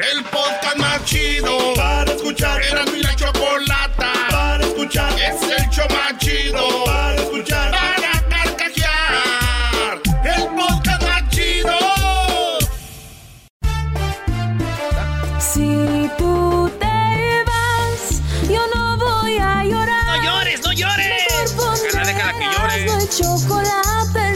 El podcast más chido para escuchar. Era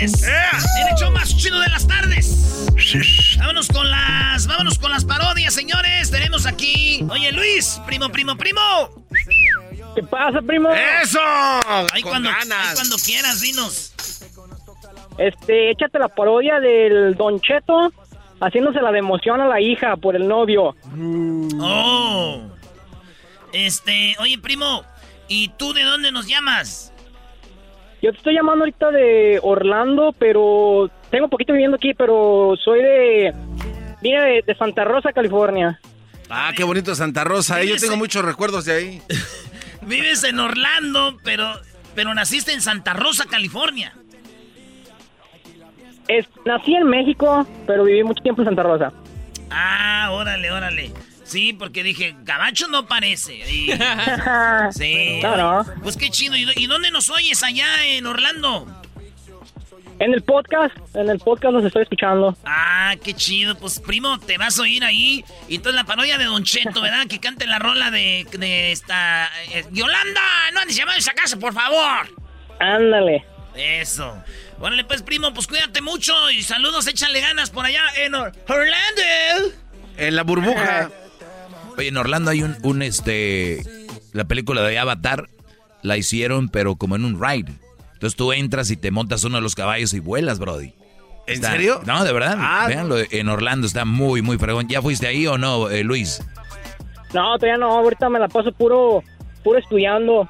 ¡Ay, ay, ay! Es viernes. En el show más chido de las tardes. Vámonos con las. Vámonos con las parodias, señores. Tenemos aquí. Oye, Luis, primo, primo, primo. ¿Qué pasa, primo? ¡Eso! Ahí cuando, ahí cuando quieras, dinos. Este, échate la parodia del Don Cheto haciéndose la de emoción a la hija por el novio. Oh. Este, oye, primo. ¿Y tú de dónde nos llamas? Yo te estoy llamando ahorita de Orlando, pero tengo un poquito viviendo aquí, pero soy de... Vine de, de Santa Rosa, California. Ah, qué bonito Santa Rosa. eh. Yo tengo en- muchos recuerdos de ahí. Vives en Orlando, pero, pero naciste en Santa Rosa, California. Es, nací en México, pero viví mucho tiempo en Santa Rosa. Ah, órale, órale. Sí, porque dije, Gabacho no parece. Y- sí. No, no. Pues qué chido. ¿Y, dónde nos oyes allá en Orlando? En el podcast, en el podcast los estoy escuchando. Ah, qué chido. Pues primo, te vas a oír ahí. Y entonces la parodia de Don Cheto, ¿verdad? Que cante la rola de, de esta... eh, Yolanda, no andes llamando a esa casa, por favor. Ándale. Eso. Órale, pues, primo, pues cuídate mucho y saludos, échale ganas por allá en Or- Orlando. En la burbuja. Oye, en Orlando hay un, un, este, la película de Avatar la hicieron, pero como en un ride. Entonces tú entras y te montas uno de los caballos y vuelas, Brody. ¿En Está- serio? No, de verdad. Ah. Véanlo, en Orlando está muy, muy fregón. ¿Ya fuiste ahí o no, eh, Luis? No, todavía no, ahorita me la paso puro, puro estudiando.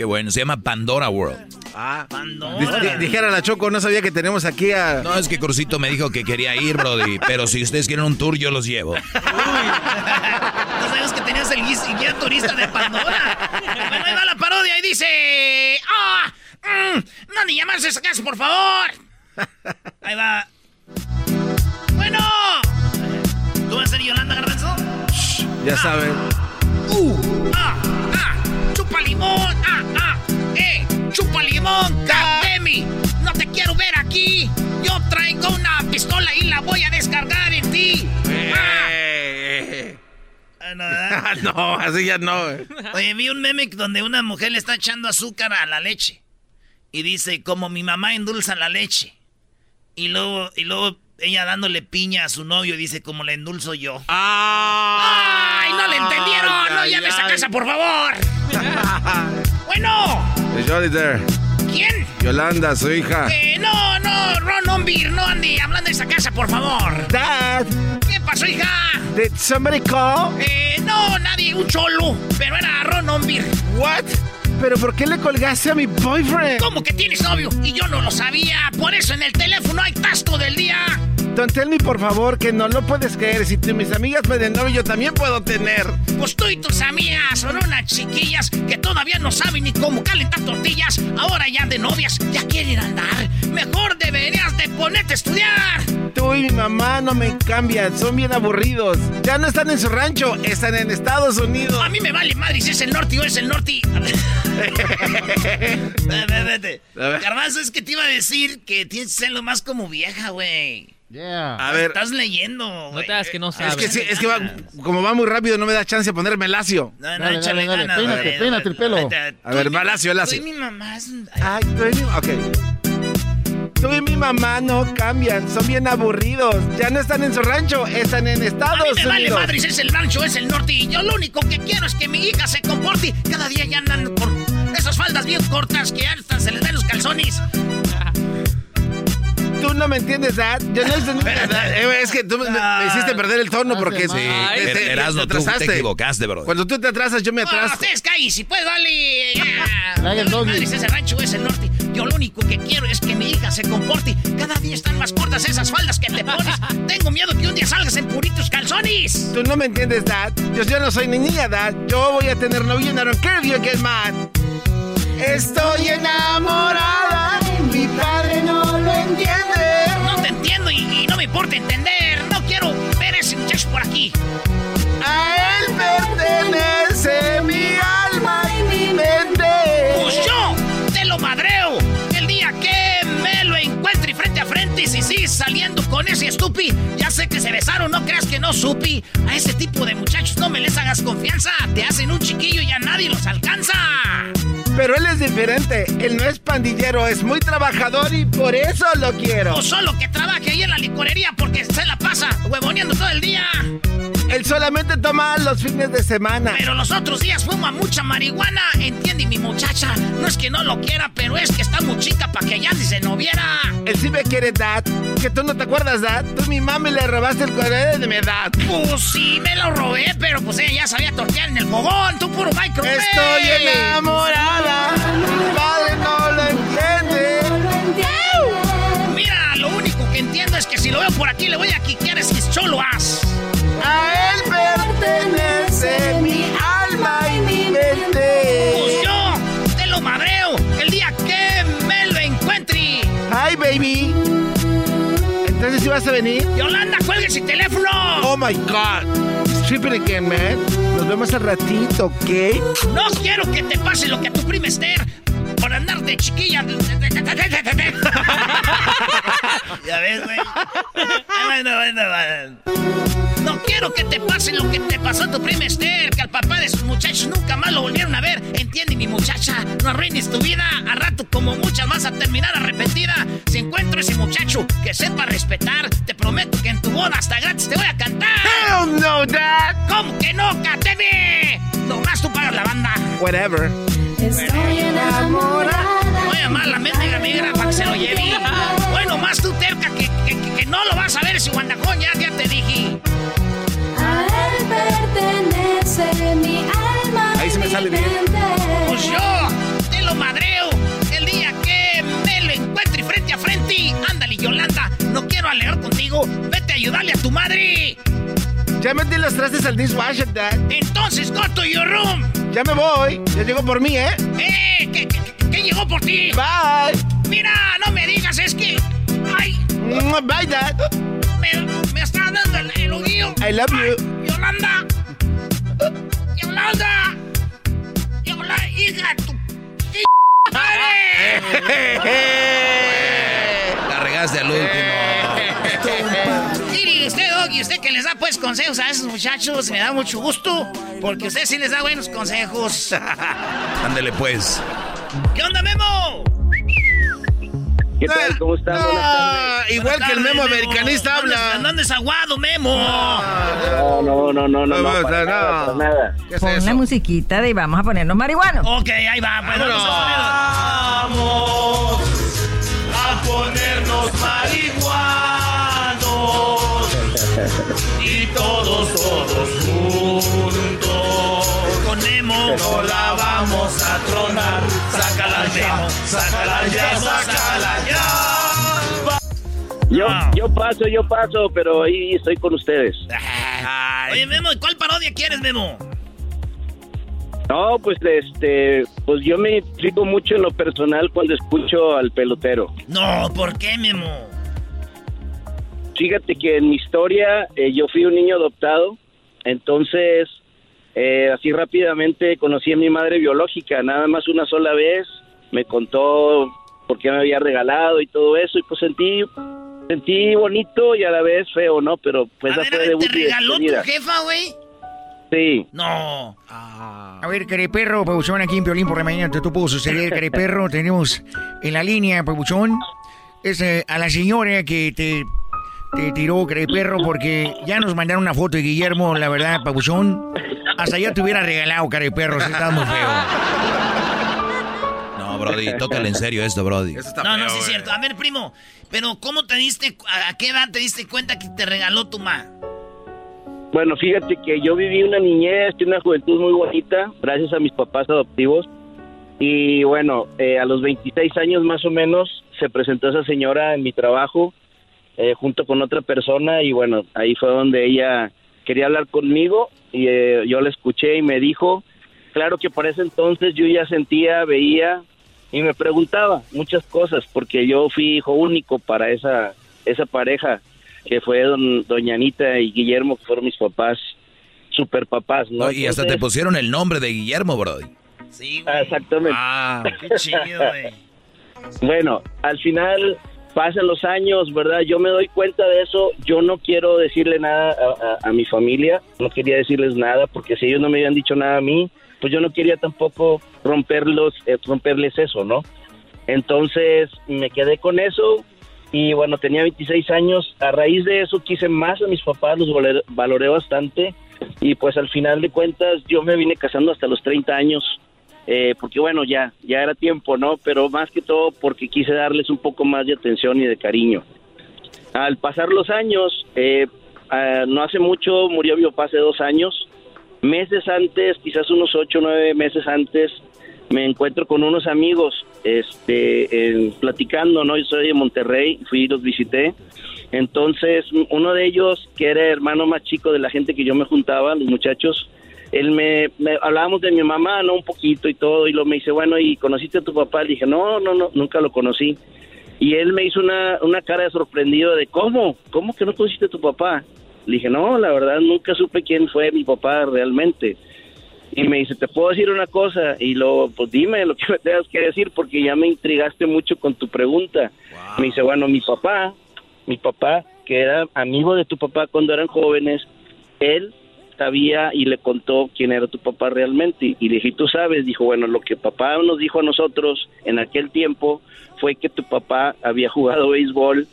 Qué bueno, se llama Pandora World. Ah. Pandora. Di- di- Dijera la Choco, no sabía que tenemos aquí a... No, es que Crucito me dijo que quería ir, Brody, pero si ustedes quieren un tour, yo los llevo. No sabes que tenías el guía turista de Pandora. bueno, ahí va la parodia y dice... ¡Ah! mm, ¡No ni llamarse a esa casa, por favor! Ahí va. Bueno. ¿Tú vas a ser Yolanda Garbanzo? Ya saben. ¡Uh! ¡Ah! ¡Ah! ¡Chupa limón! ¡Ah! ¡Ah! ¡Eh! ¡Chupa limón! ¡Demi! ¡No te quiero ver aquí! ¡Yo traigo una pistola y la voy a descargar en ti! ¡Ah! Ah, no. Ah, así ya no. Oye, vi un meme donde una mujer le está echando azúcar a la leche. Y dice, como mi mamá endulza la leche. Y luego, y luego ella dándole piña a su novio y dice, como le endulzo yo. ¡Ay, no le entendieron! Ay, ¡No ay, llames a casa, por favor! bueno, there. ¿quién? Yolanda, su hija. Eh, no, no, Ron Ombir, no Andy, hablando de esa casa, por favor. Dad, ¿Qué pasó, hija? did somebody call? Eh, no, nadie, un cholo, pero era Ron Ombir. What? ¿Pero por qué le colgaste a mi boyfriend? ¿Cómo que tienes novio? Y yo no lo sabía. Por eso en el teléfono hay tasco del día. Don't tell me, por favor, que no lo puedes creer. Si tú, mis amigas me den novio, yo también puedo tener. Pues tú y tus amigas son unas chiquillas que todavía no saben ni cómo calentar tortillas. Ahora ya de novias ya quieren andar. Mejor deberías de ponerte a estudiar. Tú y mi mamá no me cambian, son bien aburridos. Ya no están en su rancho, están en Estados Unidos. A mí me vale madre si es el norte o es el norte. Vete, vete. Garbanzo, es que te iba a decir que tienes que ser lo más como vieja, güey. Yeah. A ver, Estás leyendo, No te hagas que no es sabes. que, sí, es que va, como va muy rápido, no me da chance de ponerme lacio. No, no, Dale, échale dale, dale, ganas, peínate, peínate el pelo. A ver, va lacio, lacio. tú y mi mamá es- Ay, tú y mi... Ok. Tú y mi mamá no cambian, son bien aburridos. Ya no están en su rancho, están en A Estados mí me vale Unidos. madre si es el rancho es el norte. Y yo lo único que quiero es que mi hija se comporte. Cada día ya andan por esas faldas bien cortas que hasta se les ven los calzones. Tú no me entiendes, Dad. Yo no entendí. Eh, Es que tú me, me hiciste perder el tono porque Sí, te, te- te Erasmo, tú te atrasaste. equivocaste, bro. Cuando tú te atrasas, yo me Ah, atraso. ustedes callen, si pues vale. Es el rancho es el norte. Yo lo único que quiero es que mi hija se comporte. Cada día están más cortas esas faldas que te pones. Tengo miedo que un día salgas en puritos calzones. Tú no me entiendes, Dad. Yo, yo no soy ni niña, Dad. Yo voy a tener novio and I don't care if you get mad. Estoy enamorada. Mi padre no lo entiende. Me importa entender. No quiero ver ese muchacho por aquí. A él pertenece mi alma y mi mente. Pues yo te lo madreo el día que me lo encuentre frente a frente. Y si sigues saliendo con ese estupi, ya sé que se besaron, no creas que no supi. A ese tipo de muchachos no me les hagas confianza. Te hacen un chiquillo y a nadie los alcanza. Pero él es diferente. Él no es pandillero, es muy trabajador y por eso lo quiero. O solo que trabaje ahí en la licorería porque se la pasa huevoneando todo el día. Él solamente toma los fines de semana. Pero los otros días fuma mucha marihuana. Entiende mi muchacha. No es que no lo quiera, pero es que está muy chica para que ya ni se no viera. Él sí me quiere, Dad. Que tú no te acuerdas, Dad. Tú mi mami le robaste el cuaderno de mi edad. Pues sí, me lo robé, pero pues ella ya sabía tortear en el fogón. Tú puro micro. Estoy enamorada. Mi padre no lo entiende. Mira, lo único que entiendo es que si lo veo por aquí le voy a quiquear ese cholo as. A él pertenece mi alma y mi mente. Pues yo te lo madreo el día que me lo encuentre. Hi, baby. Entonces, ¿sí vas a venir? Yolanda, cuelgue ese teléfono. Oh my God. Stripping again, man. Nos vemos al ratito, ¿ok? No quiero que te pase lo que a tu prima Esther por andar de chiquilla. ya ves, güey. Ah, bueno, bueno, bueno. No quiero que te pase lo que te pasó a tu prima Esther, que al papá de sus muchachos nunca más lo volvieron a ver. Entiende, mi muchacha, no arruines tu vida. A rato, como muchas, vas a terminar arrepentida. Si encuentro ese muchacho que sepa respetar, te prometo que en tu boda hasta gratis te voy a cantar. Hell no, Dad. ¿Cómo que no, Cateme? Nomás tú pagas la banda. Whatever. Estoy enamorada. Voy a llamar a la mendiga migra para que se lo lleve. Bueno, más tú terca que, que, que- que no lo vas a ver ese guandajón, ya, ya te dije. A él pertenece mi alma. Ahí se me sale bien. Pues yo te lo madreo el día que me lo encuentre frente a frente. Ándale, Yolanda, no quiero alegar contigo. Vete a ayudarle a tu madre. Ya metí los trastes al dishwasher, Dad. Entonces, go to your room. Ya me voy. Ya llego por mí, ¿eh? ¡Eh! ¿Qué, qué, qué- qué llegó por ti? Bye. Mira, no me digas, es que. ¡Ay! Mwah, Bye, Dad. Me, me está dando el, el. I love you. Ay, Yolanda. Yolanda. Yolanda, hija de tu. madre. La regaste al último. Mire, usted, Doggy, usted que les da pues consejos a esos muchachos, me da mucho gusto, porque usted sí les da buenos consejos. Ándele pues. ¿Qué onda, Memo? ¿Qué tal? ¿Cómo están? Buenas Ah, igual Buenas que el tardes, memo Memo. americanista ¿Dónde- habla. ¿Dónde es aguado, Memo? No, no, no, no, no, No, no, no, para no. nada, para nada. ¿Qué es Pon la musiquita de vamos a ponernos marihuanos. Ok, ahí va, pues vamos a Vamos a ponernos marihuanos y todos, todos. No la vamos a tronar. Sácala ya, sácala ya, sácala ya. Yo, yo paso, yo paso, pero ahí estoy con ustedes. Oye, Memo, ¿y cuál parodia quieres, Memo? No, pues este, pues yo me fijo mucho en lo personal cuando escucho al pelotero. No, ¿por qué, Memo? Fíjate que en mi historia eh, yo fui un niño adoptado, entonces eh, así rápidamente conocí a mi madre biológica, nada más una sola vez, me contó por qué me había regalado y todo eso, y pues sentí sentí bonito y a la vez feo, ¿no? Pero pues a esa ver, fue ¿Te de regaló tu jefa, güey? Sí. No. A ver, Careperro, Pabuchón, aquí en Piolín por la mañana, te, te puedo suceder, Careperro. Tenemos en la línea, Pabuchón, es eh, a la señora que te, te tiró, Careperro, porque ya nos mandaron una foto de Guillermo, la verdad, Pabuchón. Hasta ya te hubiera regalado, Careperro, si estás muy feo. No, Brody, tócale en serio esto, Brody. no, no, sí es cierto. A ver, primo, pero ¿cómo te diste, a, a qué edad te diste cuenta que te regaló tu ma? Bueno, fíjate que yo viví una niñez y una juventud muy bonita, gracias a mis papás adoptivos. Y bueno, eh, a los 26 años más o menos se presentó esa señora en mi trabajo eh, junto con otra persona y bueno, ahí fue donde ella quería hablar conmigo y eh, yo la escuché y me dijo, claro que por ese entonces yo ya sentía, veía y me preguntaba muchas cosas porque yo fui hijo único para esa, esa pareja que fue don, doña Anita y Guillermo, que fueron mis papás, super papás, ¿no? y hasta te pusieron el nombre de Guillermo, Brody. Sí, Ah, Exactamente. Ah, Qué chido, güey. Bueno, al final pasan los años, ¿verdad? Yo me doy cuenta de eso. Yo no quiero decirle nada a, mi familia, no quería decirles nada, porque si ellos no me habían dicho nada a mí, pues yo no quería tampoco romperlos, eh, romperles eso, ¿no? Entonces me quedé con eso y bueno, tenía 26 años. A raíz de eso quise más a mis papás, los valoré, valoré bastante y pues al final de cuentas yo me vine casando hasta los 30 años. Eh, porque bueno, ya, ya era tiempo, ¿no? Pero más que todo porque quise darles un poco más de atención y de cariño. Al pasar los años, eh, ah, no hace mucho murió mi papá hace dos años. Meses antes, quizás unos ocho o nueve meses antes, me encuentro con unos amigos, este, platicando, ¿no? Yo soy de Monterrey, fui y los visité. Entonces, uno de ellos, que era hermano más chico de la gente que yo me juntaba, los muchachos, él me, me- hablábamos de mi mamá, ¿no? Un poquito y todo, y lo me dice, bueno, ¿y conociste a tu papá? Le dije, no, no, no, nunca lo conocí. Y él me hizo una, una cara de sorprendido de, ¿cómo? ¿Cómo que no conociste a tu papá? Le dije, no, la verdad nunca supe quién fue mi papá realmente. Y me dice, ¿te puedo decir una cosa? Y lo, pues dime lo que me tengas que decir porque ya me intrigaste mucho con tu pregunta. Me dice, bueno, mi papá, mi papá, que era amigo de tu papá cuando eran jóvenes, él sabía y le contó quién era tu papá realmente. Y, le dije, ¿tú sabes? Dijo, bueno, lo que papá nos dijo a nosotros en aquel tiempo fue que tu papá había jugado béisbol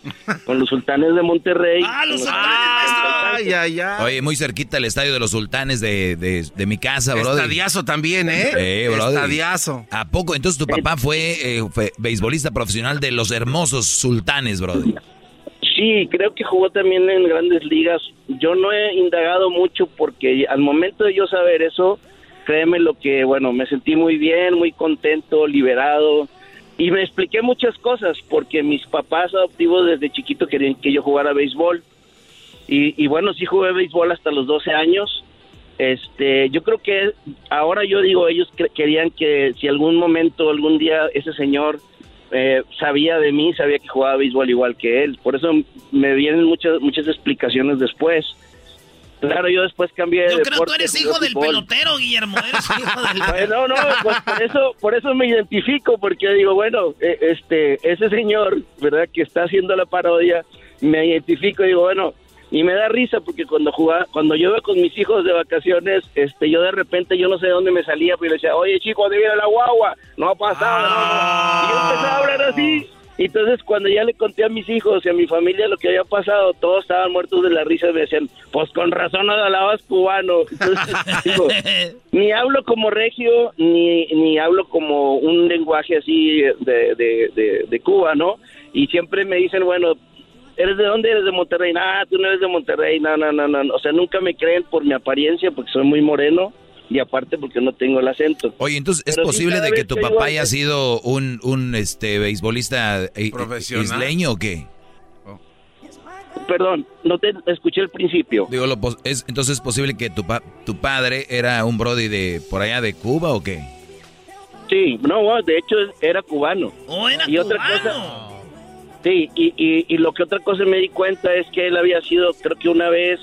con los sultanes de Monterrey. ¡Ah, los con Ay, ay, ay. Oye, muy cerquita el estadio de los sultanes de, de, de mi casa, Brody. Estadiazo también, ¿eh? Eh. Estadiazo. ¿A poco? Entonces tu papá fue, eh, fue beisbolista profesional de los hermosos sultanes, Brody. Sí, creo que jugó también en grandes ligas. Yo no he indagado mucho porque al momento de yo saber eso, créeme lo que, bueno, me sentí muy bien, muy contento, liberado. Y me expliqué muchas cosas porque mis papás adoptivos desde chiquito querían que yo jugara béisbol. Y, y bueno, sí jugué béisbol hasta los 12 años. Este, yo creo que ahora yo digo, ellos querían que si algún momento, algún día ese señor eh, sabía de mí, sabía que jugaba béisbol igual que él. Por eso me vienen muchas muchas explicaciones después. Claro, yo después cambié de Yo creo que tú deporte, eres hijo del fútbol. pelotero, Guillermo. Eres hijo del Bueno, no, pues por eso, por eso me identifico, porque digo, bueno, eh, este, ese señor, ¿verdad? Que está haciendo la parodia, me identifico y digo, bueno, y me da risa porque cuando jugaba, cuando yo iba con mis hijos de vacaciones, este, yo de repente, yo no sé de dónde me salía, pero le decía, oye chico, ¿dónde viene la guagua? No ha pasado, no, no. Y yo empecé a hablar así. Y entonces cuando ya le conté a mis hijos y a mi familia lo que había pasado, todos estaban muertos de la risa y me decían, pues con razón no hablabas cubano. Entonces, digo, ni hablo como regio, ni, ni hablo como un lenguaje así de, de, de, de Cuba, ¿no? Y siempre me dicen, bueno, ¿eres de dónde? ¿Eres de Monterrey? Ah, tú no eres de Monterrey, no, no, no, no. O sea, nunca me creen por mi apariencia porque soy muy moreno y aparte porque no tengo el acento. Oye, entonces, ¿es Pero posible de que tu que papá haya sido un, un este beisbolista eh, Profesional. isleño o qué? Perdón, no te escuché el principio. Digo, lo pos- es, entonces es posible que tu, pa- tu padre era un brody de por allá de Cuba o qué? Sí, no, de hecho era cubano. ¡Oh, era Y otra cubano! Sí, y, y, y lo que otra cosa me di cuenta es que él había sido, creo que una vez,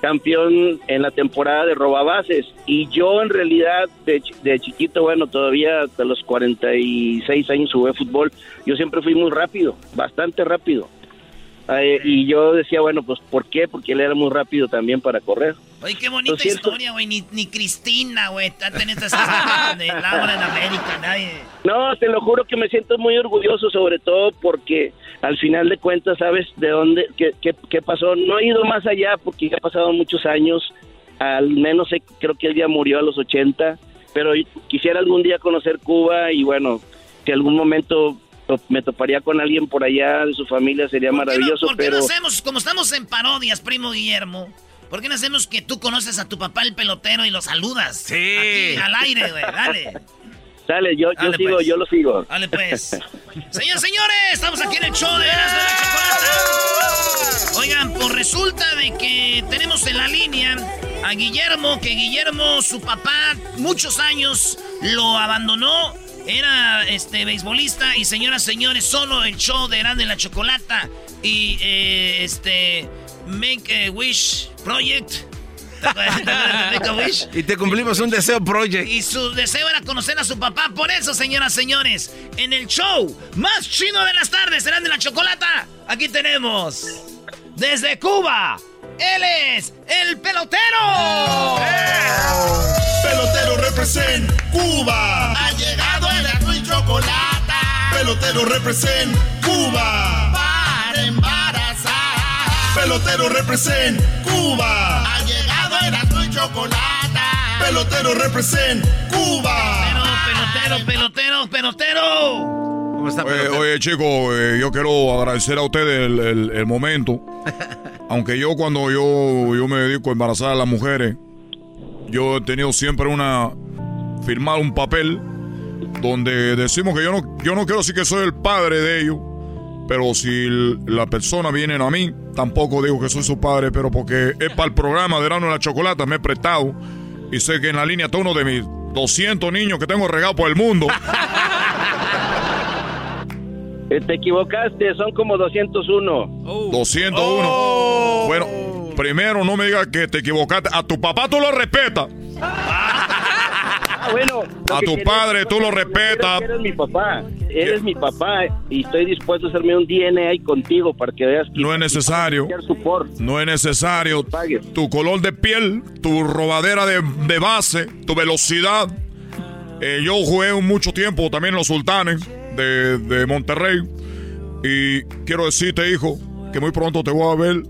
campeón en la temporada de robabases. Y yo, en realidad, de, de chiquito, bueno, todavía hasta los 46 años jugué fútbol. Yo siempre fui muy rápido, bastante rápido. Eh, y yo decía, bueno, pues, ¿por qué? Porque él era muy rápido también para correr. Oye, qué bonita historia, güey. Ni, ni Cristina, güey. Teniendo estas de Laura en América, nadie. No, te lo juro que me siento muy orgulloso, sobre todo porque al final de cuentas sabes de dónde, qué, qué, qué pasó. No he ido más allá porque ya ha pasado muchos años, al menos sé- creo que él ya murió a los 80, pero quisiera algún día conocer Cuba y bueno, si algún momento to- me toparía con alguien por allá de su familia sería maravilloso, ¿Por qué pero no hacemos, como estamos en parodias, primo Guillermo? ¿Por qué no hacemos que tú conoces a tu papá el pelotero y lo saludas? Sí. Aquí, al aire, güey, dale. dale, yo, yo sigo, pues. yo lo sigo. Dale, pues. Señores, señores, estamos aquí en el show de Erasmo la Chocolata. Oigan, pues resulta de que tenemos en la línea a Guillermo, que Guillermo, su papá, muchos años lo abandonó. Era este beisbolista y señoras, señores, solo el show de Erasmo y la Chocolata y eh, este Make a Wish Project. Y te cumplimos un deseo project. Y su deseo era conocer a su papá. Por eso, señoras, señores, en el show más chino de las tardes, serán de la chocolata. Aquí tenemos desde Cuba. Él es el pelotero. Pelotero represent Cuba. Ha llegado el azul y chocolate. Pelotero represent Cuba. Para embarazar. Pelotero represent Cuba. Chocolate. Pelotero represent Cuba. Pelotero, pelotero, pelotero. Oye, oye, chicos, eh, yo quiero agradecer a ustedes el, el- el momento. Aunque yo cuando yo, yo me dedico a embarazar a las mujeres, yo he tenido siempre una... firmar un papel donde decimos que yo no, yo no quiero decir que soy el padre de ellos, pero si la persona viene a mí, tampoco digo que soy su padre, pero porque es para el programa de Grano de la Chocolata, me he prestado y sé que en la línea está uno de mis 200 niños que tengo regados por el mundo. Eh, Te equivocaste, son como 201. 201. Bueno, primero no me digas que te equivocaste. A tu papá tú lo respetas. Ah, bueno. A tu padre tú lo respetas. Eres mi papá. Eres mi papá y estoy dispuesto a hacerme un DNA contigo para que veas que No es necesario. No es necesario. Tu color de piel, tu robadera de, de base, tu velocidad. Eh, yo jugué mucho tiempo también en los sultanes de, de Monterrey. Y quiero decirte, hijo, que muy pronto te voy a ver.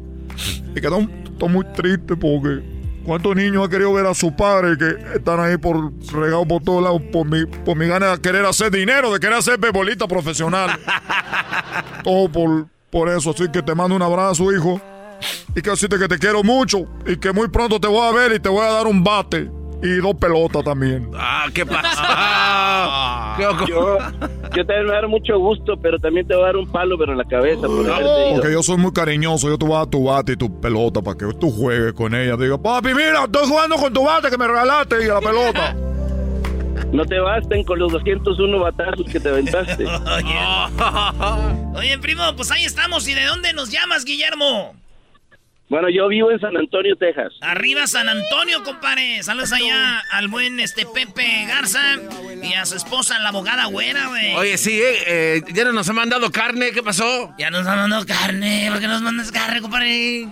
Y que estoy estoy muy triste porque cuántos niños han querido ver a su padre que están ahí por regados por todos lados por mi, por mi gana de querer hacer dinero, de querer hacer beisbolista profesional. Todo por, por eso. Así que te mando un abrazo, hijo. Y que decirte que te quiero mucho. Y que muy pronto te voy a ver y te voy a dar un bate. Y dos pelotas también. Ah, ¿qué pasa? Yo, yo también me voy a dar mucho gusto, pero también te voy a dar un palo, pero en la cabeza. Por ido. Porque yo soy muy cariñoso. Yo te voy a dar tu bate y tu pelota para que tú juegues con ella. Diga, papi, mira, estoy jugando con tu bate que me regalaste y la pelota. No te basten con los 201 batazos que te aventaste. Oye, primo, pues ahí estamos. ¿Y de dónde nos llamas, Guillermo? Bueno, yo vivo en San Antonio, Texas. Arriba San Antonio, compadre. Saludos allá al buen este Pepe Garza y a su esposa, la abogada güera, güey. Oye, sí, eh, eh, ya no nos han mandado carne, ¿qué pasó? Ya nos han mandado carne, ¿por qué nos mandas carne, compadre?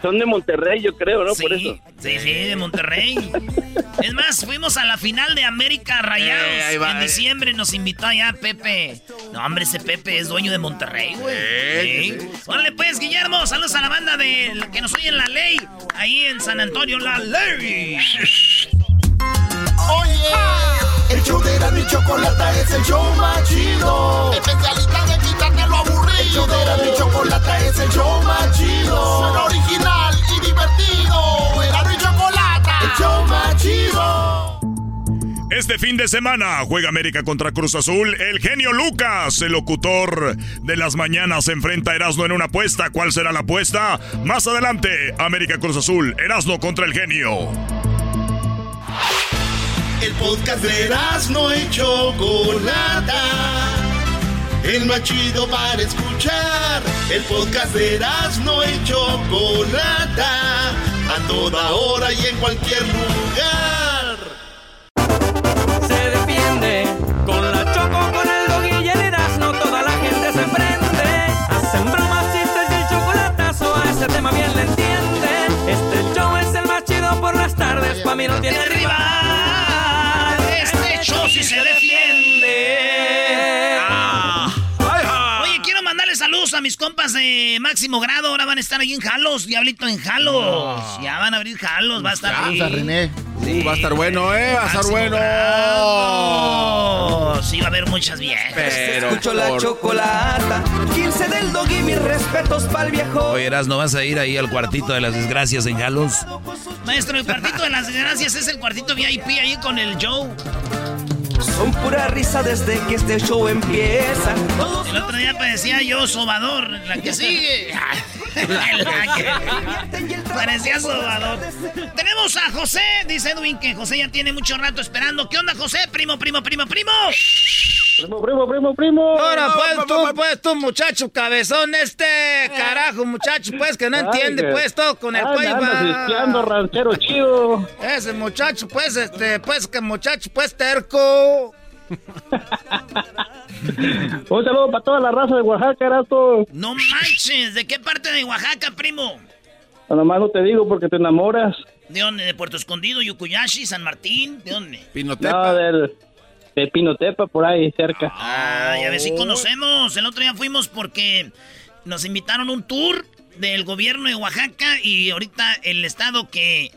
Son de Monterrey, yo creo, ¿no? Sí, Por eso. Sí, sí, de Monterrey. es más, fuimos a la final de América Rayados. Eh, ahí va, en eh. diciembre nos invitó allá Pepe. No, hombre, ese Pepe es dueño de Monterrey, güey. Eh, Sí. Órale, pues, Guillermo, saludos a la banda de la que nos oye en la ley. Ahí en San Antonio, la ley. Oye, el show de Erasmo y Chocolata es el show más chido. Especialista de quitarte lo aburrido. El show de Erasmo y Chocolata es el show más chido. Suena original y divertido. Erasmo y Chocolata, el show más chido. Este fin de semana juega América contra Cruz Azul. El genio Lucas, el locutor de las mañanas, enfrenta a Erasmo en una apuesta. ¿Cuál será la apuesta? Más adelante, América Cruz Azul, Erasmo contra el genio. El podcast de Erasmo y Chocolata. El más chido para escuchar. El podcast de Erasmo y Chocolata. A toda hora y en cualquier lugar. Mí no tiene rival. Este show sí se defiende. Saludos a mis compas de máximo grado. Ahora van a estar ahí en Jalos, Diablito en Jalos. Ya van a abrir Jalos, va a estar ahí. A René. Uh, va a estar bueno, ¿eh? Va a estar bueno. grado. Sí, va a haber muchas viejas. Pero Escucho la chocolata. 15 del dog y mis respetos pa'l viejo. Oye, Eras, ¿no vas a ir ahí al cuartito de las desgracias en Jalos? Maestro, el cuartito de las desgracias es el cuartito VIP ahí con el Joe. Son pura risa desde que este show empieza. El otro día parecía yo sobador, la que sigue. La que- Parecía sobador. Tenemos a José, dice Edwin que José ya tiene mucho rato esperando. ¿Qué onda, José? Primo, primo, primo, primo. Primo, primo, primo, primo. Ahora pues tú, pues tú muchacho cabezón este, carajo muchacho pues que no entiende pues todo con el cuello va. ranchero chido. Ese muchacho pues este, pues que muchacho pues terco. Un saludo para toda la raza de Oaxaca, Erato. No manches, ¿de qué parte de Oaxaca, primo? Nomás no te digo porque te enamoras. ¿De dónde? ¿De Puerto Escondido, Yucuyashi, San Martín? ¿De dónde? No, del, de Pinotepa, por ahí cerca. Ah, ya ves si conocemos. El otro día fuimos porque nos invitaron a un tour del gobierno de Oaxaca y ahorita el estado que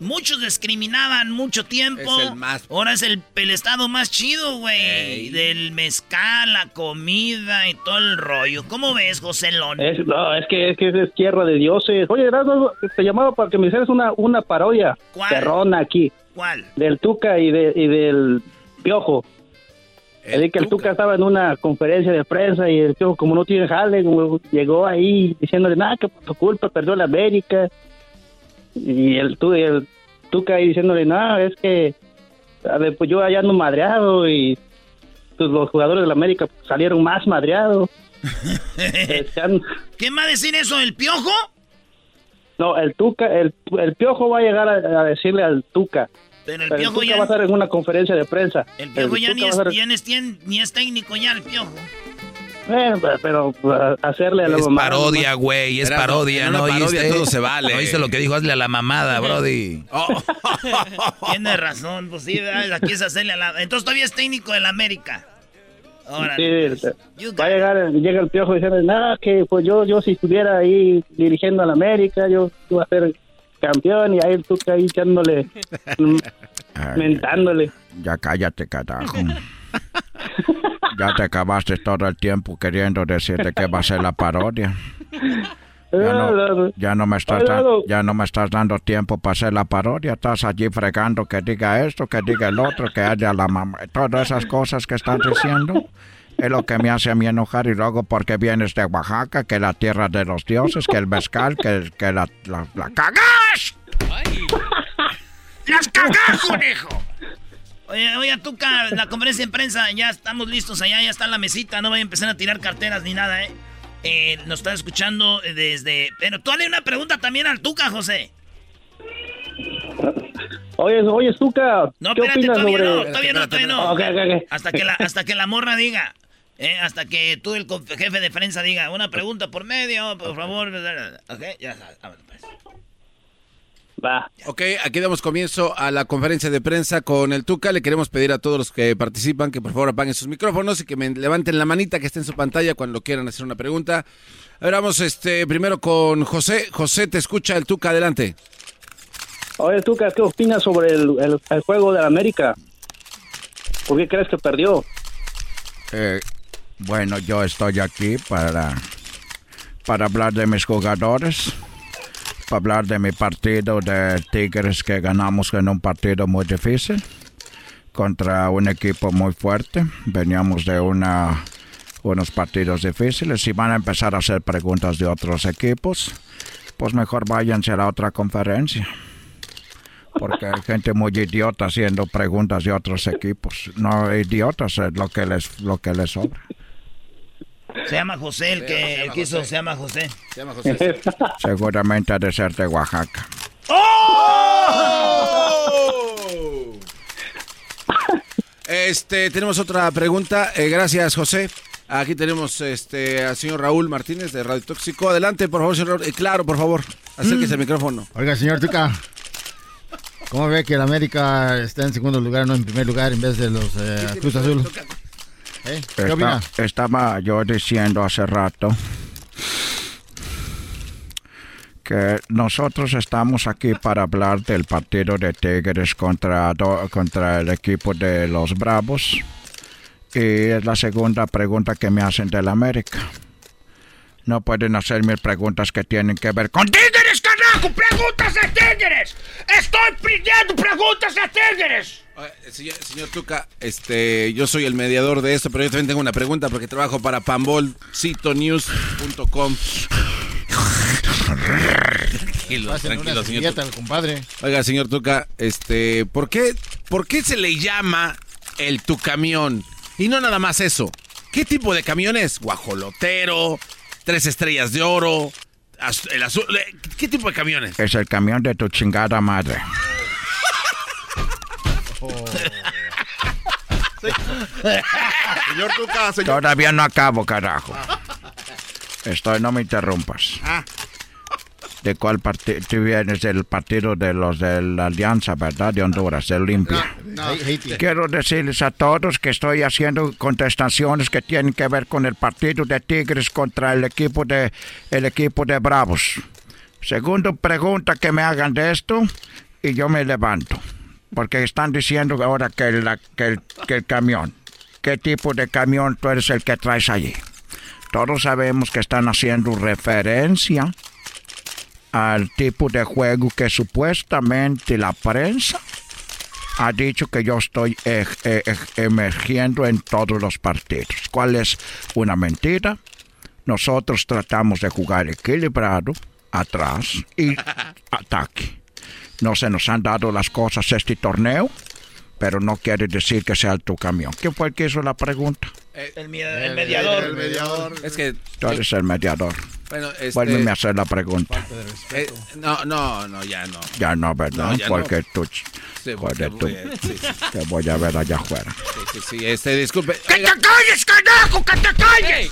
muchos discriminaban mucho tiempo. Es el más- Ahora es el, el estado más chido, güey. Del mezcal, la comida y todo el rollo. ¿Cómo ves, José Lón? Es, no, es que, es que es tierra de dioses. Oye, Erasmo, te llamaba para que me hicieras una, una parodia. ¿Cuál? Perrona aquí. ¿Cuál? Del Tuca y, de, y del Piojo. El que el Tuca estaba en una conferencia de prensa y el Piojo, como no tiene jale, llegó ahí diciéndole, nada, que por tu culpa perdió la América. Y el, tu, el Tuca ahí diciéndole, nada, es que a ver, pues yo allá ando madreado y pues, los jugadores de la América salieron más madreados. ¿Quién va a decir eso? ¿El piojo? No, el Tuca, el, el Piojo va a llegar a, a decirle al Tuca. Pero el Pero Piojo Tuca ya- va a estar en una conferencia de prensa. El piojo ya ni es, ya ni es tien- ni es técnico ya, el piojo. Bueno, pero, pero, uh, hacerle a la Es mamá, parodia, güey, es parodia, ¿no una parodia oíste? todo se vale. ¿No oíste lo que dijo? Hazle a la mamada, brody. Tiene razón, pues sí, aquí es hacerle a la... Entonces todavía es técnico del América. Ahora, Sí, va a llegar, llega el Piojo diciendo, nada, que pues yo, yo si estuviera ahí dirigiendo a la América, yo iba a ser campeón y ahí el Tuca ahí echándole, mentándole. Ya cállate, carajo. Ya te acabaste todo el tiempo queriendo decirte que va a ser la parodia. Ya no, ya no me estás da- ya no me estás dando tiempo para hacer la parodia. Estás allí fregando que diga esto, que diga el otro, que haya la mamá. Todas esas cosas que están diciendo es lo que me hace a mí enojar. Y luego porque vienes de Oaxaca, que la tierra de los dioses, que el mezcal, que, que la, la, la cagas. ¡Las cagás, conejo! Oye, oye, Tuca, la conferencia de prensa, ya estamos listos allá, ya está la mesita, no voy a empezar a tirar carteras ni nada, ¿eh? Eh, nos está escuchando desde... Pero tú dale una pregunta también al Tuca, José. Oye, oye, Tuca, No, ¿qué espérate, opinas todavía sobre...? no, todavía no, todavía no. Ok, ok, ok. Hasta, que la, hasta que la morra diga, eh, hasta que tú, el jefe de prensa, diga, una pregunta por medio, por favor. Ok, ya está, vámonos, pues. Va. Ok, aquí damos comienzo a la conferencia de prensa con el Tuca. Le queremos pedir a todos los que participan que por favor apaguen sus micrófonos y que me levanten la manita que esté en su pantalla cuando quieran hacer una pregunta. A ver, vamos este, primero con José. José, te escucha el Tuca, adelante. Oye, Tuca, ¿qué opinas sobre el, el- el juego de la América? ¿Por qué crees que perdió? Eh, bueno, yo estoy aquí para, para hablar de mis jugadores, para hablar de mi partido de Tigres que ganamos en un partido muy difícil, contra un equipo muy fuerte. Veníamos de una, unos partidos difíciles. Si van a empezar a hacer preguntas de otros equipos, pues mejor váyanse a la otra conferencia. Porque hay gente muy idiota haciendo preguntas de otros equipos. No idiotas es lo que les, lo que les sobra. Se llama José, el que el quiso, se llama José. Se llama José. Seguramente ha de ser de Oaxaca. ¡Oh! Este, tenemos otra pregunta. Eh, gracias, José. Aquí tenemos este al señor Raúl Martínez de Radio Tóxico. Adelante, por favor, señor Raúl. Eh, claro, por favor, acérquese al micrófono. Oiga, señor Tuca, ¿cómo ve que el América está en segundo lugar, no en primer lugar, en vez de los eh, Cruz Azul? ¿Eh? Está- estaba yo diciendo hace rato que nosotros estamos aquí para hablar del partido de Tigres contra, contra el equipo de los Bravos. Y es la segunda pregunta que me hacen del América. No pueden hacerme preguntas que tienen que ver con ¡Tigres, carajo! ¡Preguntas de Tigres! ¡Estoy pidiendo preguntas de Tigres! Señor, señor Tuca, este, yo soy el mediador de esto, pero yo también tengo una pregunta porque trabajo para pambolcitonews.com. Tranquilo, tranquilo, señor Tuca. compadre. Oiga, señor Tuca, este, ¿por qué, ¿por qué se le llama el tu camión? Y no nada más eso. ¿Qué tipo de camión es? Guajolotero, tres estrellas de oro, el azul. eh, ¿Qué tipo de camiones? Es el camión de tu chingada madre. Señor Tuca, señor. Todavía no acabo, carajo. Estoy, no me interrumpas. Ah. ¿De cuál partido? Tú vienes del partido de los de la Alianza, ¿verdad? De Honduras, de Olimpia. Quiero decirles a todos que estoy haciendo contestaciones que tienen que ver con el partido de Tigres contra el equipo de el equipo de Bravos. Segundo pregunta que me hagan de esto y yo me levanto. Porque están diciendo ahora que, la- que el, que el camión. ¿Qué tipo de camión tú eres el que traes allí? Todos sabemos que están haciendo referencia al tipo de juego que supuestamente la prensa ha dicho que yo estoy eh, eh, eh, emergiendo en todos los partidos. ¿Cuál es una mentira? Nosotros tratamos de jugar equilibrado, atrás y ataque. No se nos han dado las cosas este torneo, pero no quiere decir que sea tu camión. ¿Quién fue el que hizo la pregunta? El, mediador. El mediador. Es que. Tú eres el mediador. Bueno, este- Vuélveme a hacer la pregunta. Eh, no, no, no, ya no. Ya no, ¿verdad? No, ya Porque no. tú, Sí, porque tú, voy a- sí, sí. te voy a ver allá afuera. Sí, sí, sí, este, disculpe. ¡Que te calles, carajo! ¡Que te calles!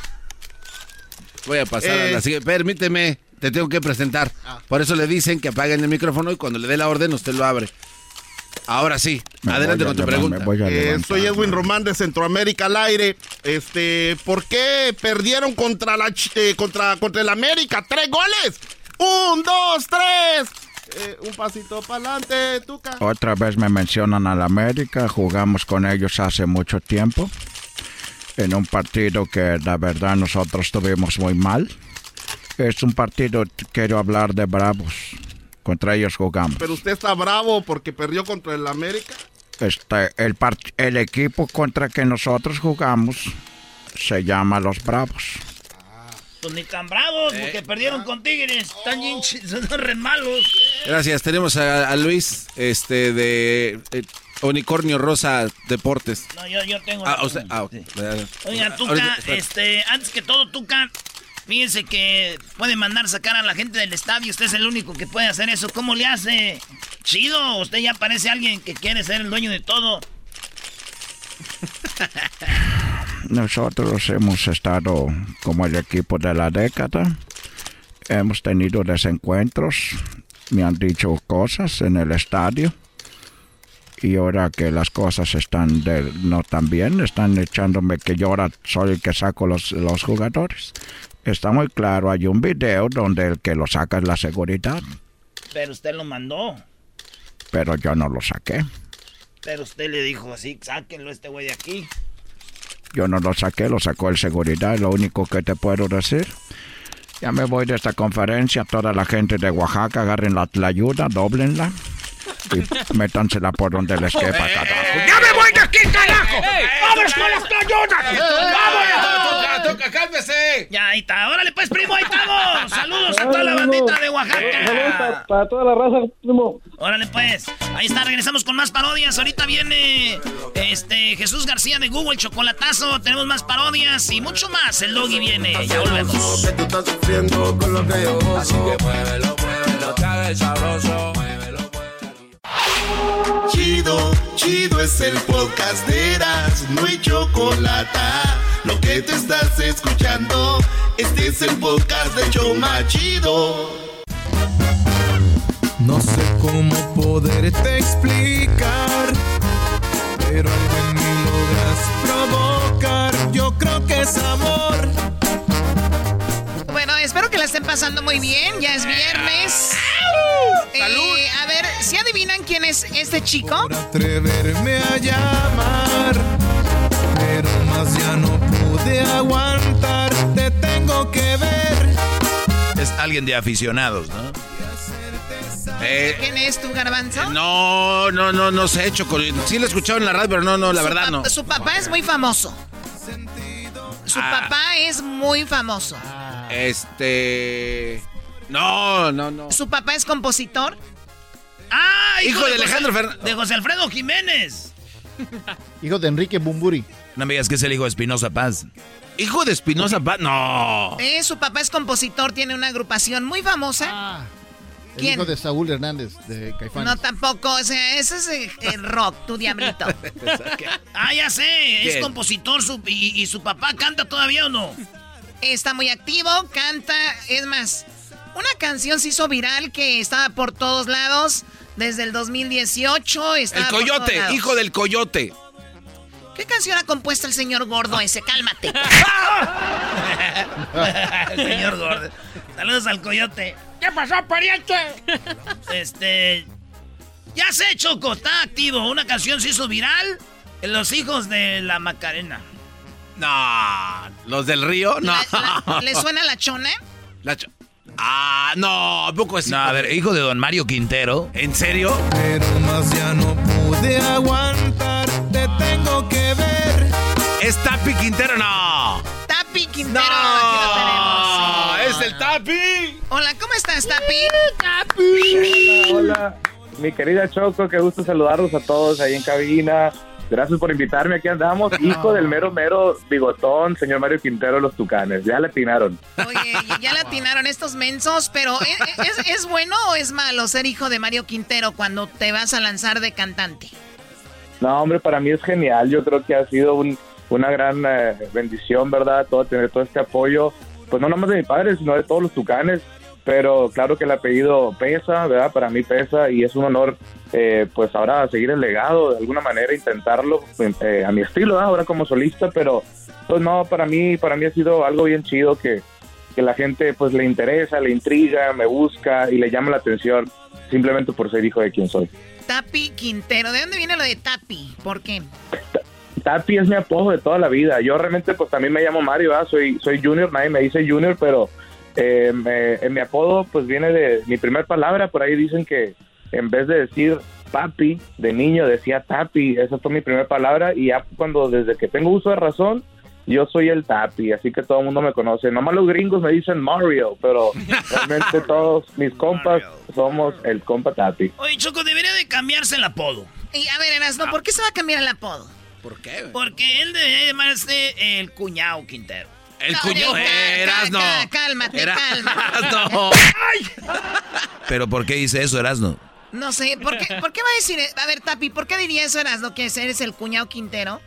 Voy a pasar a Eh. la siguiente. Permíteme, te tengo que presentar. Ah. Por eso le dicen que apaguen el micrófono y cuando le dé la orden usted lo abre. Ahora sí, Me adelante con tu pregunta. me voy a Eh, soy Edwin Román de Centroamérica al aire. Este, ¿por qué perdieron contra la eh, contra contra el América? Tres goles. Un, dos, tres. Eh, un pasito para adelante, Tuca. Otra vez me mencionan al América, jugamos con ellos hace mucho tiempo, en un partido que la verdad nosotros tuvimos muy mal. Es un partido, quiero hablar de Bravos, contra ellos jugamos. Pero usted está bravo porque perdió contra el América. Este, el, part- el equipo contra que nosotros jugamos se llama Los Bravos. Pues ni tan bravos, porque perdieron con Tigres. Están ch- son re malos. Gracias, tenemos a, a Luis este de eh, Unicornio Rosa Deportes. No, yo, yo tengo. Ah, usted- ah, ok. Oiga, Tuca, Ahorita- este, antes que todo, Tuca, fíjense que puede mandar sacar a la gente del estadio. Usted es el único que puede hacer eso. ¿Cómo le hace? Chido, usted ya parece alguien que quiere ser el dueño de todo. Nosotros hemos estado como el equipo de la década. Hemos tenido desencuentros. Me han dicho cosas en el estadio. Y ahora que las cosas están de- no tan bien, están echándome que yo ahora soy el que saco los, los jugadores. Está muy claro, hay un video donde el que lo saca es la seguridad, Pero usted lo mandó. pero yo no lo saqué. Pero usted le dijo así, sáquenlo este güey de aquí. Yo no lo saqué, lo sacó el seguridad, lo único que te puedo decir. Ya me voy de esta conferencia, toda la gente de Oaxaca, agarren la, la ayuda, doblenla. Y métansela por donde les quepa, carajo. ¡Ya me voy de aquí, carajo! ¡Vamos con las cañonas! ¡Vamos! ¡Toca, cálmese! Ya, ahí está. Órale, pues, primo, ahí estamos. Saludos a toda la bandita de Oaxaca. Saludos para toda la raza, primo. Órale, pues. Ahí está, regresamos con más parodias. Ahorita viene este Jesús García de Google, Chocolatazo. Tenemos más parodias y mucho más. El Doggy viene. Ya volvemos. Que tú estás sufriendo con lo que yo gozo. Así que muévelo, muévelo, sabroso. Chido, chido es el podcast de Eras, no hay chocolate. Lo que te estás escuchando, este es el podcast de Choma Chido. No sé cómo poderte explicar, pero algo en mí logras provocar. Yo creo que es amor. La estén pasando muy bien. Ya es viernes. ¡Salud! Eh, a ver, ¿si adivinan quién es este chico? Atreverme a llamar, pero más ya no pude aguantar. Te tengo que ver. Es alguien de aficionados, ¿no? Eh, ¿Quién es tu garbanzo? no, no, no, no sé, Choco. Sí lo he escuchado en la radio, pero no, no, la Su verdad no. Su papá es muy famoso. Su Ah. papá es muy famoso. Este... No, no, no. Su papá es compositor. ¡Ah! Hijo de Alejandro Fernández. De José Alfredo Jiménez. Hijo de Enrique Bumburi. No me digas que es el hijo de Espinosa Paz. Hijo de Espinosa Paz, no. Eh, su papá es compositor, tiene una agrupación muy famosa. El ¿Quién? hijo de Saúl Hernández, de Caifanes. No, tampoco. O sea, ese es el, el rock, tu diablito. Ah, ya sé. Es compositor su- y, y su papá canta todavía o no. Está muy activo, canta. Es más, una canción se hizo viral que estaba por todos lados desde el 2018. El coyote, hijo del coyote. ¿Qué canción ha compuesto el señor gordo ese? Cálmate. El señor Gordo. Saludos al coyote. ¿Qué pasó, pariente? Este. Ya sé, Choco, está activo. Una canción se hizo viral. En Los hijos de la Macarena. No. ¿Los del río? No. ¿Le suena la chona? La cho- Ah, no, ¿a poco es No, a ver, hijo de don Mario Quintero. ¿En serio? Pero más ya no pude aguantar. Te tengo que ver. ¿Es Tapi Quintero? No. Tapi Quintero, aquí lo tenemos. Sí. ¡Es el Tapi! Hola, ¿cómo estás, Tapi? Hola, hola. Mi querida Choco, qué gusto saludarlos a todos ahí en cabina. Gracias por invitarme, aquí andamos. Hijo del mero, mero bigotón, señor Mario Quintero, los Tucanes. Ya le atinaron. Oye, ya latinaron estos mensos, pero ¿e- e- ¿es, es bueno o es malo ser hijo de Mario Quintero cuando te vas a lanzar de cantante? No, hombre, para mí es genial. Yo creo que ha sido un- una gran eh, bendición, ¿verdad? Todo tener todo este apoyo, pues no nomás de mi padre, sino de todos los Tucanes. Pero claro que el apellido pesa, ¿verdad? Para mí pesa y es un honor, eh, pues ahora seguir el legado, de alguna manera intentarlo eh, a mi estilo, ¿verdad? Ahora como solista, pero pues no, para mí, para mí ha sido algo bien chido que, que la gente pues le interesa, le intriga, me busca y le llama la atención simplemente por ser hijo de quien soy. Tapi Quintero, ¿de dónde viene lo de Tapi? ¿Por qué? Tapi es mi apodo de toda la vida. Yo realmente pues también me llamo Mario, ¿verdad? soy soy Junior, nadie me dice Junior, pero eh, me- en mi apodo pues viene de mi primer palabra. Por ahí dicen que en vez de decir papi de niño decía Tapi. Esa fue mi primera palabra y ya cuando desde que tengo uso de razón yo soy el Tapi, así que todo el mundo me conoce. Nomás los gringos me dicen Mario, pero realmente todos mis compas somos el compa Tapi. Oye, Choco, debería de cambiarse el apodo. Y a ver, Erasno, ¿por qué se va a cambiar el apodo? ¿Por qué? Porque él debería llamarse el cuñado Quintero. El No, cuñado Erasno. Cálmate, cálmate. Erasno. Pero ¿por qué dice eso, Erasno? No sé, ¿por qué, ¿por qué va a decir? A ver, Tapi, ¿por qué diría eso, Erasno, que eres el cuñado Quintero?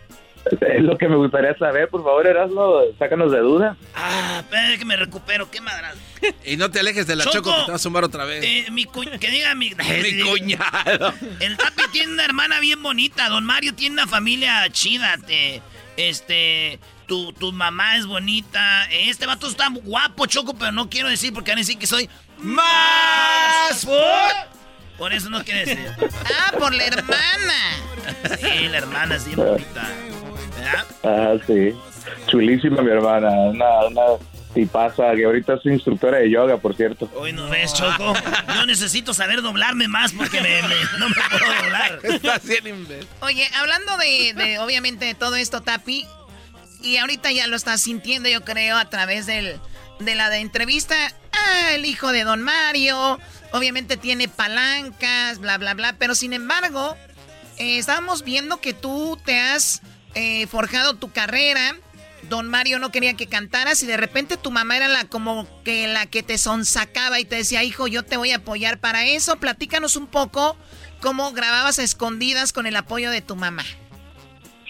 Es lo que me gustaría saber, por favor, Erasmo, sácanos de duda. Ah, espera que me recupero, qué madras. Y no te alejes de la Choco, que te va a sumar otra vez. Eh, mi cu- que diga mi... Mi cuñado. El Tapi tiene una hermana bien bonita. Don Mario tiene una familia chida. te- este, tu, tu mamá es bonita. Este vato está guapo, Choco, pero no quiero decir porque van a decir que soy más por... Por eso no quiero decir. Ah, por la hermana. Sí, la hermana es bien bonita. ¿Verdad? Ah, sí. Chulísima mi hermana. Una, una y pasa que ahorita es instructora de yoga, por cierto. Hoy no ves, Choco. Yo necesito saber doblarme más porque me, no me puedo doblar. Está Oye, hablando de, de, obviamente, de todo esto, Tapi, y ahorita ya lo estás sintiendo, yo creo, a través del, de la de entrevista. Ah, el hijo de Don Mario, obviamente tiene palancas, bla, bla, bla, pero sin embargo, eh, estábamos viendo que tú te has eh, forjado tu carrera Don Mario no quería que cantaras y de repente tu mamá era la como que la que te sonsacaba y te decía, hijo, yo te voy a apoyar para eso. Platícanos un poco cómo grababas a escondidas con el apoyo de tu mamá.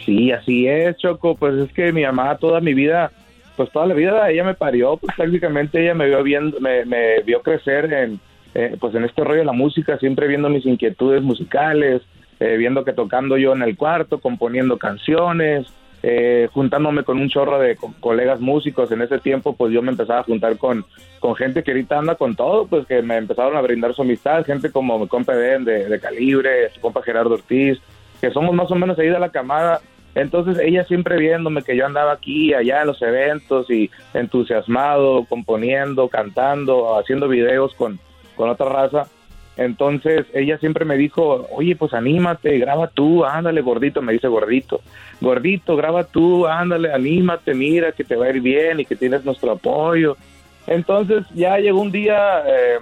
Sí, así es, Choco. Pues es que mi mamá toda mi vida, pues toda la vida ella me parió, pues prácticamente ella me vio viendo, me, vio crecer en, eh, pues en este rollo de la música, siempre viendo mis inquietudes musicales, eh, viendo que tocando yo en el cuarto, componiendo canciones, eh, juntándome con un chorro de colegas músicos en ese tiempo, pues yo me empezaba a juntar con, con gente que ahorita anda con todo, pues que me empezaron a brindar su amistad, gente como mi compa de, de Calibre, su compa Gerardo Ortiz, que somos más o menos ahí de la camada. Entonces ella siempre viéndome que yo andaba aquí, allá en los eventos y entusiasmado, componiendo, cantando, haciendo videos con, con otra raza. Entonces ella siempre me dijo, oye, pues anímate, graba tú, ándale gordito, me dice gordito, gordito, graba tú, ándale, anímate, mira que te va a ir bien y que tienes nuestro apoyo. Entonces ya llegó un día, eh,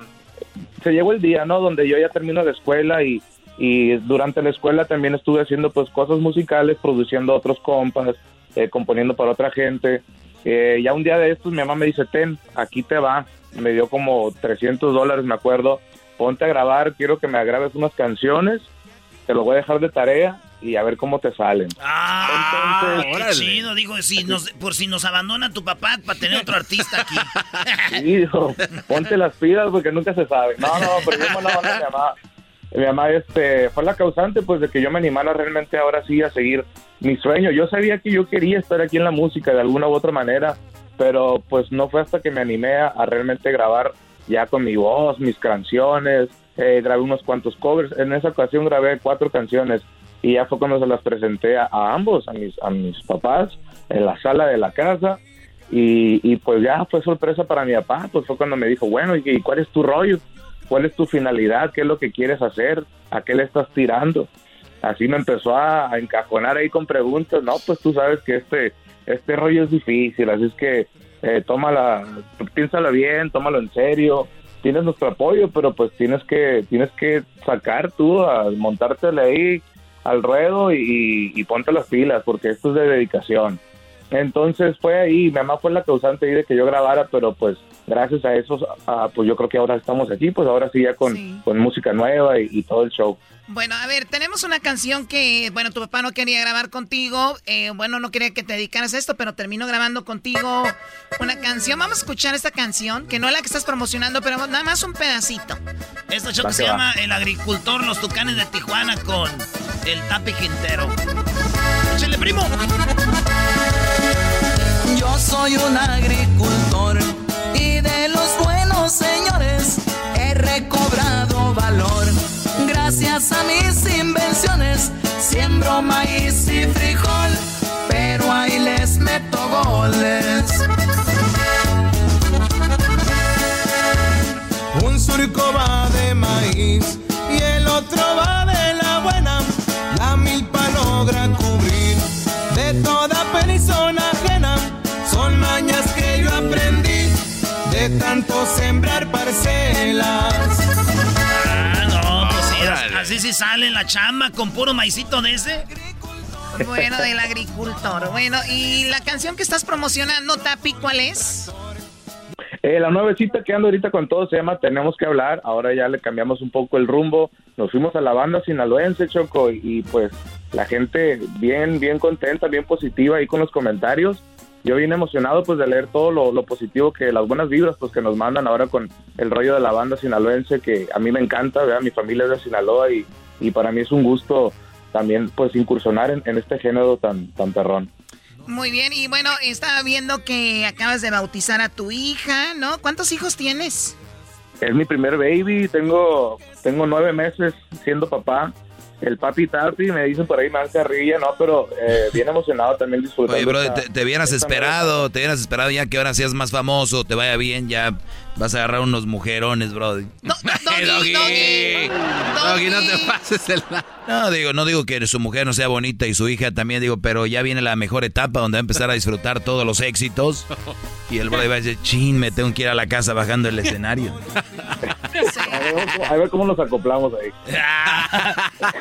se llegó el día, ¿no? Donde yo ya termino la escuela y, y durante la escuela también estuve haciendo pues cosas musicales, produciendo otros compas, eh, componiendo para otra gente. Eh, ya un día de estos mi mamá me dice, ten, aquí te va, me dio como 300 dólares, me acuerdo ponte a grabar, quiero que me grabes unas canciones, te lo voy a dejar de tarea y a ver cómo te salen. Ah, qué chido, digo, si por si nos abandona tu papá para tener otro artista aquí. sí, dijo, ponte las pilas porque nunca se sabe. No, no, pero yo no, mi mamá, mi mamá este, fue la causante pues de que yo me animara realmente ahora sí a seguir mi sueño. Yo sabía que yo quería estar aquí en la música de alguna u otra manera, pero pues no fue hasta que me animé a realmente grabar ya con mi voz, mis canciones, eh, grabé unos cuantos covers. En esa ocasión grabé cuatro canciones y ya fue cuando se las presenté a, ambos, a mis, a mis papás, en la sala de la casa. Y, y, pues ya fue sorpresa para mi papá, pues fue cuando me dijo, bueno, ¿y cuál es tu rollo? ¿Cuál es tu finalidad? ¿Qué es lo que quieres hacer? ¿A qué le estás tirando? Así me empezó a, a encajonar ahí con preguntas. No, pues tú sabes que este, este rollo es difícil, así es que eh, tómala, piénsala bien, tómalo en serio, tienes nuestro apoyo, pero pues tienes que, tienes que sacar tú, a montártela ahí al ruedo y, y ponte las pilas, porque esto es de dedicación. Entonces fue ahí, mi mamá fue la causante ahí de que yo grabara, pero pues gracias a eso, pues yo creo que ahora estamos aquí, pues ahora sí ya con, con música nueva y, todo el show. Bueno, a ver, tenemos una canción que, bueno, tu papá no quería grabar contigo, eh, bueno, no quería que te dedicaras a esto, pero terminó grabando contigo una canción. Vamos a escuchar esta canción, que no es la que estás promocionando, pero nada más un pedacito. Esta show se llama El Agricultor, los Tucanes de Tijuana con el Tapi Quintero. ¡Échale, primo! Yo soy un agricultor y de los buenos señores he recobrado valor. Gracias a mis invenciones siembro maíz y frijol, pero ahí les meto goles. De tanto sembrar parcelas. Ah, no, pues sí, así sí sale la chamba con puro maicito de ese. Bueno, del agricultor. Bueno, y la canción que estás promocionando, Tapi, ¿cuál es? Eh, la nuevecita que ando ahorita con todo se llama Tenemos que hablar. Ahora ya le cambiamos un poco el rumbo. Nos fuimos a la banda sinaloense, Choco, y, pues la gente bien, bien contenta, bien positiva ahí con los comentarios yo vine emocionado pues de leer todo lo, positivo que las buenas vibras pues que nos mandan ahora con el rollo de la banda sinaloense que a mí me encanta, ¿verdad? mi familia es de Sinaloa y, y para mí es un gusto también pues incursionar en, este género tan, tan perrón. Muy bien, y bueno, estaba viendo que acabas de bautizar a tu hija, ¿no? ¿Cuántos hijos tienes? Es mi primer baby, tengo, tengo nueve meses siendo papá el papi tapi, me dicen por ahí más carrilla, no, pero eh, bien emocionado también disfrutando. Oye, bro, esta- te, te hubieras esperado, te hubieras esperado ya que ahora seas más famoso, te vaya bien, ya vas a agarrar unos mujerones, bro. Doggy, Doggy. Doggy, no te pases el... No, digo, no digo que su mujer no sea bonita y su hija también, digo, pero ya viene la mejor etapa donde va a empezar a disfrutar todos los éxitos. Y el bro va a decir, chin, me tengo que ir a la casa bajando el escenario. A ver, cómo- nos acoplamos ahí.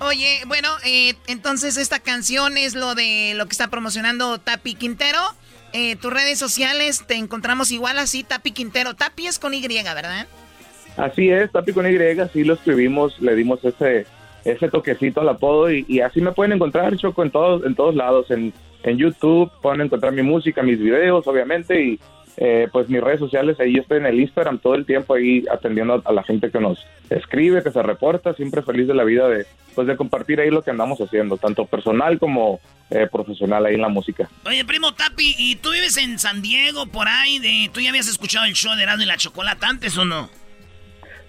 Oye, bueno, eh, entonces esta canción es lo de lo que está promocionando Tapi Quintero. Eh, tus redes sociales te encontramos igual así, Tapi Quintero. Tapi es con Y, ¿verdad? Así es, Tapi con Y, sí lo escribimos, le dimos ese ese toquecito al apodo y, y así me pueden encontrar, Choco, en todos, en todos lados, en, en YouTube, pueden encontrar mi música, mis videos, obviamente, y eh, pues mis redes sociales, ahí yo estoy en el Instagram todo el tiempo ahí atendiendo a, a la gente que nos escribe, que se reporta, siempre feliz de la vida de, pues de compartir ahí lo que andamos haciendo, tanto personal como eh, profesional ahí en la música. Oye, primo Tapi, ¿y tú vives en San Diego, por ahí? De, ¿Tú ya habías escuchado el show de Erasmo y la Chocolata antes o no?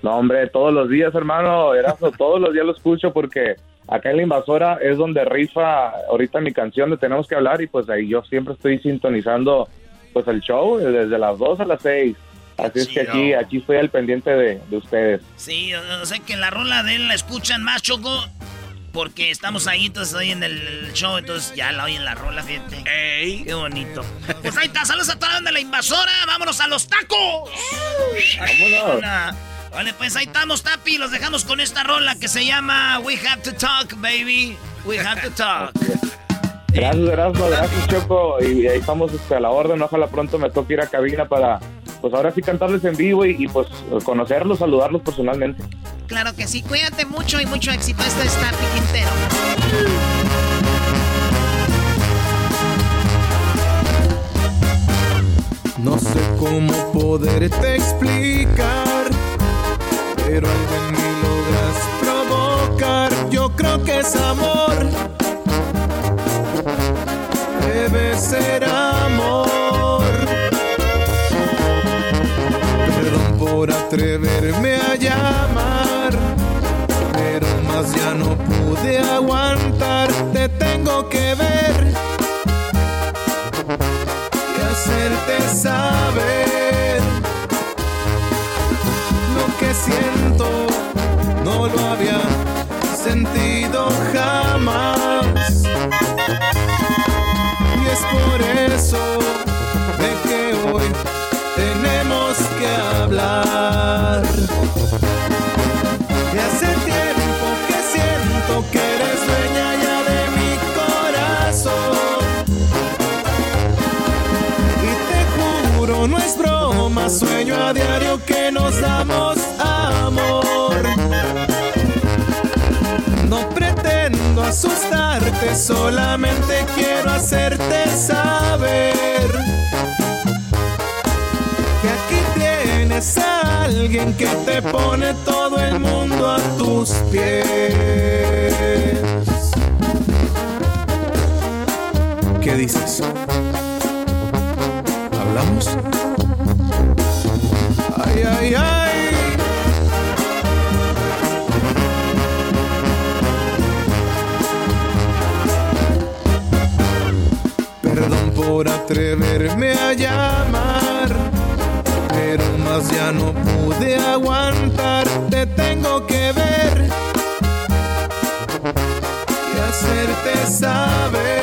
No, hombre, todos los días, hermano, Erasmo, todos los días lo escucho porque acá en la invasora es donde rifa ahorita mi canción de Tenemos que hablar y pues ahí yo siempre estoy sintonizando pues el show desde las 2 a las 6. Así es que aquí, aquí estoy al pendiente de, de ustedes. Sí, yo sé que la rola de él la escuchan más, Choco, porque estamos ahí, entonces ahí en el show, entonces ya la oyen la rola, fíjate. ¡Ey! ¡Qué bonito! Pues ahí está, saludos a toda la banda la invasora, vámonos a los tacos. Vámonos. Vale, pues ahí estamos, Tapi, los dejamos con esta rola que se llama We Have to Talk, baby. We Have to Talk. Gracias, Erasmo, gracias, Choco. Y ahí estamos este, a la orden. Ojalá pronto me toque ir a cabina para, pues ahora sí cantarles en vivo y, y, pues conocerlos, saludarlos personalmente. Claro que sí, cuídate mucho y mucho éxito. Este es Tapi Quintero. No sé cómo poderte explicar, pero algo en mí logras provocar. Yo creo que es amor, debe ser amor. Perdón por atreverme a llamar, pero más ya no pude aguantar. Te tengo que ver y hacerte saber diario que nos damos amor. No pretendo asustarte, solamente quiero hacerte saber que aquí tienes a alguien que te pone todo el mundo a tus pies. ¿Qué dices? ¿Hablamos? Ay, ay. Perdón por atreverme a llamar, pero más ya no pude aguantar. Te tengo que ver y hacerte saber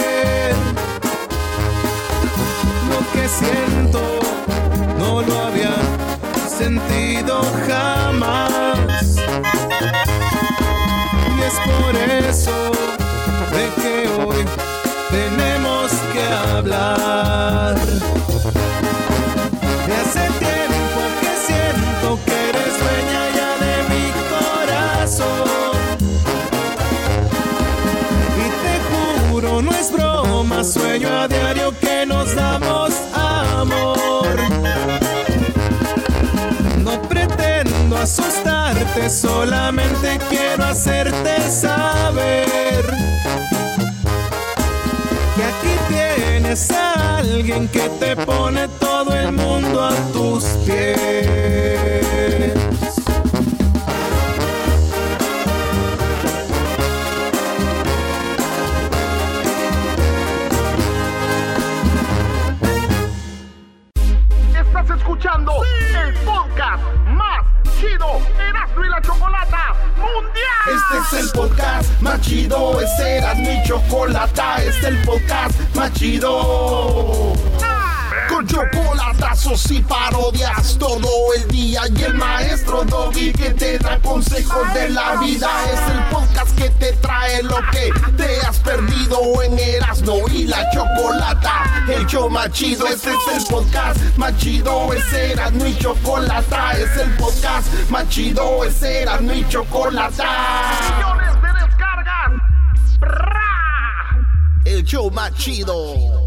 sentido jamás. Y es por eso de que hoy tenemos que hablar. De hace tiempo que siento que eres dueña ya de mi corazón. Y te juro, no es broma, sueño a diario asustarte, solamente quiero hacerte saber que aquí tienes a alguien que te pone todo el mundo a tus pies. Podcast chido. Es Erasmo y Chocolata. Es el podcast más chido. Con chocolatazos y parodias todo el día. Y el maestro Doggy que te da consejos de la vida. Es el podcast que te trae lo que te has perdido en Erasmo y la Chocolata. El show más chido, ese es el podcast más chido. Es Erasmo y Chocolata. Es el podcast más chido. Es Erasmo y Chocolata. Show más chido.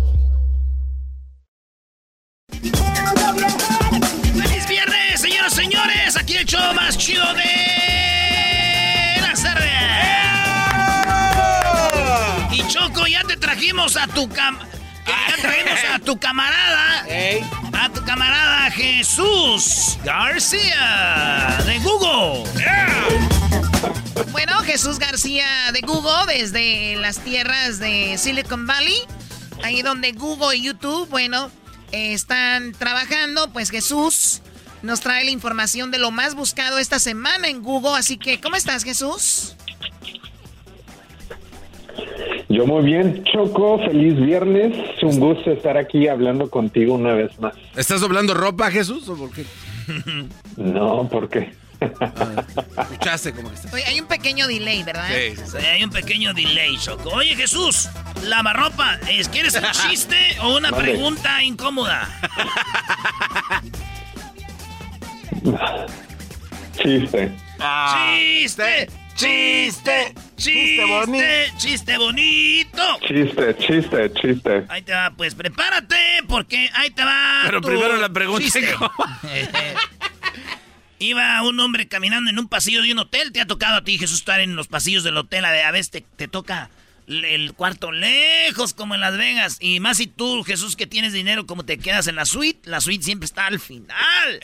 Desde las tierras de Silicon Valley, ahí donde Google y YouTube, bueno, eh, están trabajando, pues Jesús nos trae la información de lo más buscado esta semana en Google, así que ¿cómo estás Jesús? Yo muy bien, Choco, feliz viernes. Es un gusto estar aquí hablando contigo una vez más. ¿Estás doblando ropa, Jesús, o por qué? No, ¿por qué? Escuchaste como que estás. Oye, hay un pequeño delay, ¿verdad? Sí, sí, sí, hay un pequeño delay, Choco. Oye, Jesús, lavarropa, ¿es- ¿quieres un chiste o una pregunta incómoda? Chiste. ¡Chiste! ¡Chiste! ¡Chiste bonito! ¡Chiste bonito! Chiste, chiste, chiste. Ahí te va, pues prepárate, porque ahí te va. Pero tu primero la pregunta chiste. Iba un hombre caminando en un pasillo de un hotel. Te ha tocado a ti, Jesús, estar en los pasillos del hotel. A a veces te, te toca el cuarto lejos, como en Las Vegas. Y más si tú, Jesús, que tienes dinero, como te quedas en la suite. La suite siempre está al final.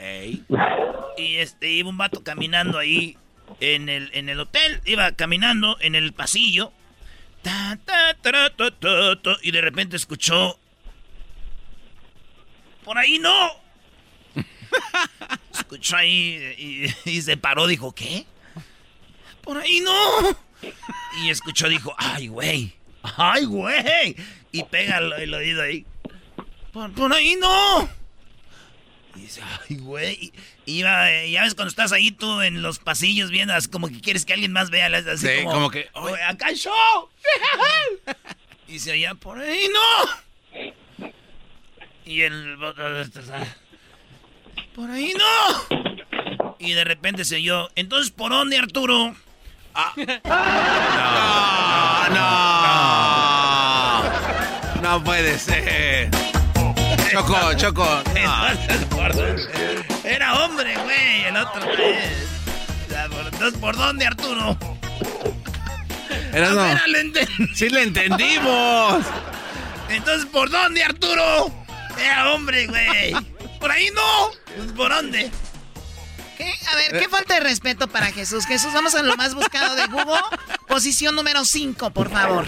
Y este, iba un vato caminando ahí en el, en el hotel. Iba caminando en el pasillo. Ta, ta, ta, y de repente escuchó. Por ahí no. Escuchó ahí y, y se paró, dijo, ¿qué? Por ahí no. Y escuchó, dijo, ay, güey. Ay, güey. Y pega el, oído ahí. Por, por ahí no. Y dice, ay, güey. Y eh, ya ves cuando estás ahí tú en los pasillos viendo, así como que quieres que alguien más vea, así Sí, como, como que, "Oye, acá show. y se oía, por ahí no. Y el... Por ahí no. Y de repente se oyó, entonces, ¿por dónde, Arturo? No, no. No puede ser. Choco, Choco. Era hombre, güey, el otro es. Entonces, ¿por dónde, Arturo? Era no. Ver, le Sí le entendimos. Entonces, ¿por dónde, Arturo? Era hombre, güey. Por ahí no. ¿Por dónde? ¿Qué? A ver, qué falta de respeto para Jesús. Jesús, vamos a lo más buscado de Google. Posición número 5, por favor.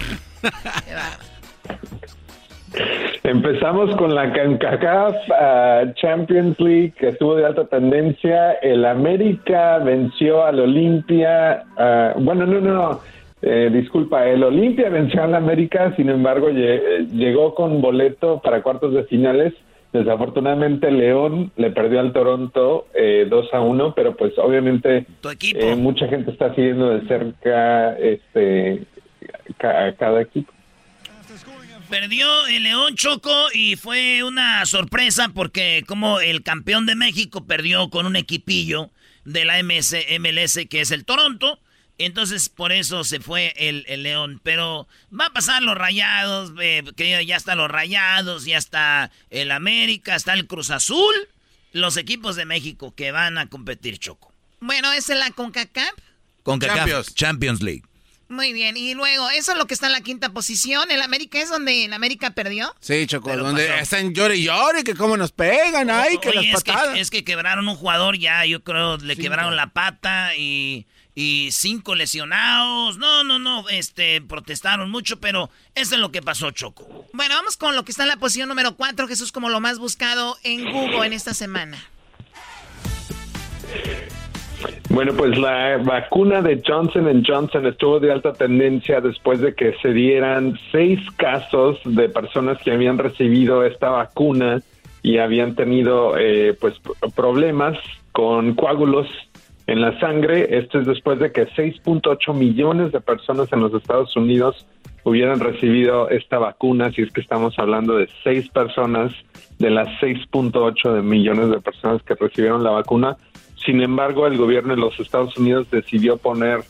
Empezamos con la CONCACAF ah, Champions League, que estuvo de alta tendencia. El América venció al Olimpia. ah, bueno, no, no, no. eh, disculpa, el Olimpia venció al América, sin embargo, lle- llegó con boleto para cuartos de finales. Desafortunadamente, León le perdió al Toronto eh, 2 a 1, pero pues obviamente eh, mucha gente está siguiendo de cerca este ca- cada equipo. Perdió el León Choco y fue una sorpresa porque como el campeón de México perdió con un equipillo de la MS, MLS que es el Toronto. Entonces por eso se fue el, el León. Pero va a pasar los rayados, eh, que ya están los rayados, ya está el América, está el Cruz Azul. Los equipos de México que van a competir Choco. Bueno, es la CONCACAF. Con Champions. Champions League. Muy bien. Y luego, eso es lo que está en la quinta posición. El América es donde el América perdió. Sí, Choco, Pero donde pasó. están llore y llore, que cómo nos pegan, ay, que Oye, las es que, patadas. es que quebraron un jugador ya, yo creo, le quebraron la pata y, y cinco lesionados. No, no, no, este, protestaron mucho, pero eso es lo que pasó, Choco. Bueno, vamos con lo que está en la posición número 4, Jesús, como lo más buscado en Google en esta semana. Bueno, pues la vacuna de Johnson Johnson estuvo de alta tendencia después de que se dieran seis casos de personas que habían recibido esta vacuna y habían tenido eh, pues problemas con coágulos en la sangre. Esto es después de que 6.8 millones de personas en los Estados Unidos hubieran recibido esta vacuna, si es que estamos hablando de seis personas de las 6.8 de millones de personas que recibieron la vacuna. Sin embargo, el gobierno de los Estados Unidos decidió poner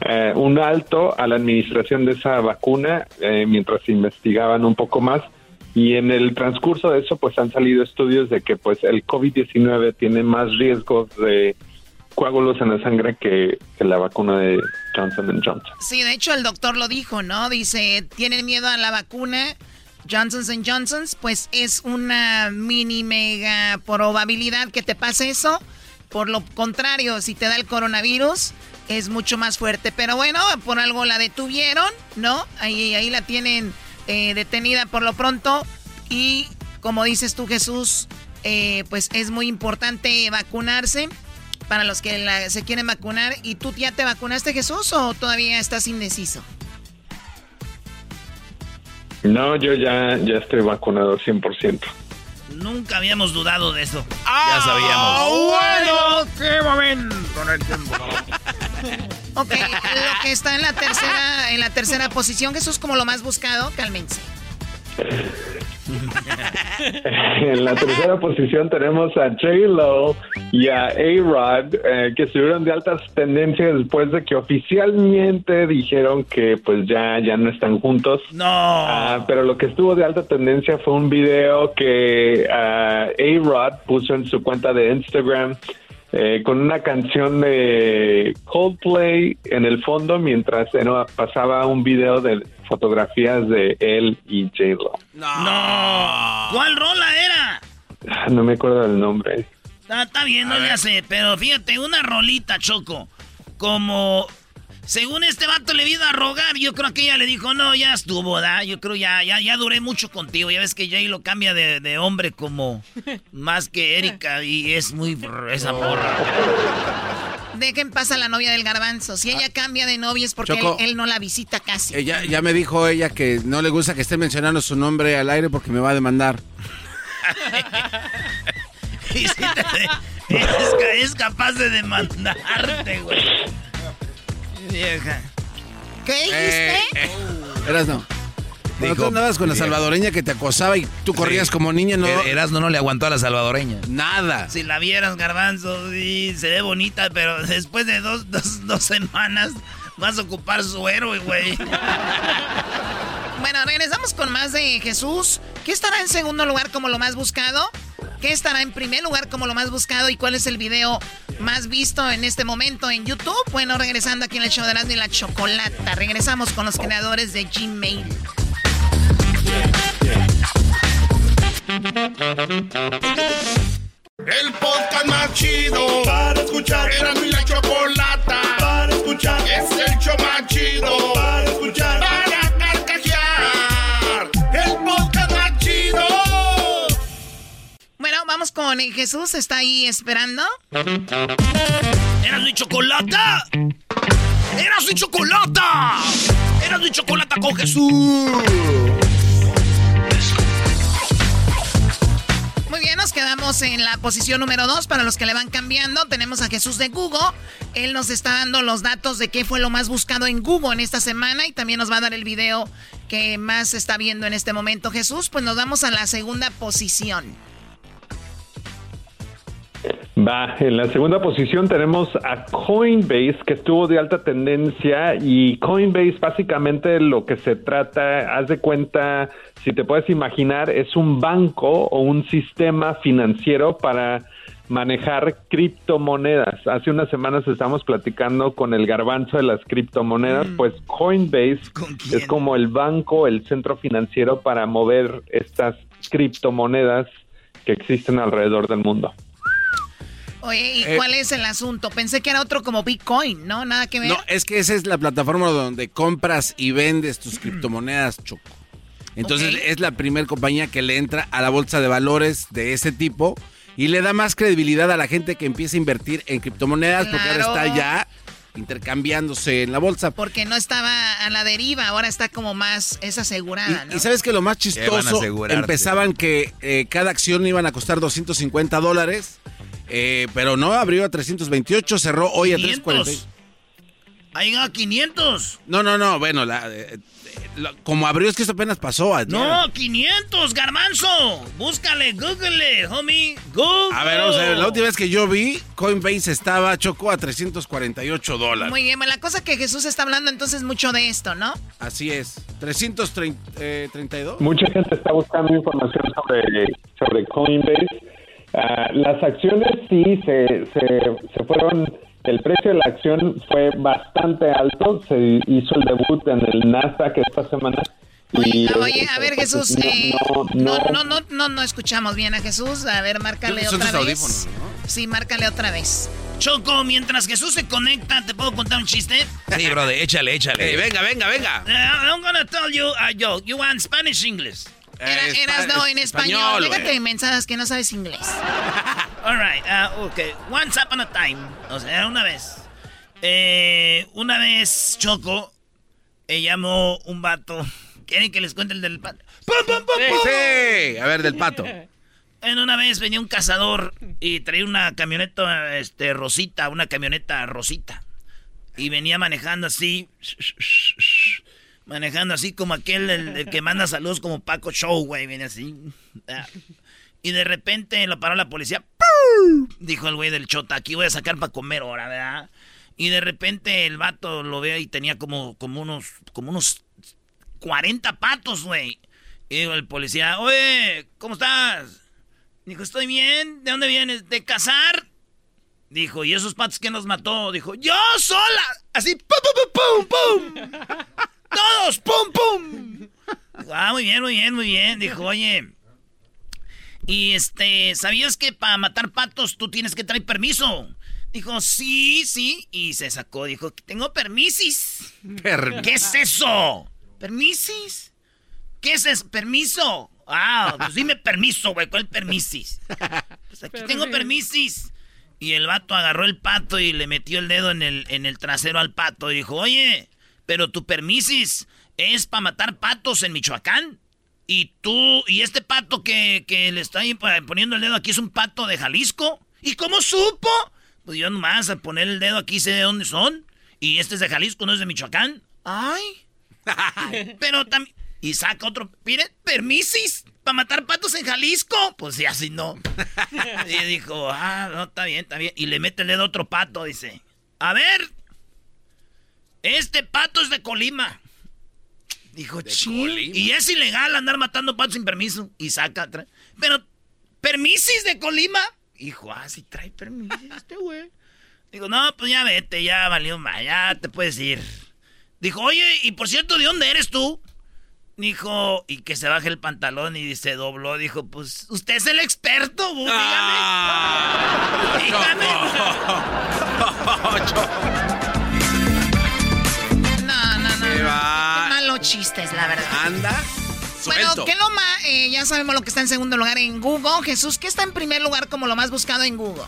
eh, un alto a la administración de esa vacuna eh, mientras investigaban un poco más. Y en el transcurso de eso, pues han salido estudios de que pues el COVID-19 tiene más riesgos de coágulos en la sangre que, la vacuna de Johnson Johnson. Sí, de hecho el doctor lo dijo, ¿no? Dice, tienen miedo a la vacuna Johnson Johnson, pues es una mini mega probabilidad que te pase eso. Por lo contrario, si te da el coronavirus, es mucho más fuerte. Pero bueno, por algo la detuvieron, ¿no? Ahí, ahí la tienen eh, detenida por lo pronto. Y como dices tú, Jesús, eh, pues es muy importante vacunarse para los que se quieren vacunar. ¿Y tú ya te vacunaste, Jesús, o todavía estás indeciso? No, yo ya, ya estoy vacunado 100%. Nunca habíamos dudado de eso. ya sabíamos. Bueno, qué momento ok, lo que está en la tercera, en la tercera posición, Jesús, como lo más buscado, cálmense. en la tercera posición tenemos a J-Lo y a A-Rod, eh, que estuvieron de altas tendencias después de que oficialmente dijeron que pues ya, ya no están juntos. No. Ah, pero lo que estuvo de alta tendencia fue un video que ah, A-Rod puso en su cuenta de Instagram eh, con una canción de Coldplay en el fondo mientras pasaba un video de fotografías de él y J-Lo. No. ¿Cuál rola era? Ah, no me acuerdo del nombre. Ah, está bien, no le sé, pero fíjate, una rolita, Choco. Como según este vato le vino a rogar, yo creo que ella le dijo, no, ya estuvo, ¿verdad? Yo creo ya, ya, ya duré mucho contigo. Ya ves que Jay lo cambia de, hombre como más que Erika y es muy esa morra. Dejen pasar a la novia del garbanzo. Si ella cambia de novia es porque él, no la visita casi. Ella, ya me dijo ella que no le gusta que esté mencionando su nombre al aire porque me va a demandar. y si te, es capaz de demandarte, güey. Vieja. ¿Qué dijiste? Eh, eh. Eras no. Dijo, tú andabas con la salvadoreña que te acosaba y tú corrías como niña, ¿no? Erasno no le aguantó a la salvadoreña. Nada. Si la vieras, garbanzo, sí, se ve bonita, pero después de dos, dos, dos semanas vas a ocupar su héroe, güey. bueno, regresamos con más de Jesús. ¿Qué estará en segundo lugar como lo más buscado? ¿Qué estará en primer lugar como lo más buscado y cuál es el video más visto en este momento en YouTube? Bueno, regresando aquí en el show de Erasmo y la Chocolata. Regresamos con los creadores de Gmail. El podcast más chido para escuchar. Era mi la chocolata para escuchar. Es el show más chido para escuchar. Vamos con Jesús, está ahí esperando. ¡Eras mi chocolata! ¡Eras mi chocolata! ¡Eras mi chocolata con Jesús! Muy bien, nos quedamos en la posición número 2 para los que le van cambiando. Tenemos a Jesús de Google. Él nos está dando los datos de qué fue lo más buscado en Google en esta semana y también nos va a dar el video que más está viendo en este momento. Jesús, pues nos vamos a la segunda posición. Va, en la segunda posición tenemos a Coinbase, que estuvo de alta tendencia y Coinbase básicamente lo que se trata, haz de cuenta, si te puedes imaginar, es un banco o un sistema financiero para manejar criptomonedas. Hace unas semanas estamos platicando con el garbanzo de las criptomonedas, mm. pues Coinbase es como el banco, el centro financiero para mover estas criptomonedas que existen alrededor del mundo. Oye, ¿y eh, cuál es el asunto? Pensé que era otro como Bitcoin, ¿no? Nada que ver. No, es que esa es la plataforma donde compras y vendes tus criptomonedas, Choco. Entonces es la primera compañía que le entra a la bolsa de valores de ese tipo Y le da más credibilidad a la gente que empieza a invertir en criptomonedas porque ahora está ya intercambiándose en la bolsa. Porque no estaba a la deriva, ahora está como más, es asegurada, ¿no? Y sabes que lo más chistoso, empezaban que eh, cada acción iban a costar 250 dólares, eh, pero no, abrió a 328, cerró hoy a 500. 340. Ha llegado a 500. No, no, no, bueno, la, eh, eh, como abrió es que esto apenas pasó ayer. No, 500, garbanzo. Búscale, google, homie. Google. A ver, vamos a ver, la última vez que yo vi, Coinbase estaba, chocó a 348 dólares. Muy bien, la cosa que Jesús está hablando entonces mucho de esto, ¿no? Así es, 332. Mucha gente está buscando información sobre, sobre Coinbase. Ah, las acciones sí se, se, se fueron, el precio de la acción fue bastante alto, se hizo el debut en el Nasdaq esta semana. y, Oye, a ver, Jesús, no, eh, no, no, no, no, no, no escuchamos bien a Jesús. A ver, márcale Creo que son otra vez. audífonos, Sí, márcale otra vez. Choco, mientras Jesús se conecta, ¿te puedo contar un chiste? Sí, brother, échale, échale. Ey, venga, venga, venga. Uh, I'm gonna tell you, uh, yo, you want Spanish English. Era, eras no en español. Déjate de mensadas que no sabes inglés. All right, uh, okay. Once upon a time, o sea, una vez. Eh, una vez, Choco, eh, llamó un vato. ¿Quieren que les cuente el del pato? ¡Pum, pum, pum, pum! Sí, a ver, del pato. En una vez venía un cazador y traía una camioneta este, rosita, una camioneta rosita. Y venía manejando así, manejando así como aquel, el, que manda saludos como Paco Show, güey, viene así. Ah. Y de repente lo paró la policía. ¡Pum! Dijo el güey del chota, aquí voy a sacar para comer ahora, ¿verdad? Y de repente el vato lo ve y tenía como, como unos, como unos 40 patos, güey. Y dijo el policía, oye, ¿cómo estás? Dijo, estoy bien. ¿De dónde vienes? ¿De cazar? Dijo, ¿y esos patos quién los mató? Dijo, yo sola. Así, pum, pum, pum, pum. Todos, pum, pum. Ah, muy bien, muy bien, muy bien. Dijo, oye. Y este, ¿sabías que para matar patos tú tienes que traer permiso? Dijo, sí, sí. Y se sacó, dijo, tengo permisis. Per- ¿Qué es eso? ¿Permisis? ¿Qué es eso? ¿Permiso? Ah, pues dime permiso, güey. ¿Cuál permisis? Pues aquí tengo permisis. Y el vato agarró el pato y le metió el dedo en el, en el trasero al pato y dijo, oye, pero tu permisis es para matar patos en Michoacán. Y tú, y este pato que, que le está poniendo el dedo aquí es un pato de Jalisco. ¿Y cómo supo? Pues yo nomás al poner el dedo aquí sé de dónde son. Y este es de Jalisco, no es de Michoacán. Ay. Pero también... Y saca otro... Mire, permisis para matar patos en Jalisco. Pues sí, así no. Y dijo, ah, no, está bien, está bien. Y le mete el dedo a otro pato, dice. A ver. Este pato es de Colima. Dijo, "Chin". Y es ilegal andar matando patos sin permiso. Y saca, trae. Pero, ¿permisis de Colima? Hijo, ah, sí trae permiso este güey. Digo, no, pues ya vete, ya valió más, ya te puedes ir. Dijo, oye, y por cierto, ¿de dónde eres tú? Dijo, y que se baje el pantalón y se dobló. Dijo, pues, usted es el experto, bu, dígame. dígame. chistes, la verdad. Anda. Bueno, suelto. ¿qué lo más? ya sabemos lo que está en segundo lugar en Google. Jesús, ¿qué está en primer lugar como lo más buscado en Google?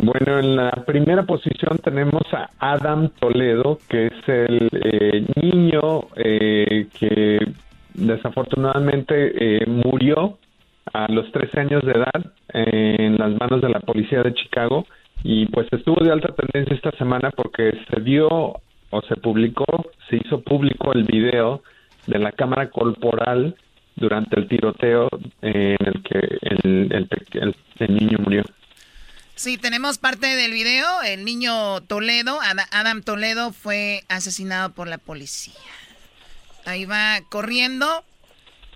Bueno, en la primera posición tenemos a Adam Toledo, que es el eh, niño eh, que desafortunadamente eh, murió a los 13 años de edad en las manos de la policía de Chicago y pues estuvo de alta tendencia esta semana porque se dio o se publicó, se hizo público el video de la cámara corporal durante el tiroteo en el que el, el el- niño murió. Sí, tenemos parte del video. El niño Toledo, Ada- Adam Toledo, fue asesinado por la policía. Ahí va corriendo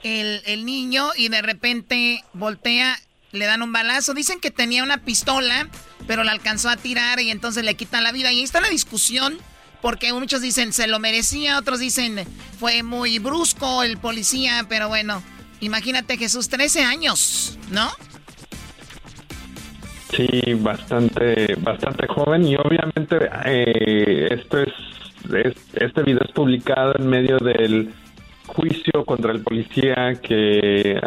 el, el niño y de repente voltea, le dan un balazo. Dicen que tenía una pistola, pero la alcanzó a tirar y entonces le quitan la vida. Y ahí está la discusión, porque muchos dicen se lo merecía, otros dicen fue muy brusco el policía, pero bueno, imagínate Jesús, 13 años, ¿no? Sí, bastante, bastante joven y obviamente eh, esto es, es- este video es publicado en medio del juicio contra el policía que eh,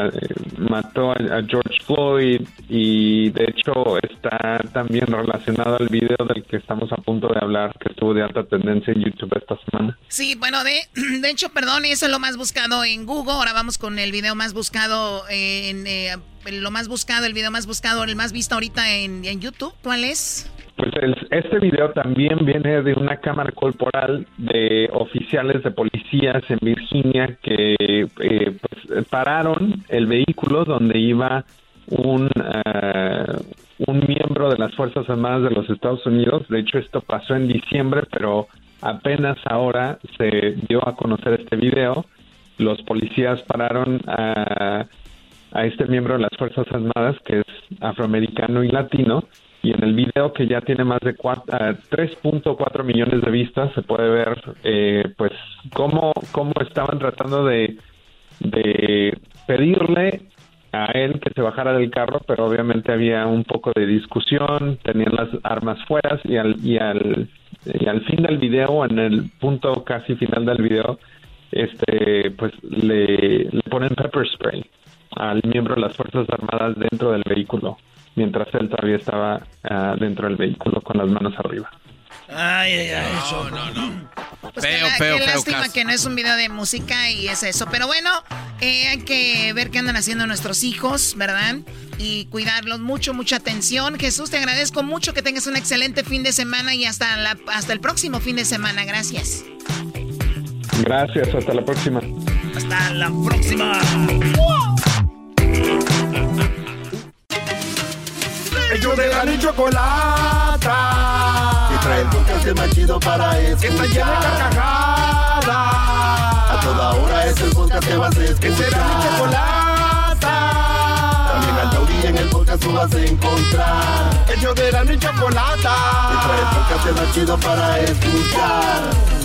mató a, George Floyd y de hecho está también relacionado al video del que estamos a punto de hablar que estuvo de alta tendencia en YouTube esta semana. Sí, bueno, de, de hecho, perdón, eso es lo más buscado en Google. Ahora vamos con el video más buscado eh, lo más buscado, el video más buscado, el más visto ahorita en, en YouTube. ¿Cuál es? Pues el- este video también viene de una cámara corporal de oficiales de policías en Virginia que eh, pues, pararon el vehículo donde iba un, eh, un miembro de las Fuerzas Armadas de los Estados Unidos. De hecho, esto pasó en diciembre, pero apenas ahora se dio a conocer este video. Los policías pararon a a este miembro de las Fuerzas Armadas que es afroamericano y latino y en el video que ya tiene más de cuat- ah, 3.4 millones de vistas se puede ver eh, pues cómo, cómo estaban tratando de, de pedirle a él que se bajara del carro pero obviamente había un poco de discusión tenían las armas fuera y al, y al, y al fin del video en el punto casi final del video este pues le, le ponen pepper spray al miembro de las Fuerzas Armadas dentro del vehículo, mientras él todavía estaba ah, dentro del vehículo con las manos arriba. Ay, ay, ay. No, no, no. Pues qué, la- qué lástima que no es un video de música y es eso. Pero bueno, eh, hay que ver qué andan haciendo nuestros hijos, ¿verdad? Y cuidarlos mucho, mucha atención. Jesús, te agradezco mucho que tengas un excelente fin de semana y hasta, la, hasta el próximo fin de semana. Gracias. Gracias, hasta la próxima. Hasta la próxima. Ellos de la ni chocolata. Que trae el podcast más chido para escuchar. Que está llena de carcajadas. A toda hora es el podcast que vas a escuchar. Que será mi chocolata. También al taurí en el podcast tú vas a encontrar. Ellos de la ni chocolata. Que trae el podcast más chido para escuchar.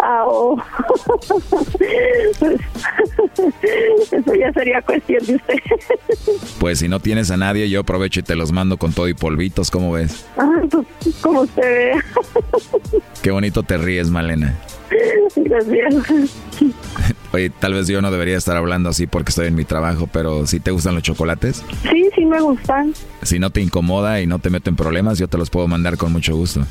Ah, oh. Pues, eso ya sería cuestión de usted. Pues si no tienes a nadie, yo aprovecho y te los mando con todo y polvitos, ¿cómo ves? Ah, pues como usted vea. Qué bonito te ríes, Malena. Gracias. Oye, tal vez yo no debería estar hablando así porque estoy en mi trabajo, pero si te gustan los chocolates, Sí, sí me gustan. si no te incomoda y no te meto en problemas, yo te los puedo mandar con mucho gusto.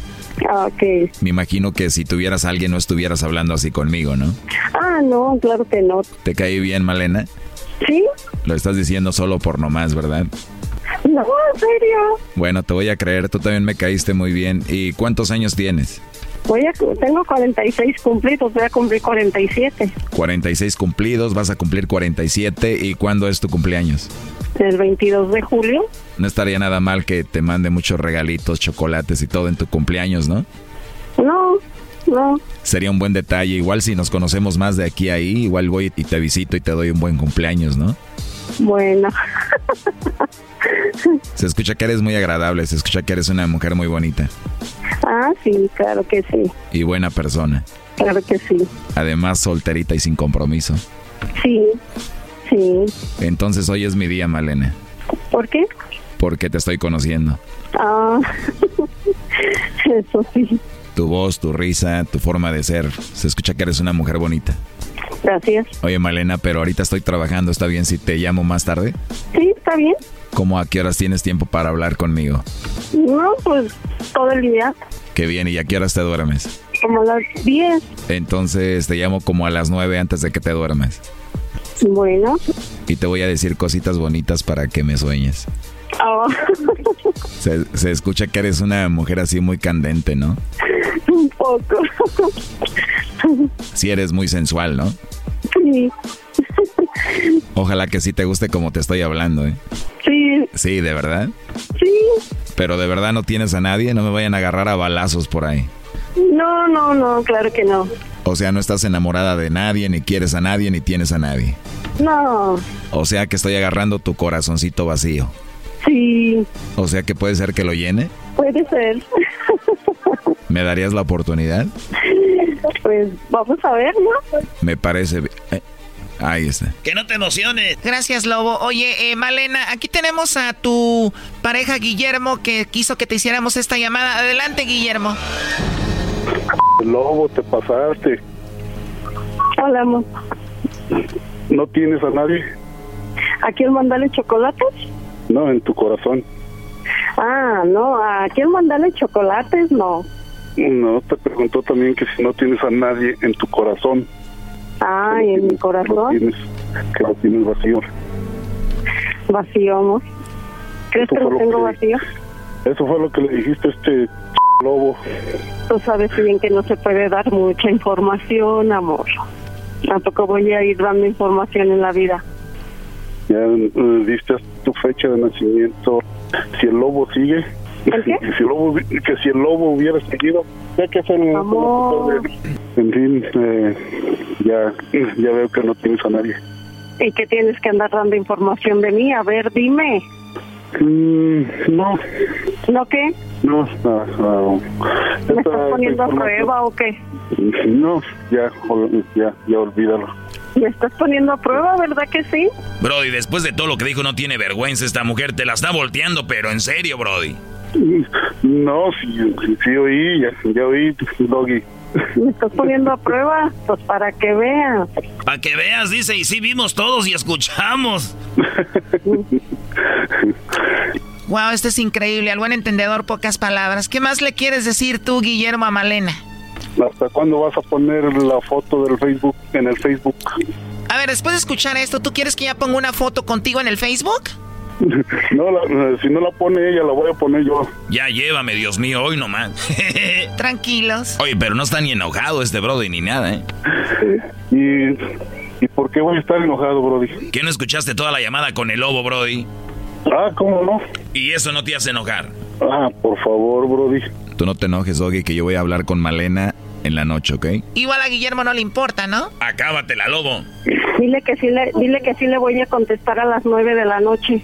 Ah, Ok. Me imagino que si tuvieras a alguien no estuvieras hablando así conmigo, ¿no? Ah, no, claro que no. ¿Te caí bien, Malena? ¿Sí? Lo estás diciendo solo por nomás, ¿verdad? No, en serio. Bueno, te voy a creer, tú también me caíste muy bien. ¿Y cuántos años tienes? Voy a, tengo 46 cumplidos, voy a cumplir 47. 46 cumplidos, vas a cumplir 47. ¿Y cuándo es tu cumpleaños? El 22 de julio. No estaría nada mal que te mande muchos regalitos, chocolates y todo en tu cumpleaños, ¿no? No, no. Sería un buen detalle. Igual si nos conocemos más de aquí a ahí, igual voy y te visito y te doy un buen cumpleaños, ¿no? Bueno. Se escucha que eres muy agradable, se escucha que eres una mujer muy bonita Ah, sí, claro que sí. y buena persona. Claro que sí. Además, solterita y sin compromiso. Sí, sí. Entonces hoy es mi día, Malena, ¿Por qué? porque te estoy conociendo. Ah, eso sí. Tu voz, tu risa, tu forma de ser. Se escucha que eres una mujer bonita. Gracias. Oye, Malena, pero ahorita estoy trabajando. ¿Está bien si te llamo más tarde? Sí, está bien. ¿Cómo a qué horas tienes tiempo para hablar conmigo? No, pues todo el día, Qué bien, ¿y a qué horas te duermes? como a las 10. Entonces te llamo como a las nueve antes de que te duermes. Bueno. Y te voy a decir cositas bonitas para que me sueñes. Ah, Se, se escucha que eres una mujer así muy candente, ¿no? un poco. Sí eres muy sensual, ¿no? Sí, Ojalá que sí te guste como te estoy hablando, ¿eh? sí, Sí, de verdad. sí. Pero de verdad no tienes a nadie, no me vayan a agarrar a balazos por ahí. No, no, no, claro que no. O sea, no estás enamorada de nadie, ni quieres a nadie, ni tienes a nadie. No, O sea que estoy agarrando tu corazoncito vacío. sí, O sea que puede ser que lo llene. puede ser. ¿Me darías la oportunidad? Pues vamos a ver, ¿no? Me parece... eh, ahí está. Que no te emociones. Gracias, Lobo. Oye, eh, Malena, aquí tenemos a tu pareja Guillermo que quiso que te hiciéramos esta llamada. Adelante, Guillermo. Lobo, te pasaste. Hola, amor. ¿No tienes a nadie? ¿A quién mandarle chocolates? No, en tu corazón. Ah, no, ¿a quién mandarle chocolates? No. No, te preguntó también que si no tienes a nadie en tu corazón. Ay, en mi Que lo corazón, tienes, que lo tienes vacío. vacío, amor. ¿Crees que lo tengo que- vacío? Eso fue lo que le dijiste a este lobo. Tú sabes bien que no se puede dar mucha información, amor. Tampoco voy a ir dando información en la vida. Ya eh, diste tu fecha de nacimiento. Si el lobo sigue, ¿El qué? que si el lobo, que si el lobo hubiera seguido, ya que hacer un- Amor. En fin, eh, ya, ya veo que no tienes a nadie. ¿Y que tienes que andar dando información de mí? A ver, dime. Mm, no, ¿No qué? no, no, no. ¿Me estás poniendo a prueba o qué? No, ya, ya, ya olvídalo. ¿Me estás poniendo a prueba, verdad que sí? Brody, después de todo lo que dijo, no tiene vergüenza esta mujer. Te la está volteando, pero en serio, Brody. No, sí, sí oí, ya, ya oí, Doggy. ¿Me estás poniendo a prueba? Pues para que veas. Para que veas, dice, y sí vimos todos y escuchamos. Wow, esto es increíble. Al buen entendedor, pocas palabras. ¿Qué más le quieres decir tú, Guillermo, a Malena? ¿Hasta cuándo vas a poner la foto del Facebook en el Facebook? A ver, después de escuchar esto, ¿tú quieres que ya ponga una foto contigo en el Facebook? No, la- si no la pone ella, la voy a poner yo. Ya llévame, Dios mío, hoy nomás. Tranquilos. Oye, pero no está ni enojado este Brody ni nada, ¿eh? ¿Y, ¿Y por qué voy a estar enojado, Brody? ¿Que no escuchaste toda la llamada con el lobo, Brody? Ah, ¿cómo no? Y eso no te hace enojar. Ah, por favor, Brody. Tú no te enojes, Doggy, que yo voy a hablar con Malena en la noche, ¿ok? Igual a Guillermo no le importa, ¿no? Acábatela, lobo. Dile que sí le, dile que sí le voy a contestar a las nueve de la noche.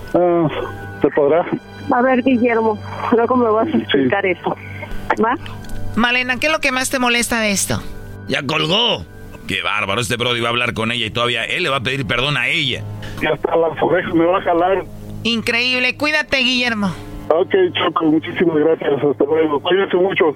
Ah, ¿Se podrá? A ver, Guillermo, luego me vas a explicar eso. ¿Va? Malena, ¿qué es lo que más te molesta de esto? Ya colgó. Qué bárbaro, este Brody va a hablar con ella y todavía él le va a pedir perdón a ella. Y hasta las orejas me va a jalar. Increíble, cuídate, Guillermo. Ok, Choco, muchísimas gracias. Hasta luego. Cuídense mucho.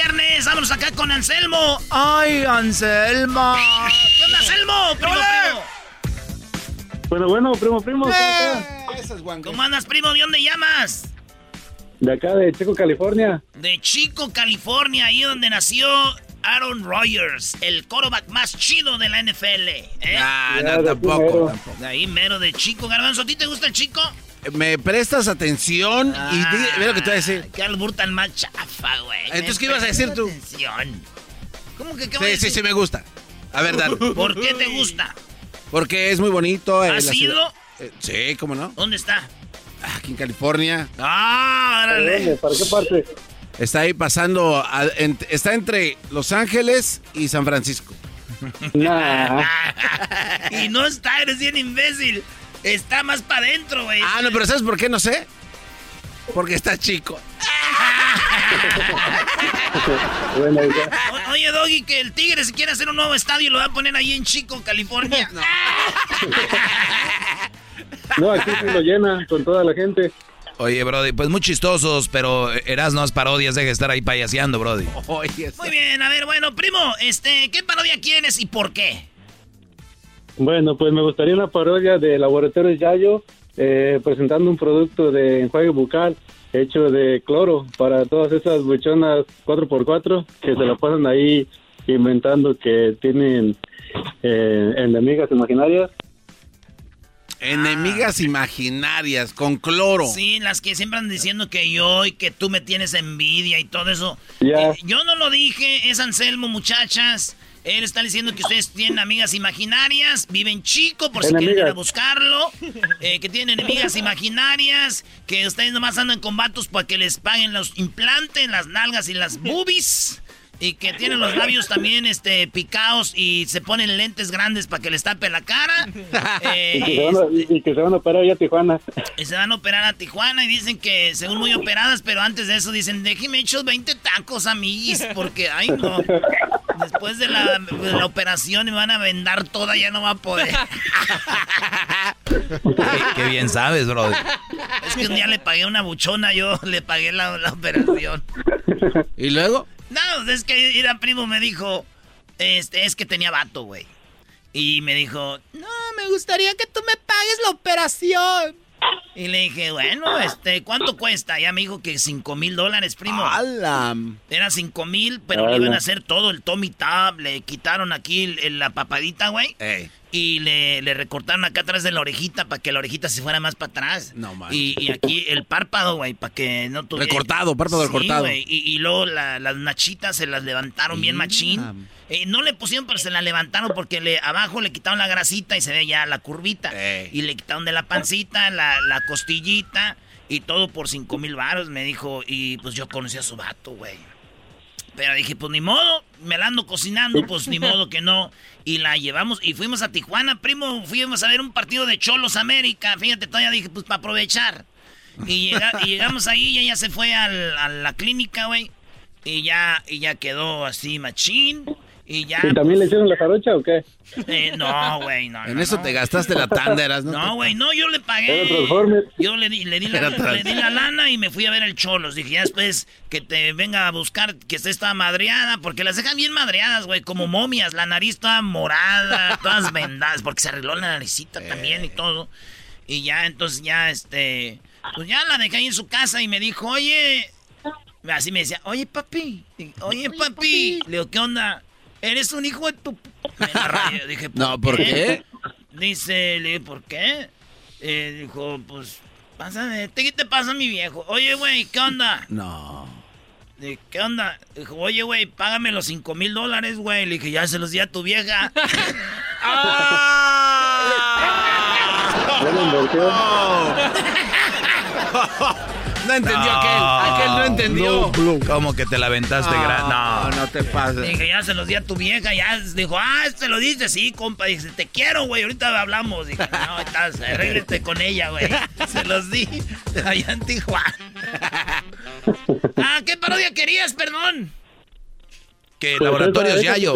viernes, vámonos acá con Anselmo. Ay, Anselmo. ¿Qué onda, Anselmo? Primo, primo. Bueno, bueno, primo, primo. ¿cómo Eh. estás? ¿Cómo andas, primo? ¿De dónde llamas? De acá, de Chico, California. De Chico, California, ahí donde nació Aaron Rodgers, el quarterback más chido de la NFL. ¿eh? Ah, no, tampoco, tampoco. De ahí mero de Chico. Garbanzo, ¿a ti te gusta el Chico? Me prestas atención y di- ve lo que te voy a decir. Qué albur tan más chafa, güey. Entonces, ¿qué ibas a decir tú? atención. ¿Cómo que qué voy a Sí, sí, decir? sí, me gusta. A ver, dale. ¿Por qué te gusta? Porque es muy bonito. eh, ¿Has ido? Eh, sí, ¿cómo no? ¿Dónde está? Aquí en California. Ah, órale. ¿Para qué parte? Está ahí pasando, a- en- está entre Los Ángeles y San Francisco. y no está, eres bien imbécil. Está más para adentro, güey. Ah, no, pero ¿sabes por qué no sé? Porque está chico. O- Oye, Doggy, que el Tigre si quiere hacer un nuevo estadio lo va a poner ahí en Chico, California. No, aquí sí lo llena con toda la gente. Oye, Brody, pues muy chistosos, pero eras no parodias, deja de estar ahí payaseando, Brody. Muy bien, a ver, bueno, primo, este, ¿qué parodia quieres y por qué? Bueno, pues me gustaría una parodia de Laboratorios Yayo eh, presentando un producto de enjuague bucal hecho de cloro para todas esas buchonas 4x4 que se la pasan ahí inventando que tienen eh, enemigas imaginarias. Enemigas imaginarias con cloro. Sí, las que siempre andan diciendo que yo y que tú me tienes envidia y todo eso. Ya. Eh, yo no lo dije, es Anselmo, muchachas. Él está diciendo que ustedes tienen amigas imaginarias, viven chico por si quieren ir a buscarlo, eh, que tienen enemigas imaginarias, que ustedes nomás andan con vatos para que les paguen los implantes, las nalgas y las boobies. Y que tienen los labios también este, picados y se ponen lentes grandes para que les tape la cara. Eh, y, que se van a, y que se van a parar allá a Tijuana. y se van a operar a Tijuana y dicen que según muy operadas, pero antes de eso dicen, déjeme echar 20 tacos, amiguis, porque, ay, no. Después de la, de la operación me van a vendar toda, ya no va a poder. Qué, qué bien sabes, Brody. Es que un día le pagué una buchona, yo le pagué la, la operación. ¿Y luego? No, es que era primo me dijo, este, es que tenía vato, güey. Y me dijo, no, me gustaría que tú me pagues la operación. Y le dije, bueno, este, ¿cuánto cuesta? Ya me dijo que cinco mil dólares, primo. Era cinco mil, pero le iban a hacer todo el Tommy Tab, le quitaron aquí la papadita, güey. Y le, le, recortaron acá atrás de la orejita para que la orejita se fuera más para atrás. No, man. Y, aquí el párpado, güey, para que no tuviera... Recortado, párpado recortado. Y, y, luego las nachitas se las levantaron bien machín. Eh, no le pusieron, pero se la levantaron porque le, abajo le quitaron la grasita y se ve ya la curvita. Y le quitaron de la pancita, la, la costillita y todo por cinco mil baros, me dijo. Y pues yo conocí a su vato, güey. Pero dije, pues ni modo, me la ando cocinando, pues ni modo que no. Y la llevamos y fuimos a Tijuana, primo, fuimos a ver un partido de Cholos América. Fíjate, todavía dije, pues para aprovechar. Y, llegamos ahí y ella se fue a la clínica, güey. Y ya, y ya quedó así machín. Y ya. ¿Y también le hicieron la jarocha o qué? Eh, no, güey, no. En eso te gastaste la tanda, ¿no? No, güey, no, yo le pagué. Yo le di, le, di la, le di la lana y me fui a ver el Cholos. Dije, ya después que te venga a buscar que esté toda madreada, porque las dejan bien madreadas, güey, como momias. La nariz toda morada, todas vendadas, porque se arregló la naricita también y todo. Y ya, entonces ya, este. Pues ya la dejé ahí en su casa y me dijo, oye. Así me decía, oye, papi. Oye, papi. Le digo, ¿qué onda? Eres un hijo de tu... Me Dije, ¿por no, ¿por qué? Dice, le dije, ¿por qué? Eh, dijo, pues, pásame, ¿qué te pasa, mi viejo? Oye, güey, ¿qué onda? No. Dije, ¿qué onda? Dijo, oye, güey, págame los cinco mil dólares, güey. Le dije, ya se los di a tu vieja. ¡Ah! No entendió aquel. Aquel no entendió. ¿Cómo que te la aventaste grande? No, no te pases. Dije, ya se los di a tu vieja. Ya dijo, ah, se lo dice, sí, compa. Dice, te quiero, güey. Ahorita hablamos. Dije, no, estás, arréglate con ella, güey. Se los di allá en Tijuana. ah, ¿qué parodia querías, perdón? Que Laboratorios Yayo.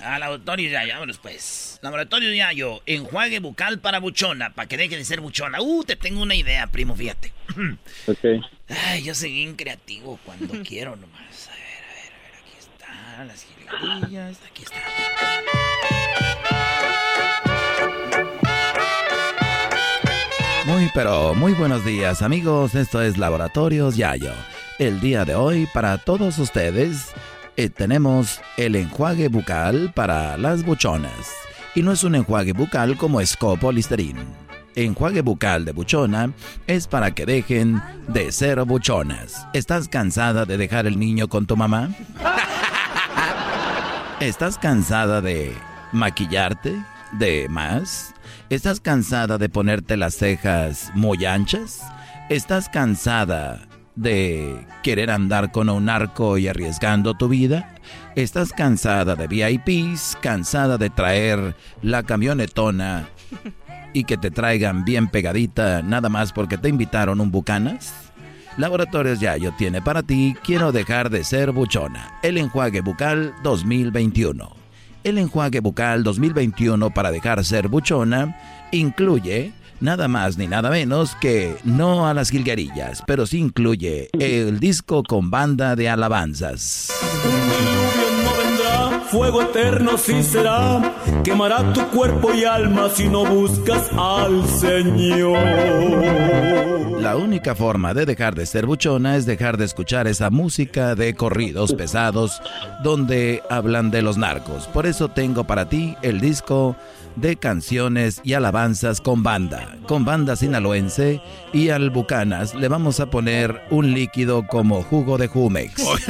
Ah, Laboratorios Yayo, vámonos pues. Laboratorio Yayo, enjuague bucal para buchona, para que deje de ser buchona. Uh, te tengo una idea, primo, fíjate. Ok. Ay, yo soy bien creativo cuando quiero nomás. A ver, a ver, a ver, aquí está, las jilguerillas, aquí está. Muy, pero muy buenos días, amigos. Esto es Laboratorios Yayo. El día de hoy, para todos ustedes, eh, tenemos el enjuague bucal para las buchonas. Y no es un enjuague bucal como Scopo Listerine. Enjuague bucal de buchona es para que dejen de ser buchonas. ¿Estás cansada de dejar el niño con tu mamá? ¿Estás cansada de maquillarte de más? ¿Estás cansada de ponerte las cejas muy anchas? ¿Estás cansada de querer andar con un arco y arriesgando tu vida? ¿Estás cansada de VIPs? ¿Cansada de traer la camionetona y que te traigan bien pegadita nada más porque te invitaron un bucanas? Laboratorios Yayo tiene para ti Quiero dejar de ser buchona. El enjuague bucal 2021. El enjuague bucal 2021 para dejar ser buchona incluye nada más ni nada menos que no a las jilguerillas, pero sí incluye el disco con banda de alabanzas. Fuego eterno sí será, quemará tu cuerpo y alma si no buscas al Señor. La única forma de dejar de ser buchona es dejar de escuchar esa música de corridos pesados donde hablan de los narcos. Por eso tengo para ti el disco de canciones y alabanzas con banda, con banda sinaloense y al Bucanas le vamos a poner un líquido como jugo de Jumex.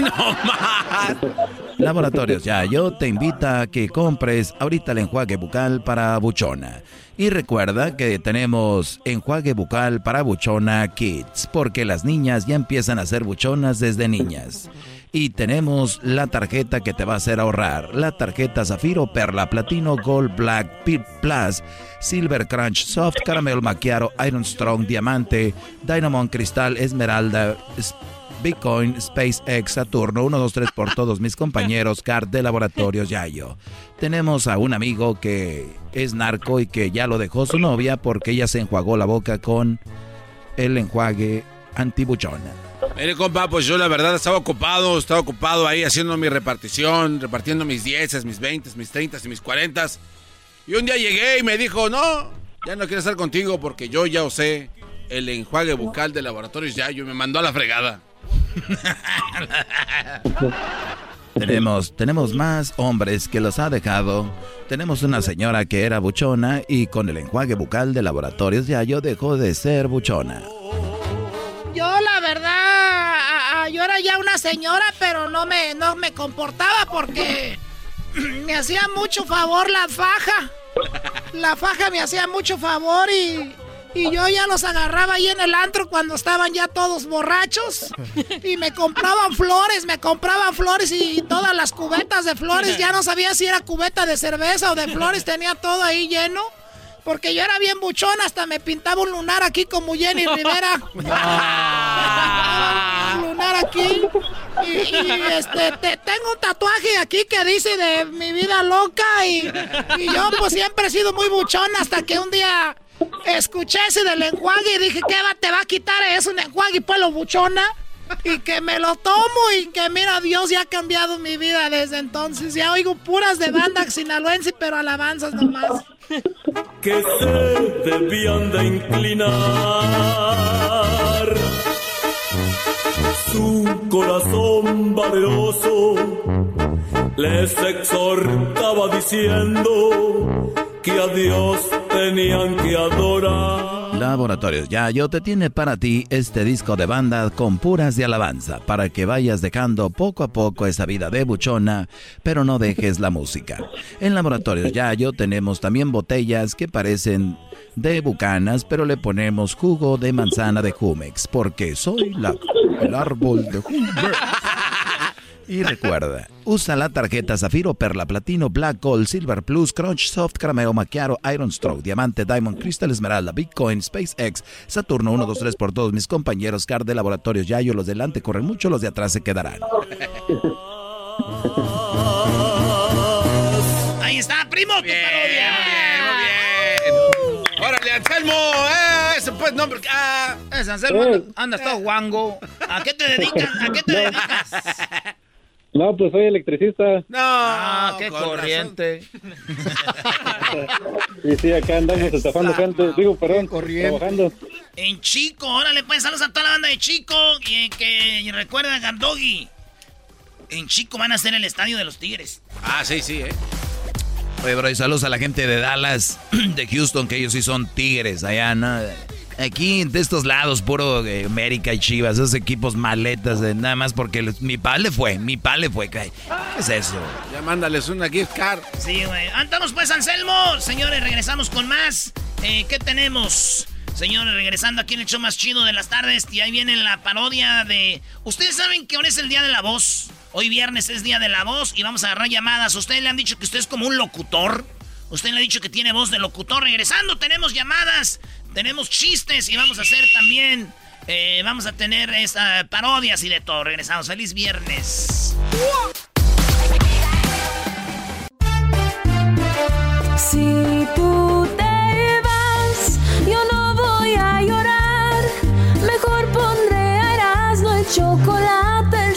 Laboratorios Ya, yo te invita a que compres ahorita el enjuague bucal para buchona. Y recuerda que tenemos enjuague bucal para buchona kids, porque las niñas ya empiezan a ser buchonas desde niñas. Y tenemos la tarjeta que te va a hacer ahorrar. La tarjeta Zafiro, Perla, Platino, Gold, Black, Pit Plus, Silver Crunch, Soft, Caramel Macchiato, Iron Strong, Diamante, Dynamon Cristal, Esmeralda, Bitcoin, SpaceX, Saturno, 1, 2, 3 por todos mis compañeros, CART de Laboratorios Yayo. Tenemos a un amigo que es narco y que ya lo dejó su novia porque ella se enjuagó la boca con el enjuague antibuchona. Mire, compa, pues yo la verdad estaba ocupado, estaba ocupado ahí haciendo mi repartición, repartiendo mis 10, mis 20, mis 30 y mis 40. Y un día llegué y me dijo, no, ya no quiero estar contigo porque yo ya usé el enjuague bucal de laboratorios ya, yo me mandó a la fregada. Tenemos, tenemos más hombres que los ha dejado. Tenemos una señora que era buchona y con el enjuague bucal de laboratorios ya yo dejó de ser buchona. Ya una señora, pero no me, no me comportaba porque me hacía mucho favor la faja. La faja me hacía mucho favor y y yo ya los agarraba ahí en el antro cuando estaban ya todos borrachos. Y me compraban flores, me compraban flores y todas las cubetas de flores. Ya no sabía si era cubeta de cerveza o de flores, tenía todo ahí lleno. Porque yo era bien buchón, hasta me pintaba un lunar aquí como Jenny Rivera. lunar aquí. Y, este, tengo un tatuaje aquí que dice de mi vida loca. Y, y yo pues siempre he sido muy buchón hasta que un día Escuché ese del enjuague y dije, ¿qué va, te va a quitar eso un enjuague y lo buchona? Y que me lo tomo y que mira, Dios ya ha cambiado mi vida desde entonces. Ya oigo puras de banda sinaloense, pero alabanzas nomás. Que se debían de inclinar su corazón valeroso les exhortaba diciendo que a Dios tenían que adorar. Laboratorios yo te tiene para ti este disco de banda con puras de alabanza para que vayas dejando poco a poco esa vida de buchona, pero no dejes la música. En Laboratorios yo tenemos también botellas que parecen de bucanas, pero le ponemos jugo de manzana de Jumex, porque soy la, el árbol de Jumex. Y recuerda, usa la tarjeta Zafiro, Perla, Platino, Black Gold, Silver Plus, Crunch, Soft, Caramelo, Macchiato, Iron Stroke, Diamante, Diamond, Crystal, Esmeralda, Bitcoin, SpaceX, Saturno 1, 2, 3 por todos mis compañeros CAR de Laboratorios Yayo. Los delante corren mucho, los de atrás se quedarán. Ahí está, primo, tu bien, Muy bien, Órale, Anselmo, eh, ese pues nombre. Ah. Es Anselmo, andas todo guango. ¿A qué te dedicas? ¿A qué te dedicas? No, pues soy electricista. No, ah, qué corriente. sí, sí, acá andamos estafando gente. Digo, perdón, corriente. trabajando. En Chico, órale, pues saludos a toda la banda de Chico. Y que recuerda a Gandogi. En Chico van a hacer el estadio de los Tigres. Ah, sí, sí, eh. Oye, bro, y saludos a la gente de Dallas, de Houston, que ellos sí son Tigres allá, ¿no? Aquí, de estos lados, puro eh, América y Chivas, esos equipos maletas, de nada más porque mi pa le fue, mi pa le fue. ¿Qué es eso? Ya mándales una gift card. Sí, güey. Andamos pues, Anselmo. Señores, regresamos con más. Eh, ¿Qué tenemos? Señores, regresando aquí en el show más chido de las tardes. Y ahí viene la parodia de... Ustedes saben que ahora es el Día de la Voz. Hoy viernes es Día de la Voz y vamos a agarrar llamadas. Ustedes le han dicho que usted es como un locutor. Usted le ha dicho que tiene voz de locutor. Regresando, tenemos llamadas tenemos chistes y vamos a hacer también. Eh, vamos a tener esta parodias y de todo. Regresamos. Feliz viernes. Si tú te vas, yo no voy a llorar. Mejor pondré no el chocolate,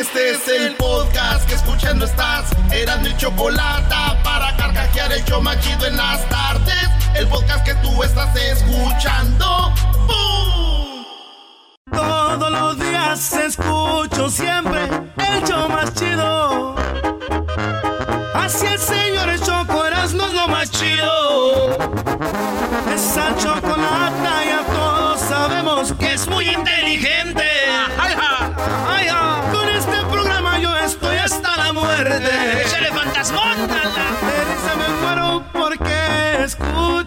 Este es el podcast que escuchando estás. Eran mi chocolate para carcajear el show más chido en las tardes el podcast que tú estás escuchando. Todos los días escucho siempre el show más chido. Así el señor el Choco no es lo más chido. Esa chocolata ya todos sabemos que es muy inteligente.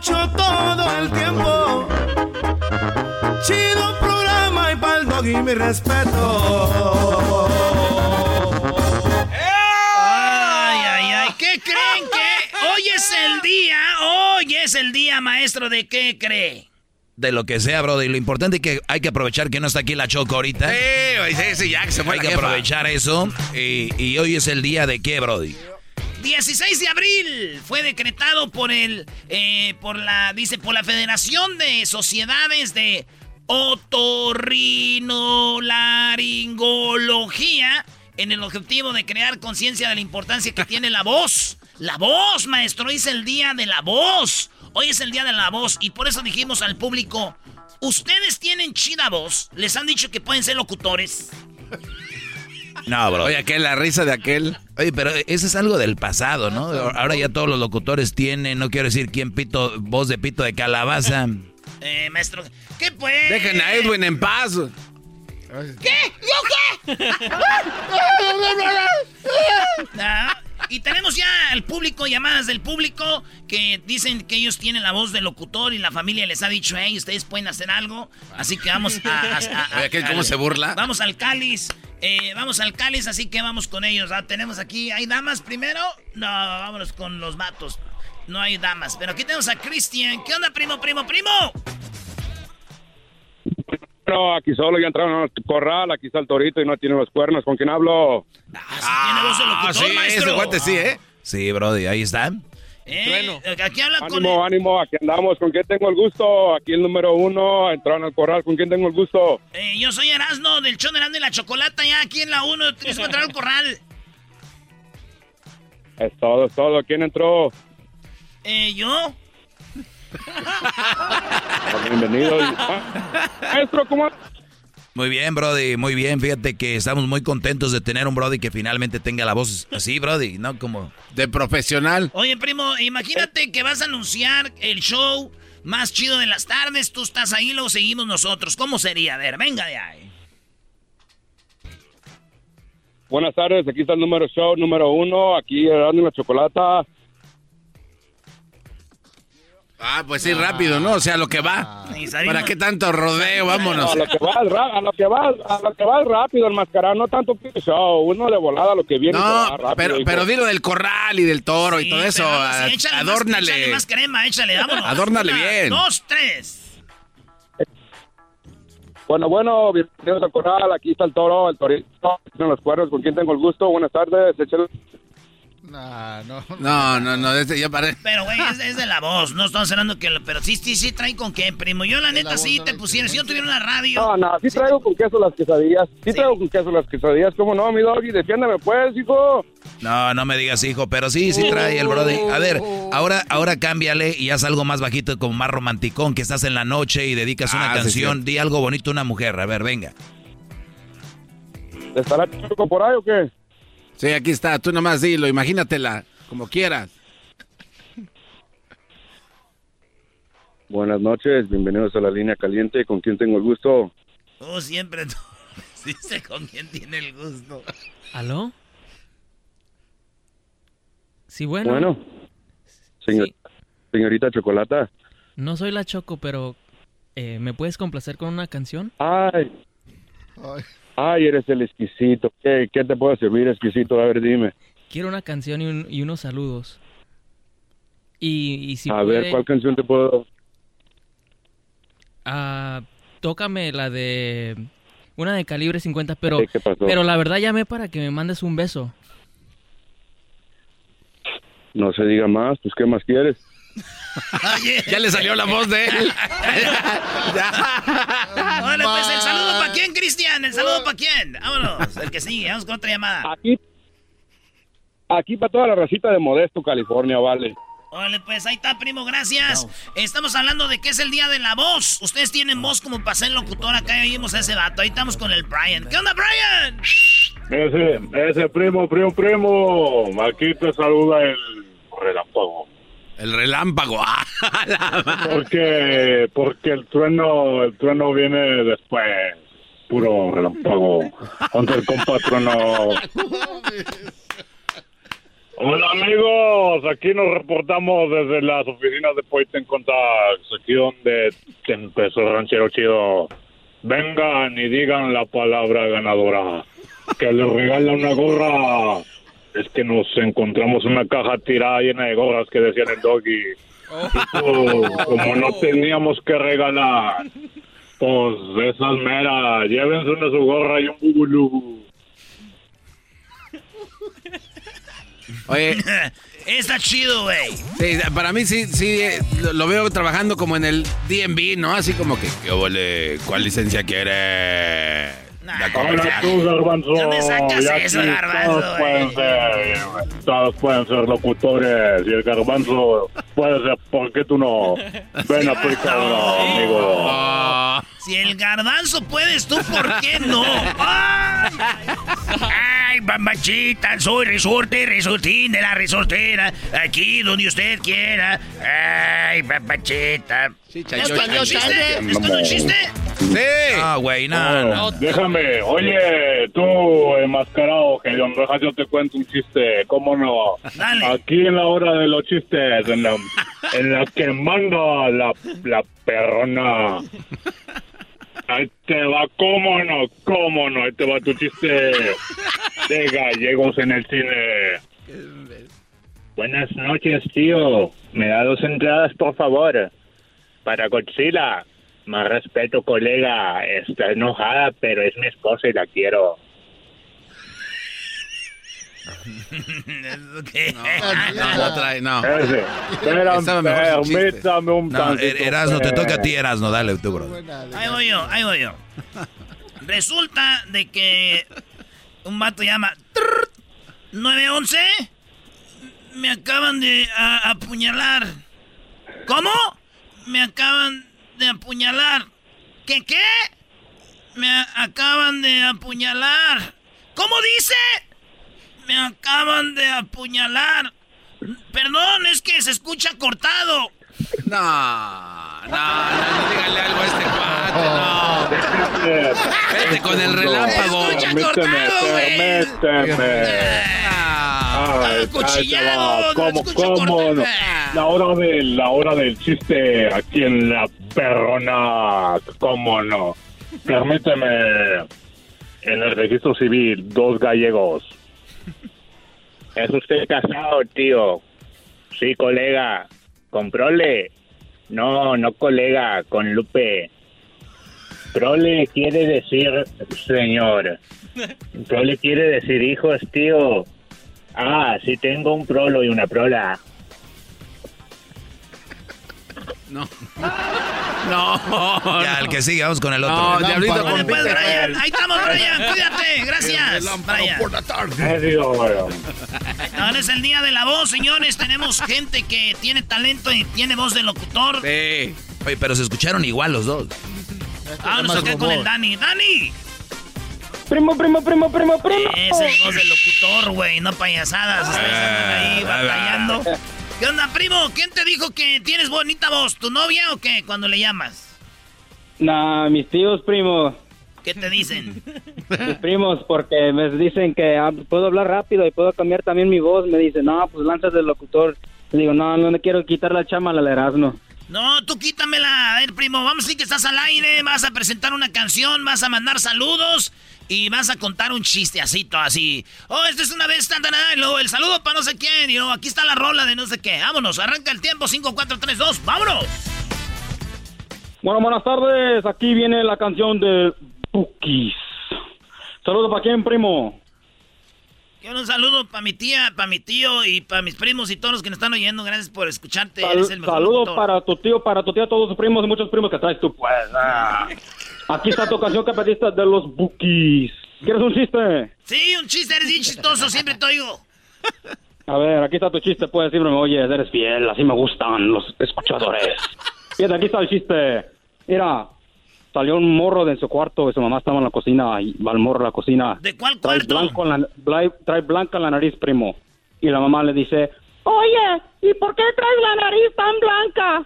Escucho todo el tiempo. Chido programa y pa'l dog y mi respeto. Ay, ay, ay, ¿qué creen que hoy es el día? Hoy es el día, maestro, ¿de qué cree? de lo que sea, Brody. Lo importante es que hay que aprovechar que no está aquí la Choco ahorita. Sí, sí, sí, ya que se fue Hay la que jefa. aprovechar eso. Y, y hoy es el día de qué, Brody. 16 de abril fue decretado por el, eh, por la, dice, por la Federación de Sociedades de Otorrinolaringología en el objetivo de crear conciencia de la importancia que tiene la voz. La voz, maestro, hoy es el día de la voz. Hoy es el día de la voz y por eso dijimos al público, ustedes tienen chida voz, les han dicho que pueden ser locutores. No, bro. Oye, aquel, la risa de aquel. Oye, pero eso es algo del pasado, ¿no? Ahora ya todos los locutores tienen, no quiero decir quién pito, voz de pito de calabaza. Eh, maestro, ¿qué pues? Dejen a Edwin en paz. ¿Qué? ¿Yo qué? Ah, y tenemos ya el público, llamadas del público que dicen que ellos tienen la voz del locutor y la familia les ha dicho, hey, ustedes pueden hacer algo. Así que vamos a... a- a- a- Oye, ¿cómo al- se burla? Vamos al cáliz. Eh, vamos al cáliz, así que vamos con ellos. Ah, tenemos aquí, ¿hay damas primero? No, vámonos con los matos. No hay damas, pero aquí tenemos a Cristian. ¿Qué onda, primo, primo, primo? No, aquí solo ya entraron al corral, aquí está el torito y no tiene los cuernos. ¿Con quién hablo? Tiene voz de locutor, sí, maestro. ese guante sí, ¿eh? Sí, Brody, ahí está. Eh, Aquí habla con... Ánimo, ánimo, aquí andamos. ¿Con quién tengo el gusto? Aquí el número uno, entraron al corral. ¿Con quién tengo el gusto? Eh, yo soy Erasno del show de Erasno y la Chocolata, ya aquí en la 1, tienes que entrar al corral. Es todo, es todo. ¿Quién entró? Eh, ¿yo? Bienvenido. Maestro, ¿cómo? Muy bien, Brody, muy bien. Fíjate que estamos muy contentos de tener un Brody que finalmente tenga la voz así, Brody, ¿no? Como... De profesional. Oye, primo, imagínate que vas a anunciar el show más chido de las tardes, tú estás ahí, lo seguimos nosotros. ¿Cómo sería? A ver, venga de ahí. Buenas tardes, aquí está el número show número uno. Aquí dando la chocolata. Ah, pues sí, rápido, ¿no? O sea, lo que va. ¿Para qué tanto rodeo? Vámonos. A lo que va, a lo que va, a lo que va rápido, el mascarado, no tanto que show. Uno de volada, lo que viene. No, rápido, pero, pero dilo del corral y del toro y todo eso. Pero vamos, a- sí, échale más- adórnale. échale más crema, échale, vámonos. Adórnale Una, bien. Dos, tres. Bueno, bueno, bienvenidos al corral. Aquí está el toro, el torito. Tienen los cuernos. ¿Con quién tengo el gusto? Buenas tardes. Échale. No. No, no, no, desde ya paré. Pero, güey, es, es de la voz, no estamos hablando que... lo- Pero sí, sí, sí, trae con qué, primo. Yo, la neta, sí te pusiera. Si yo tuviera una radio... No, no, sí traigo con queso las quesadillas. Sí, traigo con queso las quesadillas. ¿Cómo no, mi doggy? Defiéndeme, pues, hijo. No, no me digas hijo, pero sí, sí trae el Brody. A ver, ahora, ahora cámbiale y haz algo más bajito, como más romanticón, que estás en la noche y dedicas una Ah, sí, canción. sí. Di algo bonito a una mujer. A ver, venga. ¿Estará Choco por ahí o qué? Sí, aquí está. Tú nomás dilo, imagínatela, como quieras. Buenas noches, bienvenidos a la línea caliente. ¿Con quién tengo el gusto? Oh, siempre tú dice con quién tiene el gusto. ¿Aló? Sí, bueno. Bueno, señor, señorita Chocolata. No soy la Choco, pero eh, ¿me puedes complacer con una canción? Ay, ay, eres el exquisito. ¿Qué, qué te puedo servir, exquisito? A ver, dime. Quiero una canción y, un- y unos saludos. Y, y si a puede, ver, ¿cuál canción te puedo...? ah, tócame la de... Una de calibre 50, pero, ¿Qué pasó? pero la verdad llamé para que me mandes un beso. No se diga más, pues, ¿qué más quieres? Ya le salió la voz de él. Órale, pues, ¿el saludo quién, Cristian? ¿El saludo para quién? Vámonos, el que sigue, vamos con otra llamada. Aquí, aquí para toda la racita de Modesto, California, vale. Órale, pues, ahí está, primo, gracias. Estamos hablando de que es el día de la voz. Ustedes tienen voz como para ser locutor, acá ya oímos a ese vato. Ahí estamos con el Brian. ¿Qué onda, Brian? Ese, ese primo, primo, primo. Aquí te saluda el relámpago. El relámpago. ah, la. Porque, porque el trueno, el trueno viene después. Puro relámpago. Contra el compa trueno. Hola amigos, aquí nos reportamos desde las oficinas de Point en aquí donde empezó el ranchero chido. Vengan y digan la palabra ganadora, que les regala una gorra. Es que nos encontramos una caja tirada llena de gorras que decían el doggy. como no teníamos que regalar, pues esas meras, llévense una su gorra y un bubulú. Oye, Está chido, güey. sí, para mí sí, sí, eh, lo- lo veo trabajando como en el DMV, ¿no? Así como que, ¿qué ole? ¿Cuál licencia quiere? La Ahora tú, Garbanzo. ¿Dónde sacas ya eso, Garbanzo, Todos pueden ser, todos pueden ser locutores. Y el Garbanzo puede ser, ¿por qué tú no? Ven, aplica uno, amigo. Si el garbanzo puedes, tú, ¿por qué no? ¡Ay! Ay, bambachita, soy resorte, resortín de la resortera. Aquí donde usted quiera. Ay, bambachita. ¿Es chayo, todo un chayo. chiste? ¿Es todo un chiste? Sí. Ah, güey, no, Oh, no. Déjame, oye, tú, enmascarado, que yo, te cuento un chiste, ¿cómo no? Aquí en la hora de los chistes, en la, en la que manda la, la perrona. Ahí te va, ¿cómo no? ¿Cómo no? Ahí te va tu chiste de gallegos en el cine. Buenas noches, tío. Me da dos entradas, por favor. Para Godzilla. Más respeto, colega. Está enojada, pero es mi esposa y la quiero. No, no trae, no. Permítame un No, Er- Erasno, te pues. toca a ti, Erasno, dale tú, bro. Ahí voy yo, ahí voy yo. Resulta de que un vato llama trrr, 911. Me acaban de apuñalar. ¿Cómo? Me acaban de apuñalar. ¿Qué qué? Me acaban de apuñalar. ¿Cómo dice? Me acaban de apuñalar. Perdón, es que se escucha cortado. No, no, no, no, dígale algo a este cuate, no. Vete con el relámpago. Permíteme, permíteme. Ay, ahí ¿Cómo, cómo no? La hora del, la hora del chiste aquí en la perrona, ¿cómo no? Permíteme. En el registro civil, dos gallegos. ¿Es usted casado, tío? Sí, colega. ¿Con prole? No, no colega, con Lupe. Prole quiere decir señor. Prole quiere decir hijos, tío. Ah, sí tengo un prolo y una prola. No. No. Ya, el que sigue, vamos con el otro. No, Diablito con pues, Brian, ahí estamos, Brian, cuídate, gracias. Brian. Ahora es el día de la voz, señores. Tenemos gente que tiene talento y tiene voz de locutor. Sí. Oye, pero se escucharon igual los dos. Vámonos acá con el Dani. ¡Dani! Primo, primo, primo, primo, primo. Es el voz del locutor, güey, no payasadas. Ustedes andan ahí batallando. ¿Qué onda, primo? ¿Quién te dijo que tienes bonita voz? ¿Tu novia o qué? Cuando le llamas. Nah, mis tíos, primo. ¿Qué te dicen? Mis primos, porque me dicen que ah, puedo hablar rápido y puedo cambiar también mi voz. Me dicen, no, pues lanzas del locutor. Le digo, no, no le quiero quitar la chama al Erasmo. No, tú quítamela. A ver, primo, vamos a decir que estás al aire, vas a presentar una canción, vas a mandar saludos y vas a contar un chistecito así. Oh, esta es una vez, tan, tan, y luego el saludo para no sé quién, y luego aquí está la rola de no sé qué. Vámonos, arranca el tiempo, 5, 4, 3, 2, vámonos. Bueno, buenas tardes. Aquí viene la canción de Bookies. Saludos para quién, primo. Quiero un saludo para mi tía, para mi tío y para mis primos y todos los que nos están oyendo. Gracias por escucharte. Sal- Eres el mejor locutor. para tu tío, para tu tía, todos tus primos y muchos primos que traes tú, pues. ah. Aquí está tu canción que pediste de los Bookies. ¿Quieres un chiste? Sí, un chiste, eres bien chistoso, siempre te oigo. A ver, aquí está tu chiste, puedes decirme, oye, eres fiel, así me gustan los escuchadores. Fíjate, aquí está el chiste. Mira, salió un morro de su cuarto y su mamá estaba en la cocina y va el morro a la cocina. ¿De cuál Trae, cuarto? blanco en la, bla- trae blanca en la nariz, primo. Y la mamá le dice, oye, ¿y por qué traes la nariz tan blanca?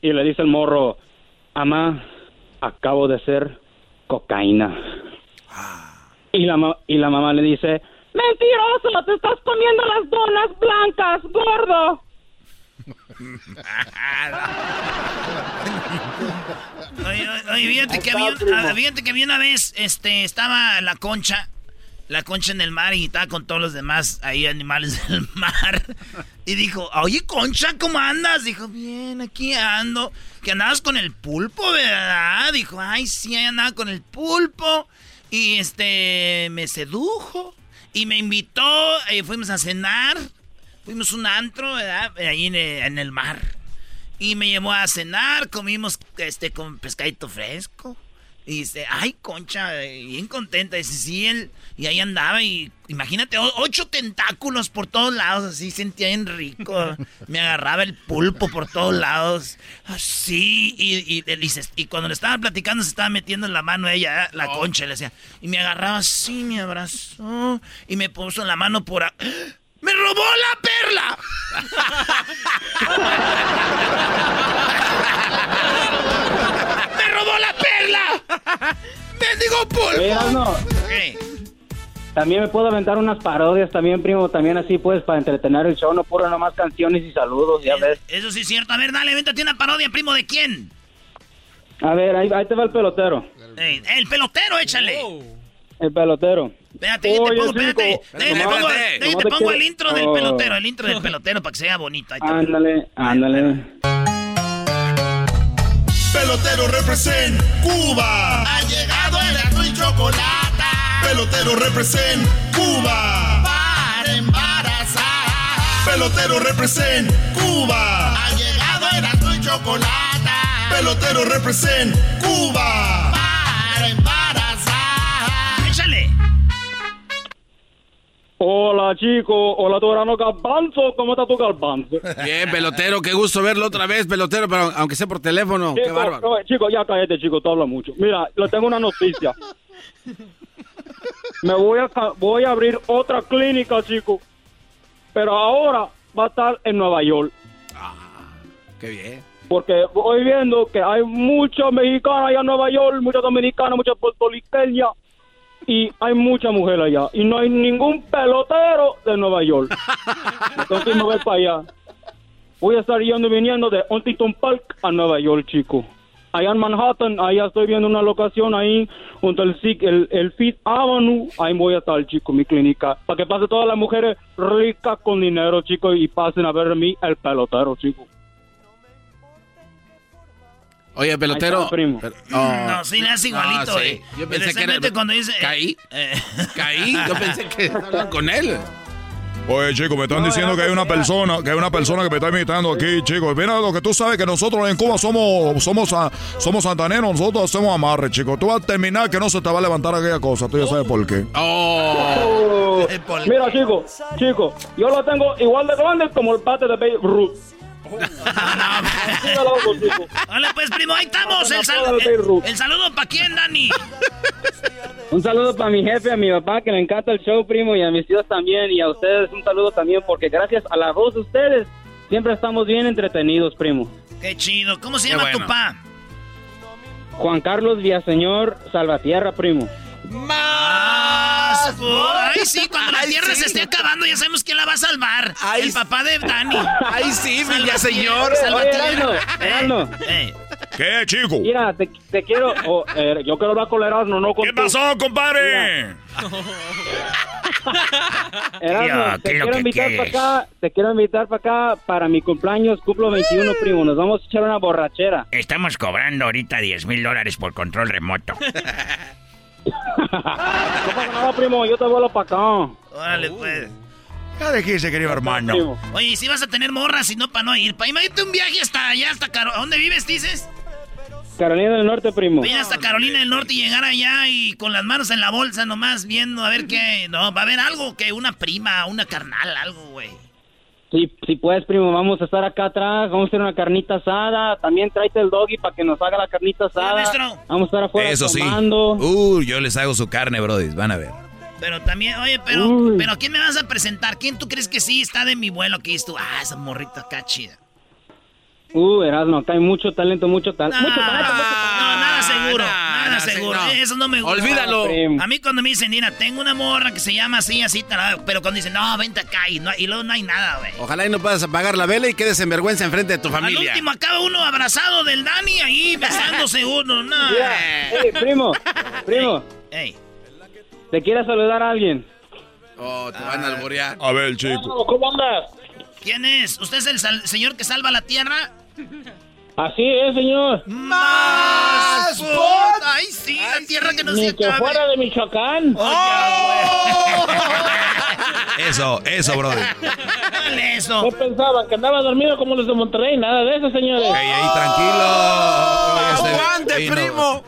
Y le dice el morro, mamá, acabo de ser cocaína. Y la, y la mamá le dice, mentiroso, te estás comiendo las donas blancas, gordo. Oye, oye, fíjate que, había, ah, fíjate que había una vez, este, estaba la concha la concha en el mar y estaba con todos los demás ahí animales del mar. Y dijo, oye, concha, ¿cómo andas? Dijo, bien, aquí ando. Que andabas con el pulpo, ¿verdad? Dijo, ay, sí, andaba con el pulpo. Y este, me sedujo. Y me invitó, y fuimos a cenar. Fuimos a un antro, ¿verdad? Ahí en, en el mar. Y me llevó a cenar, comimos este con pescadito fresco. Y dice, ay, concha, bien contenta. Dice, sí, él. Y ahí andaba y imagínate, ocho tentáculos por todos lados, así sentía bien rico. Me agarraba el pulpo por todos lados, así. Y, y, cuando le estaba platicando, se estaba metiendo en la mano ella, la oh. concha, le decía. Y me agarraba así, me abrazó. Y me puso la mano por. ¡Me robó la perla! ¡Me robó la perla! ¡Mendigo pulpo! no. También me puedo aventar unas parodias también, primo, también así pues para entretener el show, no puro nomás canciones y saludos, ya ves. Eso sí es cierto. A ver, dale, véntate una parodia, primo, ¿de quién? A ver, ahí, te va el pelotero. el pelotero, échale. El pelotero. Espérate, te pongo, espérate. te pongo, te pongo el intro del oh. pelotero, el intro del pelotero para que sea bonito. Ándale, ándale. Pelotero represent Cuba. Ha llegado el azul y chocolate. Pelotero represent Cuba. Para embarazar. Pelotero represent Cuba. Ha llegado el azul y chocolate. Pelotero represent Cuba. Hola, chico. Hola, tu grano garbanzo. ¿Cómo está tu garbanzo? Bien, pelotero. Qué gusto verlo otra vez, pelotero, pero aunque sea por teléfono. qué bárbaro. chico, ya cállate, chico. Tú hablas mucho. Mira, le tengo una noticia. Me voy a, voy a abrir otra clínica, chico. Pero ahora va a estar en Nueva York. Ah, qué bien. Porque voy viendo que hay muchos mexicanos allá en Nueva York, muchos dominicanos, muchos puertorriqueños y hay mucha mujer allá. Y no hay ningún pelotero de Nueva York. Entonces me voy para allá. Voy a estar yendo y viniendo de Huntington Park a Nueva York, chico. Allá en Manhattan, allá estoy viendo una locación ahí, junto al el, el Fifth Avenue. Ahí voy a estar, chico, mi clínica. Para que pase todas las mujeres ricas con dinero, chico, y pasen a ver a mí, el pelotero, chico. Oye, pelotero. primo. no, sí le hace igualito, eh. Yo pensé que era, cuando dice. Caí. Eh. Caí. Yo pensé que estaba con él. Oye, chicos, me están diciendo que hay una persona, que hay una persona que me está imitando aquí, chicos. Mira lo que tú sabes que nosotros en Cuba somos, somos, somos santaneros, nosotros hacemos amarre, chicos. Tú vas a terminar que no se te va a levantar aquella cosa, tú ya sabes por qué. Oh. Mira, chicos, chicos, yo lo tengo igual de grande como el pate de Babe Ruth. Hola, pues, primo, ahí estamos. El, el saludo para quién, Dani. Un saludo para mi jefe, a mi papá, que le encanta el show, primo, y a mis tíos también, y a ustedes un saludo también, porque gracias a la voz de ustedes, siempre estamos bien entretenidos, primo. Qué chido. ¿Cómo se llama tu papá? Juan Carlos Villaseñor Salvatierra, primo. Más. Ay, sí, cuando la tierra se esté acabando, ya sabemos quién la va a salvar. el papá de Dani. Ay, sí, Villa señor. Erasno, eh. ¿Qué, chico? Mira, te, te quiero. Oh, eh, yo quiero hablar con Erasmo, no con ¿Qué pasó, compadre? Erasmo, te quiero invitar para acá. Te quiero invitar para acá para mi cumpleaños, cumplo 21, primo. Nos vamos a echar una borrachera. Estamos cobrando ahorita 10 mil dólares por control remoto. no pasa nada, primo, yo te vuelo para acá. Órale, pues. Ya dejé querido hermano. Oye, si vas a tener morras, y no para no ir. Pa, imagínate un viaje hasta allá, hasta Caro ¿Dónde vives, dices? Carolina del Norte, primo. Ir hasta Carolina del Norte y llegar allá y con las manos en la bolsa nomás viendo a ver qué... No, va a haber algo que una prima, una carnal, algo, güey. Sí, sí, pues, primo, vamos a estar acá atrás, vamos a hacer una carnita asada, también tráete el doggy para que nos haga la carnita asada. Vamos a estar afuera Eso tomando. sí. Uh, yo les hago su carne, brody, van a ver. Pero también, oye, pero, pero ¿quién me vas a presentar? ¿Quién tú crees que sí está de mi vuelo que tú? Ah, esa morrita acá chida. Uh, Erasmo, acá hay mucho talento, mucho, talento, mucho talento. No, nada seguro, nada seguro. Eso no me gusta. Olvídalo. A mí cuando me dicen, mira, tengo una morra que se llama así, así, pero cuando dicen, no, vente acá y, no, y luego no hay nada, güey. Ojalá y no puedas apagar la vela y quedes en vergüenza enfrente de tu familia. Al último acaba uno abrazado del Dani ahí besándose uno, no. Hey, primo, primo. Ey. ¿Te quieres saludar a alguien? Oh, te van a alborear. A ver, chico. ¿Cómo andas? ¿Quién es? ¿Usted es el sal- señor que salva la tierra? Así es, señor. ¡Más! por- ¡Ay, sí! La tierra que no Ni se que acabe. fuera de Michoacán. Eso, eso, brother. Dale eso. ¿Qué pensaban? ¿Que andaba dormido como los de Monterrey? Nada de eso, señores. Ey, ey, tranquilo. Este, ¡Aguante, ey, no. primo!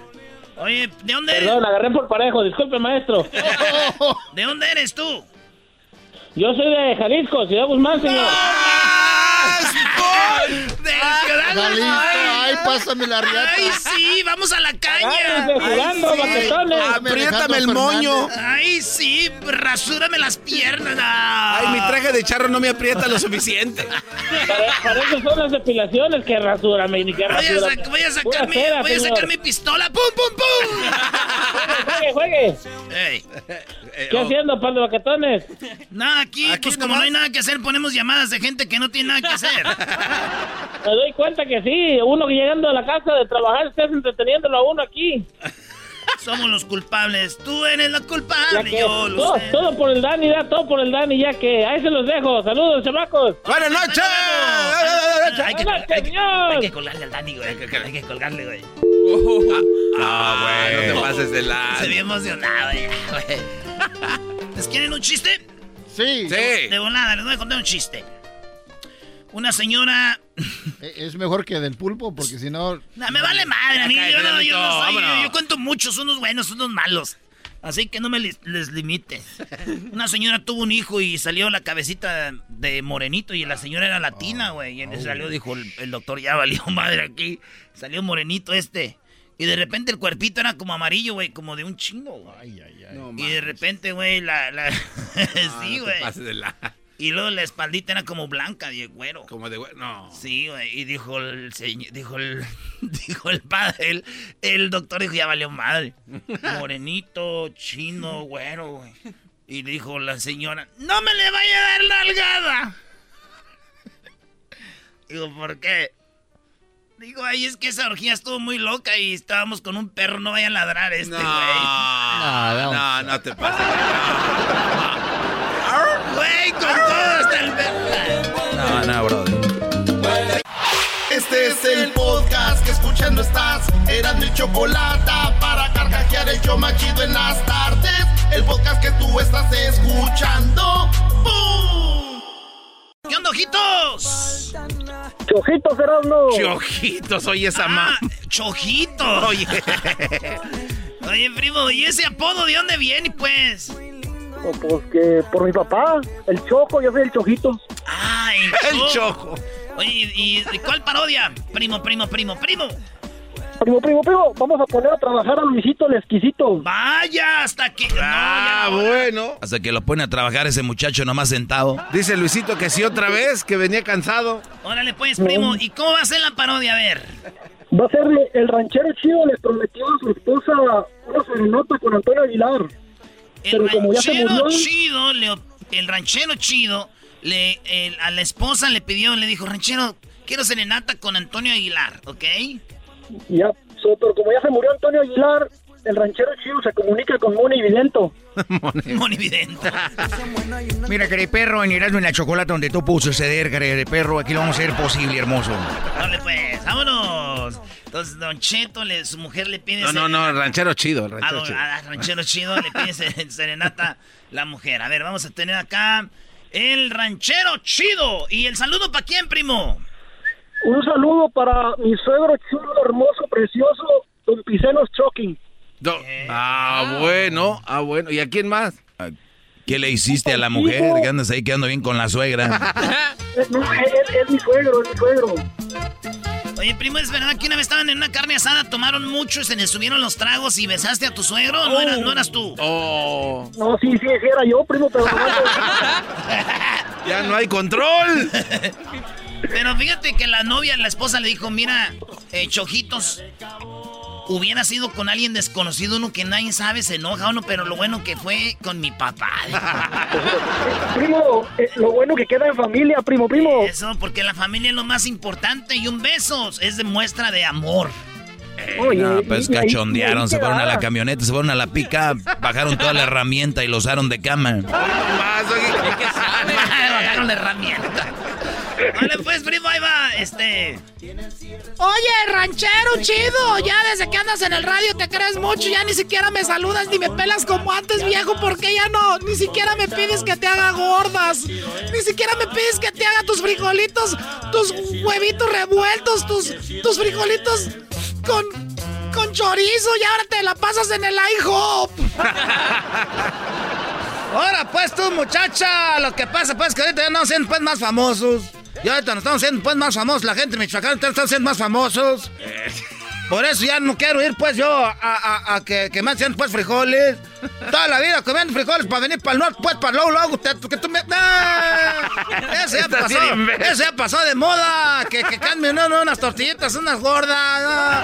Oye, ¿de dónde eres? Perdón, agarré por parejo. Disculpe, maestro. ¿De dónde eres tú? Yo soy de Jalisco, Ciudad Guzmán, señor. ¡De Ciudad Jalisco, ay, Ay, pásame la riata. ¡Ay, sí! ¡Vamos a la caña! Agárrense jugando, baquetones. Apriétame el moño. ¡Ay, sí! ¡Rasúrame las piernas! Ay, mi traje de charro no me aprieta lo suficiente. Para, para eso son las depilaciones que rasúrame ni que Voy a, rasura. sac- voy a sacar, mi, cera, voy a sacar mi pistola. ¡Pum, pum, pum! Juegue, juegue. Ey. ¿Qué haciendo, par de baquetones? Nada, aquí, pues como no hay nada que hacer, ponemos llamadas de gente que no tiene nada que hacer. Me doy cuenta que sí. Uno llegando a la casa de trabajar estás entreteniéndolo a uno aquí. Somos los culpables. Tú eres la culpable, que- yo lo todo, sé. todo por el Dani, ya, todo por el Dani, ya que ahí se los dejo. Saludos, chamacos. ¡Buenas noches! Hay que, Buenas noches, hay que- señor. hay que colgarle al Dani, güey. Hay que, hay que colgarle, güey. Ah, güey. No te pases de la. Se ve emocionado ya, güey. ¿Les quieren un chiste? Sí. Sí. De volada, les voy a contar un chiste. Una señora... Eh, Es mejor que del pulpo, porque si no. No, me vale madre, a mí. Yo no, yo no soy- yo- yo cuento muchos, unos buenos, unos malos. Así que no me les, les limites. Una señora tuvo un hijo y salió la cabecita de morenito y la señora era latina, güey. Y en eso salió, dijo el, el doctor, ya valió madre aquí. Salió morenito este. Y de repente el cuerpito era como amarillo, güey, como de un chingo, güey. y de repente, güey, la... la... sí, güey. la. y luego la espaldita era como blanca, de güero. Como de güey. No. Sí, güey, y dijo el señor, dijo el, dijo el padre, el, el doctor dijo, ya valió madre. Morenito, chino, güero, güey. Y dijo la señora, no me le vaya a dar nalgada. Digo, ¿por qué? Digo, ay, es que esa orgía estuvo muy loca y estábamos con un perro, no vaya a ladrar este, güey. No, no, no te pases. Güey, con todo hasta el perro. No, no, brother. Este es el podcast que escuchando estás. Eran mi chocolate para carcajear el yo machido en las tardes. El podcast que tú estás escuchando. ¡Bum! ¿Qué onda, ojitos? Chojitos, Erasmo. Chojitos, oye esa ma. Ah, Chojito. Oye. Oye, primo, ¿y ese apodo de dónde viene, pues? Oh, pues que por mi papá, el Choco, yo soy el Chojito. Ah, el, El Choco. chojo. Oye, ¿y, y cuál parodia? Primo, primo, primo, primo. Primo, primo, primo, vamos a poner a trabajar a Luisito el exquisito. Vaya, hasta que... Ah, no, ya no. bueno. Hasta que lo pone a trabajar ese muchacho nomás sentado. Dice Luisito que sí otra vez, que venía cansado. Órale, pues, primo. ¿Y cómo va a ser la parodia? A ver. Va a ser el ranchero chido, le prometió a su esposa una serenata con Antonio Aguilar. El Pero como ya se ranchero murió- chido, le- el ranchero chido, le, el- a la esposa le pidió, le dijo, ranchero, quiero serenata con Antonio Aguilar, ¿ok? Ya, so, pero como ya se murió Antonio Aguilar, el ranchero chido se comunica con Moni Vilento. Monividente. Mira, perro en Erasmo en la chocolate donde tú pudo suceder, perro. Aquí lo vamos a hacer posible, hermoso. Dale pues, vámonos. Entonces, Don Cheto, le- su mujer le pide... No, no, no, el ranchero chido, el A ranchero don, chido. a ranchero chido le pide se- serenata la mujer. A ver, vamos a tener acá el ranchero chido. ¿Y el saludo para quién, primo? Un saludo para mi suegro chulo, hermoso, precioso, don Picenos Choking. Ah, bueno, ah, bueno. ¿Y a quién más? ¿Qué le hiciste a la mujer? Que andas ahí quedando bien con la suegra. No, es, es- es mi suegro, es mi suegro. Oye, primo, ¿es verdad que una vez estaban en una carne asada, tomaron mucho y se les subieron los tragos y besaste a tu suegro? ¿No, eras, no eras tú? Oh, No, sí, sí, sí era yo, primo, pero ya no hay control. Pero fíjate que la novia, la esposa le dijo, mira, eh, Chojitos, hubiera sido con alguien desconocido, uno que nadie sabe, se enoja uno, pero lo bueno que fue con mi papá. primo, eh, lo bueno que queda en familia, primo, primo. Eso, porque la familia es lo más importante y un beso es de muestra de amor. No, pues cachondearon, se fueron a la camioneta, se fueron a la pica, bajaron toda la herramienta y los usaron de cama. Bajaron la herramienta. Vale, pues, primo, ahí va, este... Oye, ranchero chido, ya desde que andas en el radio te crees mucho, ya ni siquiera me saludas ni me pelas como antes, viejo, porque ya no, ni siquiera me pides que te haga gordas, ni siquiera me pides que te haga tus frijolitos, tus huevitos revueltos, tus, tus frijolitos con, con chorizo y ahora te la pasas en el IHOP. Ahora pues tú, muchacha, lo que pasa pues que ahorita ya no siendo pues más famosos. Y ahorita nos estamos haciendo pues más famosos, la gente de Michoacán está siendo más famosos. Por eso ya no quiero ir pues yo a, a, a que, que me hacen pues frijoles. Toda la vida comiendo frijoles para venir para el norte, pues para luego, luego, te, que tú me... ¡Ah! Ese ya pasó, ese ya pasó de moda. Que, que cambien no, unas tortillitas, unas gordas.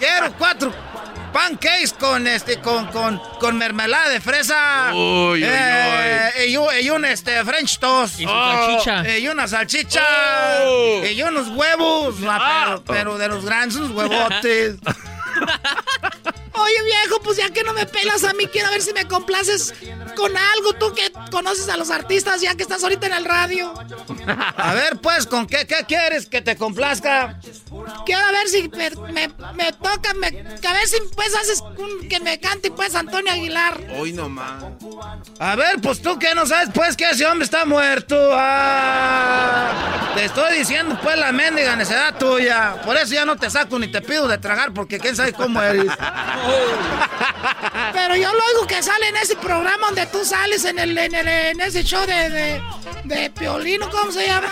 Quiero cuatro pancakes con este con con con mermelada de fresa. Uy, uy, Eh, Y, un, y un, este French toast. Y. Y una salchicha. Oh. Y unos huevos. ah, pero, pero de los grandes, unos huevotes. Oye, viejo, pues ya que no me pelas a mí, quiero ver si me complaces con algo. Tú que conoces a los artistas ya que estás ahorita en el radio. A ver, pues, ¿con qué, qué quieres que te complazca? Quiero ver si me, me, me toca, me, a ver si pues haces un- que me cante pues Antonio Aguilar. Hoy nomás. A ver, pues tú que no sabes, pues, que ese hombre está muerto. Ah, te estoy diciendo, pues, la mendiga necedad tuya. Por eso ya no te saco ni te pido de tragar, porque quién sabe cómo eres. Pero yo lo oigo que sale en ese programa donde tú sales en el, en el- en ese show de, de, de Piolino, ¿cómo se llama?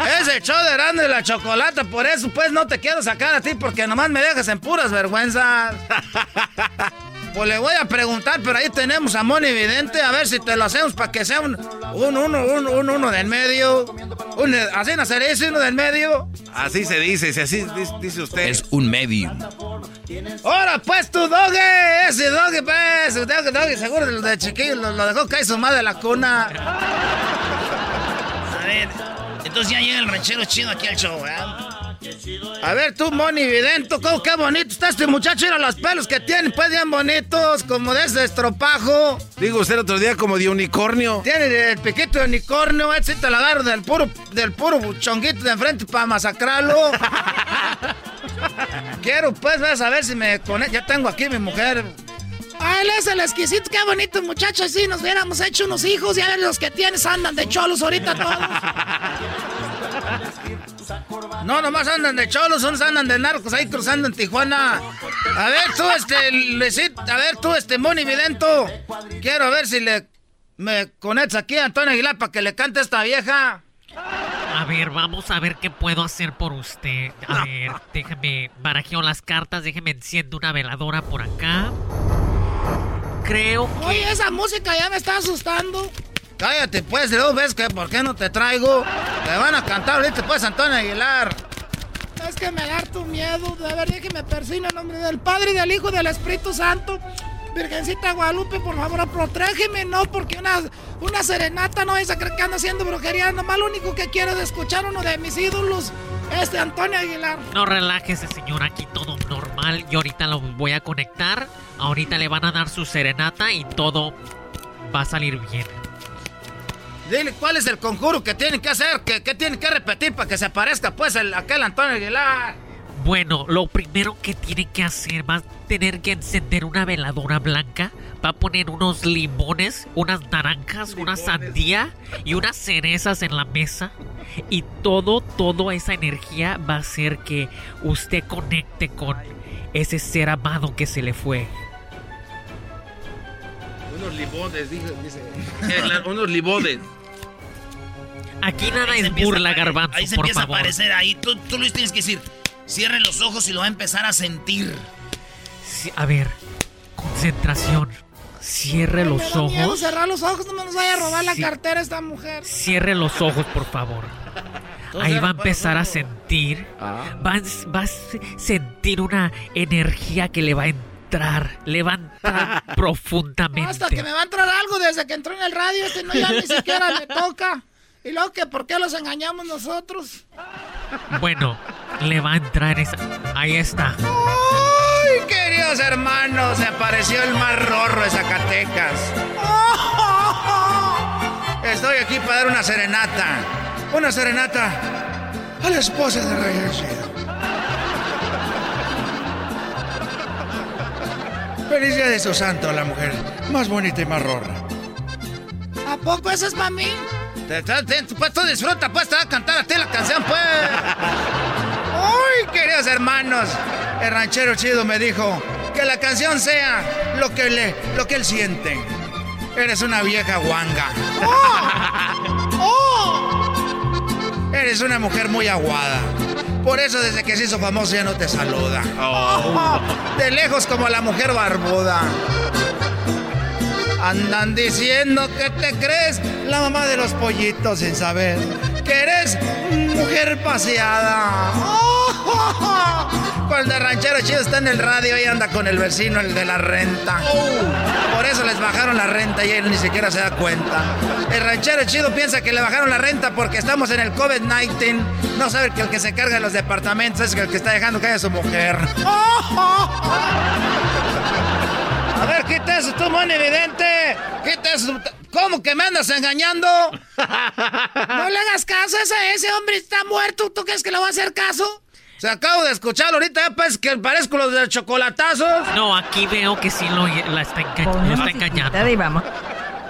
Ese show de grande de la chocolata, por eso, pues, no te quiero sacar a ti, porque nomás me dejas en puras vergüenzas. Pues le voy a preguntar, pero ahí tenemos a Moni Vidente, a ver si te lo hacemos para que sea un, un uno, un, un uno del medio. Un, así no sería ese uno del medio. Así se dice, si así dice, dice usted. Es un medium. Ahora pues tu doge, ese doge pues, doge, doge, seguro de, de chiquillo lo, lo dejó caer su madre de la cuna. A ver, entonces ya llega el ranchero chido aquí al show, ¿verdad? A ver tú, Moni Vidento, ¿cómo qué bonito está este muchacho? Mira los pelos que tiene, pues bien bonitos, como de ese estropajo. Digo usted el otro día como de unicornio. Tiene el piquito de unicornio, ese sí te lo agarro del puro, del puro chonguito de enfrente para masacrarlo. Quiero pues ver a ver si me conecto. Ya tengo aquí mi mujer. Ah, él es el exquisito, qué bonito muchacho. Si nos hubiéramos hecho unos hijos, ya ves los que tienes andan de cholos ahorita todos. No, nomás andan de cholos, unos andan de narcos ahí cruzando en Tijuana. A ver tú, este, Luisito, a ver tú, este, Moni Vidento. Quiero ver si le me conectas aquí a Antonio Aguilar para que le cante a esta vieja. A ver, vamos a ver qué puedo hacer por usted. A ver, déjame barajeo las cartas, déjeme enciendo una veladora por acá. Creo que... Oye, esa música ya me está asustando. Cállate, pues, de dos veces que por qué no te traigo. Te van a cantar ahorita, pues, Antonio Aguilar. Es que me da tu miedo. De verdad que me persina en nombre del Padre, y del Hijo y del Espíritu Santo. Virgencita Guadalupe, por favor, protégeme, no, porque una, una serenata no es a creer que anda haciendo brujería. Nomás lo único que quiero es escuchar uno de mis ídolos, este Antonio Aguilar. No relájese, señor, aquí todo normal. Yo ahorita lo voy a conectar. Ahorita le van a dar su serenata y todo va a salir bien. Dile cuál es el conjuro que tienen que hacer, que, que tienen que repetir para que se aparezca, pues, el, aquel Antonio Aguilar. Bueno, lo primero que tiene que hacer va a tener que encender una veladora blanca, va a poner unos limones, unas naranjas, una sandía y unas cerezas en la mesa y todo, toda esa energía va a hacer que usted conecte con ese ser amado que se le fue. Unos libodes, dice. dice. Eh, la- unos libodes. Aquí nada Ahí es burla, ahí- garbanzo, Ahí se por empieza favor. a aparecer ahí. Tú, tú Luis tienes que decir, cierren los ojos y lo va a empezar a sentir. Sí, a ver, concentración. Cierre Me los da miedo ojos. cerrar los ojos, no me nos vaya a robar la Sí. cartera esta mujer. Cierre los ojos, por favor. Ahí va a empezar a sentir. Va a, va a se- sentir una energía que le va a entrar. Le va a entrar profundamente. Hasta que me va a entrar algo desde que entró en el radio, este no ya ni siquiera me toca. Y luego que por qué los engañamos nosotros. Bueno, le va a entrar esa. Ahí está. ¡Ay, queridos hermanos! Se apareció el más rorro de Zacatecas. Estoy aquí para dar una serenata. Una serenata a la esposa de Rey Chido. Feliz día de su santo, la mujer más bonita y más rorra. ¿A poco eso es para mí? Pues tú disfruta, pues te va a cantar a ti la canción, pues. Ay, queridos hermanos, el ranchero chido me dijo que la canción sea lo que le, lo que él siente. Eres una vieja guanga. ¡Oh! Eres una mujer muy aguada. Por eso desde que se hizo famoso ya no te saluda. De lejos como la mujer barbuda. Andan diciendo que te crees la mamá de los pollitos sin saber que eres mujer paseada. Cuando el ranchero chido está en el radio y anda con el vecino, el de la renta. Por eso les bajaron la renta y él ni siquiera se da cuenta. El ranchero chido piensa que le bajaron la renta porque estamos en el COVID-19. No sabe que el que se carga de los departamentos es el que está dejando que haya su mujer. A ver, quita eso, tú, mon evidente. Quita eso. ¿Cómo que me andas engañando? No le hagas caso a ese, ese hombre está muerto. ¿Tú crees que le va a hacer caso? Se acabo de escucharlo ahorita, ya pues que parezco los de chocolatazos. No, aquí veo que sí lo, la está, enga- lo está engañando.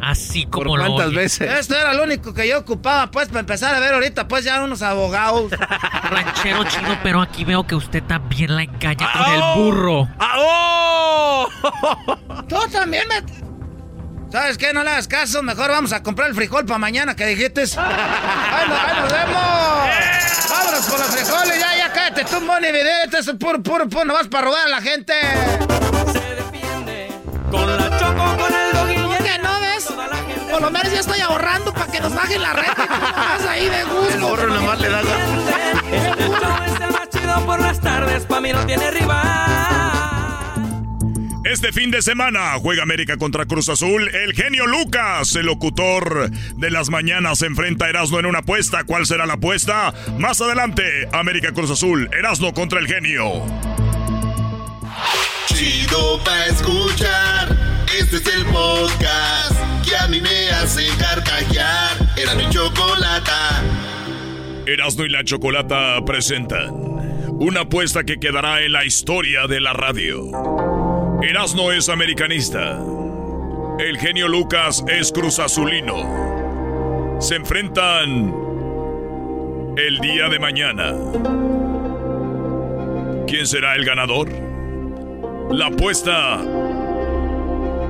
Así como lo oye. Esto era lo único que yo ocupaba, pues, para empezar a ver ahorita, pues, ya unos abogados. Ranchero chino, pero aquí veo que usted también la engaña con el burro. Tú también me... ¿Sabes qué? No le hagas caso. Mejor vamos a comprar el frijol para mañana que dijiste. ¡Ahí nos, ahí nos vemos! ¡Vámonos con los frijoles! Ya, ya, cállate tú, Moni Vidente. Eso es puro, puro, puro. No vas para robar a la gente. Por lo menos ya estoy ahorrando para que nos bajen la renta. nomás ahí de gusto. El burro nomás le da show es el más chido por las tardes, pa' mí no tiene rival. Este fin de semana juega América contra Cruz Azul. El genio Lucas, el locutor de las mañanas, se enfrenta a Erasmo en una apuesta. ¿Cuál será la apuesta? Más adelante, América Cruz Azul. Erasmo contra el genio. Chido pa' escuchar. Este es el podcast que a mí me hace carcajear. Era mi chocolata. Erasmo y la Chocolata presentan una apuesta que quedará en la historia de la radio. Erasmo es americanista. El genio Lucas es cruzazulino. Se enfrentan el día de mañana. ¿Quién será el ganador? La apuesta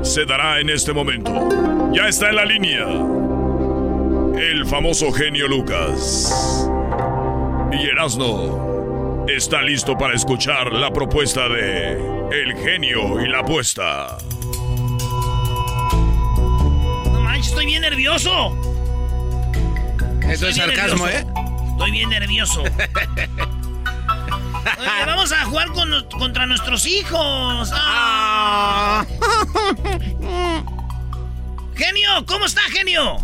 se dará en este momento. Ya está en la línea. El famoso genio Lucas. Y Erasno está listo para escuchar la propuesta de El genio y la apuesta. No manches, estoy bien nervioso. Eso Estoy es sarcasmo, nervioso. ¿eh? Estoy bien nervioso. Oye, vamos a jugar con contra nuestros hijos. Ah. Genio, ¿cómo está, genio?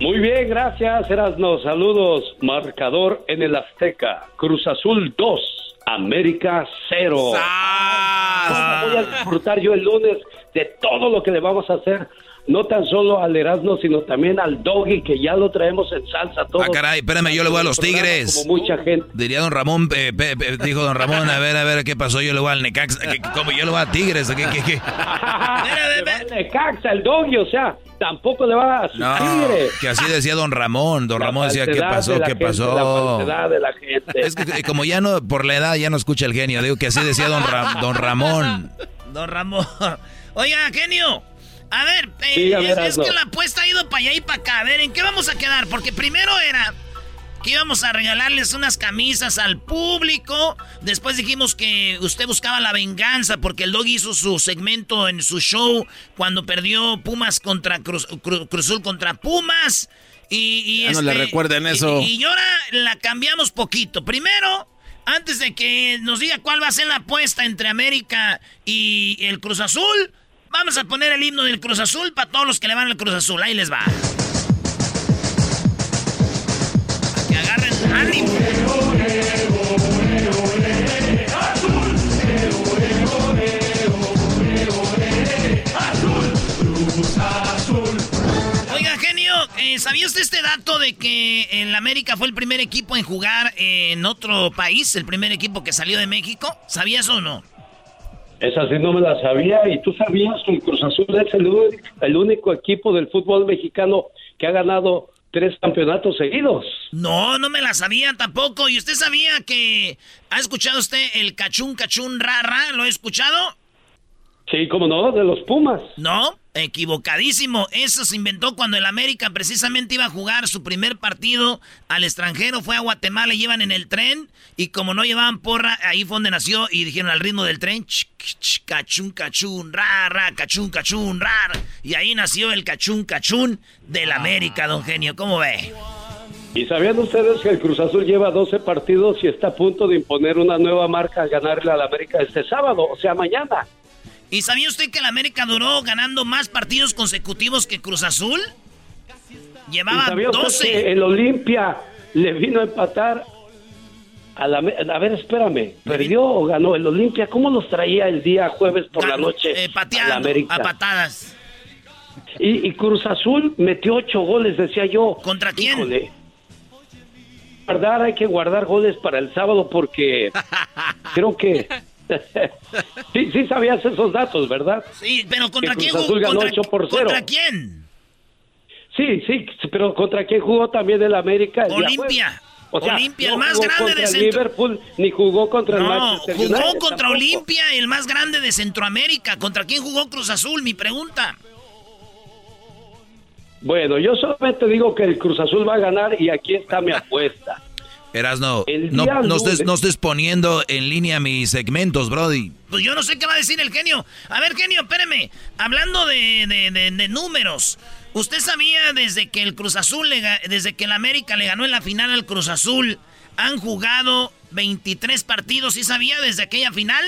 Muy bien, gracias, Erasno. Saludos. Marcador en el Azteca. Cruz Azul 2, América 0. ¿Cómo voy a disfrutar yo el lunes de todo lo que le vamos a hacer? No tan solo al Erasmo, sino también al Doggy, que ya lo traemos en salsa todo. Ah, caray, espérame, yo le voy a los Tigres. Como mucha gente. Diría don Ramón, eh, pe- pe- dijo don Ramón, a ver, a ver, ¿qué pasó? Yo le voy al Necaxa, ¿qué- qué- ¿cómo yo le voy a Tigres? ¿Qué, qué, qué? Necaxa, el Doggy, o sea, tampoco le va a su No, Tigre. que así decía don Ramón. Don La Ramón decía, ¿qué pasó? de la ¿Qué gente, pasó? La de la gente. Es que eh, como ya no, por la edad ya no escucha el genio. Digo que así decía don, Ra- don Ramón. Don Ramón. Oiga, genio. A ver, eh, es, que la apuesta ha ido para allá y para acá. A ver, ¿en qué vamos a quedar? Porque primero era que íbamos a regalarles unas camisas al público. Después dijimos que usted buscaba la venganza porque el dog hizo su segmento en su show cuando perdió Pumas contra Cruz, Cru- Cruz Azul contra Pumas. Y, y Ya no le recuerden eso. Y, y ahora la cambiamos poquito. Primero, antes de que nos diga cuál va a ser la apuesta entre América y el Cruz Azul, vamos a poner el himno del Cruz Azul para todos los que le van al Cruz Azul. Ahí les va. Para que agarren ánimo. Oiga, genio, eh, ¿sabía usted este dato de que el América fue el primer equipo en jugar en otro país? El primer equipo que salió de México. ¿Sabía eso o no? Esa sí no me la sabía. ¿Y tú sabías que el Cruz Azul es el, el único equipo del fútbol mexicano que ha ganado tres campeonatos seguidos? No, no me la sabía tampoco. ¿Y usted sabía que ha escuchado usted el cachún cachún rara? ¿Lo ha escuchado? Sí, cómo no, de los Pumas. No, equivocadísimo. Eso se inventó cuando el América precisamente iba a jugar su primer partido al extranjero. Fue a Guatemala y iban en el tren. Y como no llevaban porra, ahí fue donde nació. Y dijeron al ritmo del tren: ch, ch, cachún, cachún, rara, cachún, cachún. Y ahí nació el cachún, cachún del América, don Genio. ¿Cómo ve? ¿Y sabían ustedes que el Cruz Azul lleva 12 partidos y está a punto de imponer una nueva marca al ganarle al América este sábado, o sea, mañana? ¿Y sabía usted que el América duró ganando más partidos consecutivos que Cruz Azul? ¿Y Llevaba sabía usted 12. que el Olimpia le vino a empatar a la... A ver, espérame, ¿perdió o ganó el Olimpia? ¿Cómo los traía el día jueves por la noche Eh, a América? patadas. Y, y Cruz Azul metió ocho goles, decía yo. ¿Contra quién? Híjole. Guardar, hay que guardar goles para el sábado porque creo que... sí, sí sabías esos datos, ¿verdad? Sí, pero ¿contra Que quién jugó? ¿Contra, 8 por 0. ¿Contra quién? Sí, sí, pero ¿contra quién jugó también el América? el Olimpia. O sea, Olimpia, no el más grande de el Centro- Liverpool, ni jugó contra el No, Manchester jugó United contra tampoco. Olimpia, el más grande de Centroamérica. ¿Contra quién jugó Cruz Azul? Mi pregunta. Bueno, yo solamente digo que el Cruz Azul va a ganar y aquí está mi apuesta. Erasno, no, no, estés, lunes- no estés poniendo en línea mis segmentos, Brody. Pues yo no sé qué va a decir el genio. A ver, genio, espéreme. Hablando de, de- de- de números, ¿usted sabía desde que el Cruz Azul, le desde que el América le ganó en la final al Cruz Azul, han jugado 23 partidos? ¿Sí sabía desde aquella final?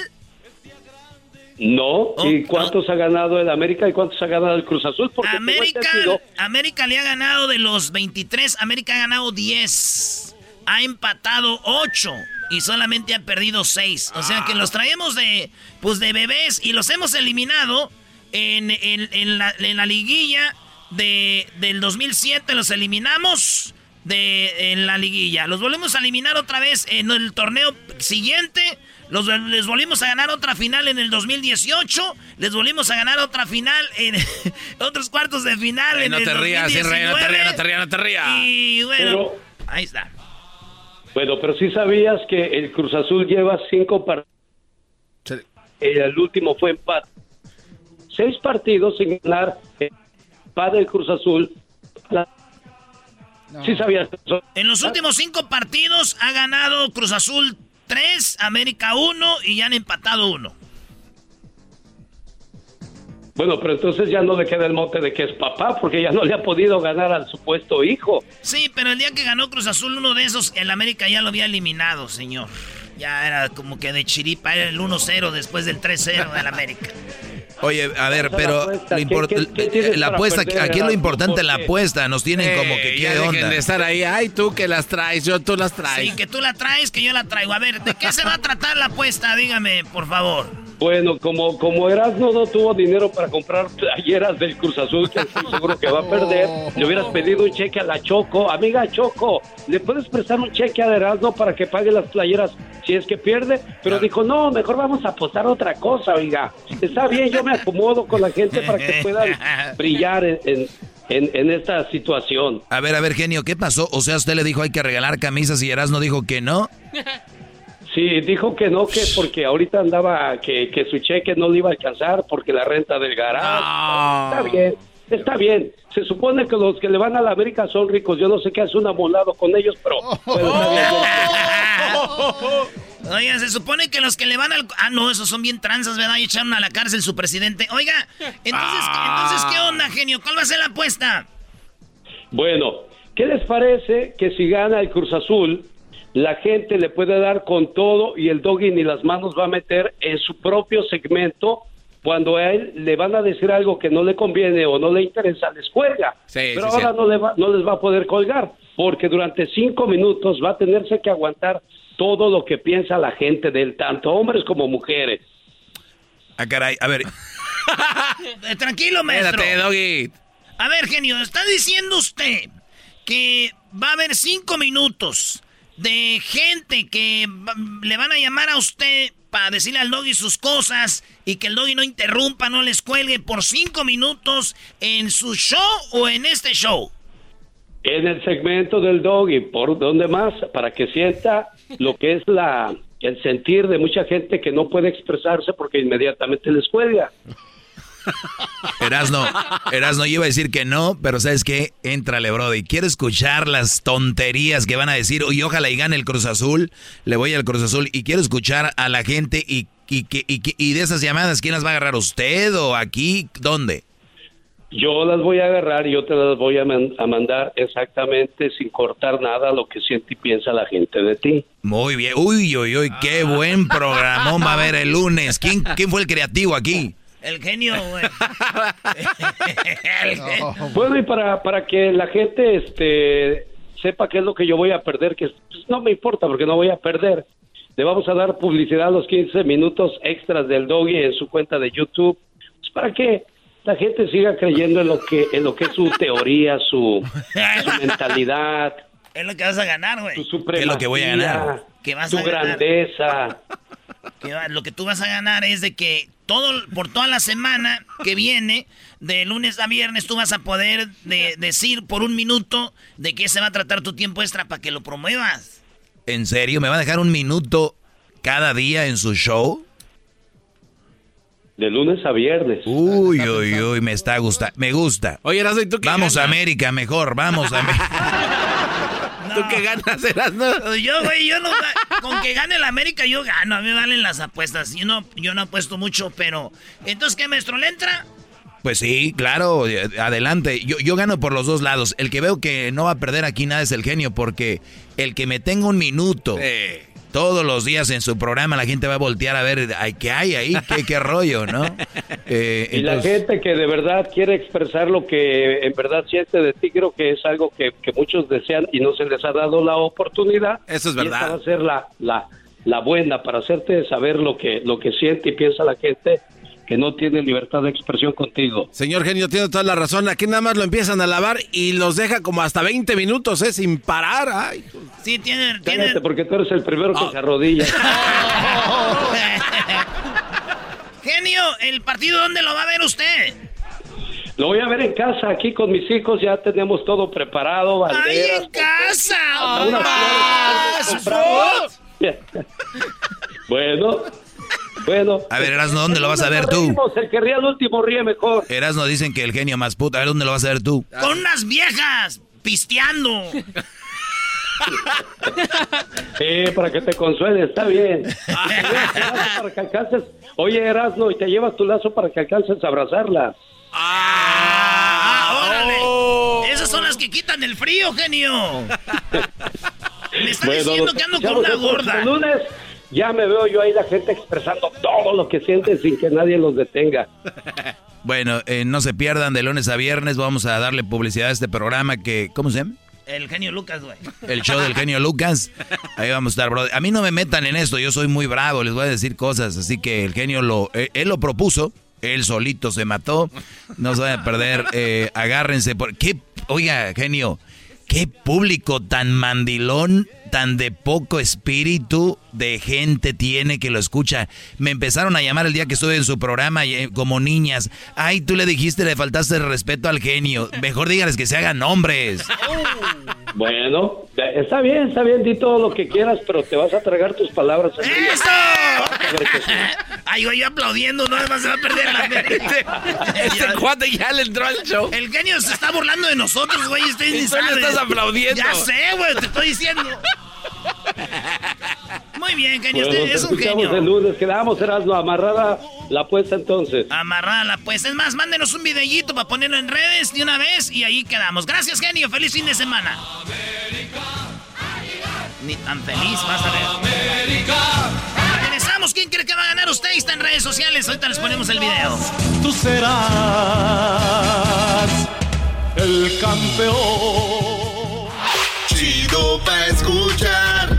No, ¿y cuántos ha ganado el América y cuántos ha ganado el Cruz Azul? Porque América, entendido- América le ha ganado de los 23, América ha ganado 10. Ha empatado 8 y solamente ha perdido 6. O sea que los traemos de, pues de bebés y los hemos eliminado en, en- en la, en la liguilla de, del 2007. Los eliminamos de, en la liguilla. Los volvemos a eliminar otra vez en el torneo siguiente. Los, les volvimos a ganar otra final en el 2018. Les volvimos a ganar otra final en otros cuartos de final Ay, en no el te rías, sí, Rey, no te 2019. rías, no te rías, no te rías. Y bueno, Pero- ahí está. Bueno, pero sí sabías que el Cruz Azul lleva cinco partidos. El último fue empate. Seis partidos sin ganar. Empate el Cruz Azul. La- Sí sabías eso. En los últimos cinco partidos ha ganado Cruz Azul 3, América 1 y ya han empatado uno. Bueno, pero entonces ya no le queda el mote de que es papá, porque ya no le ha podido ganar al supuesto hijo. Sí, pero el día que ganó Cruz Azul uno de esos, el América ya lo había eliminado, señor. Ya era como que de chiripa, era el 1-0 después del 3-0 del América. Oye, a ver, a la pero apuesta. lo ¿Qué- import- qué- qué tienes la apuesta, perder, aquí es lo importante la apuesta, nos tienen como que Eh, qué onda. de estar ahí. Ay, tú que las traes, yo tú las traes. Sí, que tú la traes, que yo la traigo. A ver, ¿de qué se va a tratar la apuesta? Dígame, por favor. Bueno, como, como Erasmo no tuvo dinero para comprar playeras del Cruz Azul, que estoy seguro que va a perder, le hubieras pedido un cheque a la Choco. Amiga Choco, ¿le puedes prestar un cheque a Erasmo para que pague las playeras si es que pierde? Pero dijo, no, mejor vamos a apostar otra cosa, oiga. Está bien, yo me acomodo con la gente para que puedan brillar en, en, en- en esta situación. A ver, a ver, genio, ¿qué pasó? O sea, usted le dijo hay que regalar camisas y Erasmo dijo que no. Sí, dijo que no, que porque ahorita andaba, que, que su cheque no le iba a alcanzar porque la renta del garaje. Está bien, está bien. Se supone que los que le van a la América son ricos. Yo no sé qué hace un amolado con ellos, pero... pero bien. Oiga, se supone que los que le van al... Ah, no, esos son bien tranzas, ¿verdad? Y echaron a la cárcel su presidente. Oiga, entonces, entonces ¿qué onda, genio? ¿Cuál va a ser la apuesta? Bueno, ¿Qué les parece que si gana el Cruz Azul, la gente le puede dar con todo y el doggy ni las manos va a meter en su propio segmento? Cuando a él le van a decir algo que no le conviene o no le interesa, les cuelga. Sí, Pero sí, ahora sí. no, le va- no les va a poder colgar, porque durante cinco minutos va a tenerse que aguantar todo lo que piensa la gente de él, tanto hombres como mujeres. Ah, caray, a ver. Tranquilo, maestro. Espérate, Doggy. A ver, genio, está diciendo usted que va a haber cinco minutos de gente que le van a llamar a usted para decirle al doggy sus cosas y que el doggy no interrumpa, no les cuelgue por cinco minutos en su show o en este show. En el segmento del doggy, ¿por dónde más? Para que sienta lo que es la el sentir de mucha gente que no puede expresarse porque inmediatamente les cuelga. Erasno, Erasno, yo iba a decir que no, pero ¿sabes qué? Éntrale, Brody. Quiero escuchar las tonterías que van a decir. Y ojalá y gane el Cruz Azul. Le voy al Cruz Azul. Y quiero escuchar a la gente. Y, y, que- y, que- y de esas llamadas, ¿quién las va a agarrar? ¿Usted o aquí? ¿Dónde? Yo las voy a agarrar y yo te las voy a, man- a mandar exactamente sin cortar nada lo que siente y piensa la gente de ti. Muy bien. Uy, uy, uy, qué buen programón va a haber el lunes. ¿Quién, quién fue el creativo aquí? El genio, güey. El genio. Bueno, y para, para que la gente este, sepa qué es lo que yo voy a perder, que pues, no me importa porque no voy a perder. Le vamos a dar publicidad a los 15 minutos extras del doggy en su cuenta de YouTube. Pues para que la gente siga creyendo en lo que, en lo que es su teoría, su, su mentalidad, Es lo que vas a ganar, güey. su es lo que voy a ganar? Que vas su a ganar. grandeza. Que va- lo que tú vas a ganar es de que todo por toda la semana que viene, de lunes a viernes, tú vas a poder de- decir por un minuto de qué se va a tratar tu tiempo extra para que lo promuevas. ¿En serio? ¿Me va a dejar un minuto cada día en su show? De lunes a viernes. Uy, uy, uy, me está gusta, me gusta. Oye, ¿y tú qué Vamos a? América mejor, vamos a América. ¿Tú qué ganas, Erasno? Yo, güey, yo no. Con que gane el América, yo gano. A mí valen las apuestas. Yo no, yo no apuesto mucho, pero. Entonces, ¿qué, maestro? ¿Le entra? Pues sí, claro, adelante. Yo, yo gano por los dos lados. El que veo que no va a perder aquí nada es el genio, porque el que me tenga un minuto todos los días en su programa, la gente va a voltear a ver ay, qué hay ahí, qué, qué rollo, ¿no? Eh, Y la gente que de verdad quiere expresar lo que en verdad siente de ti, creo que es algo que, que muchos desean y no se les ha dado la oportunidad. Eso es Y verdad. esta va a ser la, la, la buena para hacerte saber lo que, lo que siente y piensa la gente que no tiene libertad de expresión contigo. Señor genio, tiene toda la razón. Aquí nada más lo empiezan a lavar y los deja como hasta 20 minutos, ¿eh? Sin parar. Ay, Sí, tiene. tiene... Cállate porque tú eres el primero que se arrodilla. Genio, ¿el partido dónde lo va a ver usted? Lo voy a ver en casa, aquí con mis hijos, ya tenemos todo preparado, ¡Ay, banderas. en casa! compramos. Bueno, bueno. A ver, Erasno, ¿dónde lo vas a ver tú? El que ríe al último ríe mejor. Erasno dicen que el genio más puta. A ver, ¿dónde lo vas a ver tú? Con unas viejas, pisteando. Sí, para que te consuele, está bien. para que alcances. Oye, Erasno, y te llevas tu lazo para que alcances a abrazarla. ¡Ah, órale! Esas son las que quitan el frío, genio. Me está diciendo que ando con una el gorda. lunes ya me veo yo ahí la gente expresando todo lo que siente sin que nadie los detenga. Bueno, eh, no se pierdan de lunes a viernes. Vamos a darle publicidad a este programa que, ¿cómo se llama? El genio Lucas, güey. El show del genio Lucas. Ahí vamos a estar, bro. A mí no me metan en esto, yo soy muy bravo, les voy a decir cosas. Así que el genio lo, eh, él lo propuso, él solito se mató. No se vayan a perder, eh, agárrense. Por, ¿Qué, oiga, genio, qué público tan mandilón, tan de poco espíritu de gente tiene que lo escucha. Me empezaron a llamar el día que estuve en su programa eh, como niñas. Ay, tú le dijiste, le faltaste respeto al genio. Mejor dígales que se hagan hombres. Bueno, está bien, está bien, di todo lo que quieras, pero te vas a tragar tus palabras. ¡Eso! Ay, güey, yo aplaudiendo, no además se va a perder la Este cuate ya le entró al show. El genio se está burlando de nosotros, güey. Estoy estás aplaudiendo. Ya sé, güey, te estoy diciendo. Muy bien, genio, Bueno, usted te es un escuchamos genio. el lunes, quedamos, Erasmo, amarrada la apuesta entonces. Amarrala, pues. Es más, mándenos un videíto para ponerlo en redes de una vez y ahí quedamos. Gracias, genio. Feliz fin de semana. Ni tan feliz, vas a ver. Regresamos. ¿Quién cree que va a ganar usted? Está en redes sociales. Ahorita les ponemos el video. Tú serás el campeón. Chido pa' escuchar.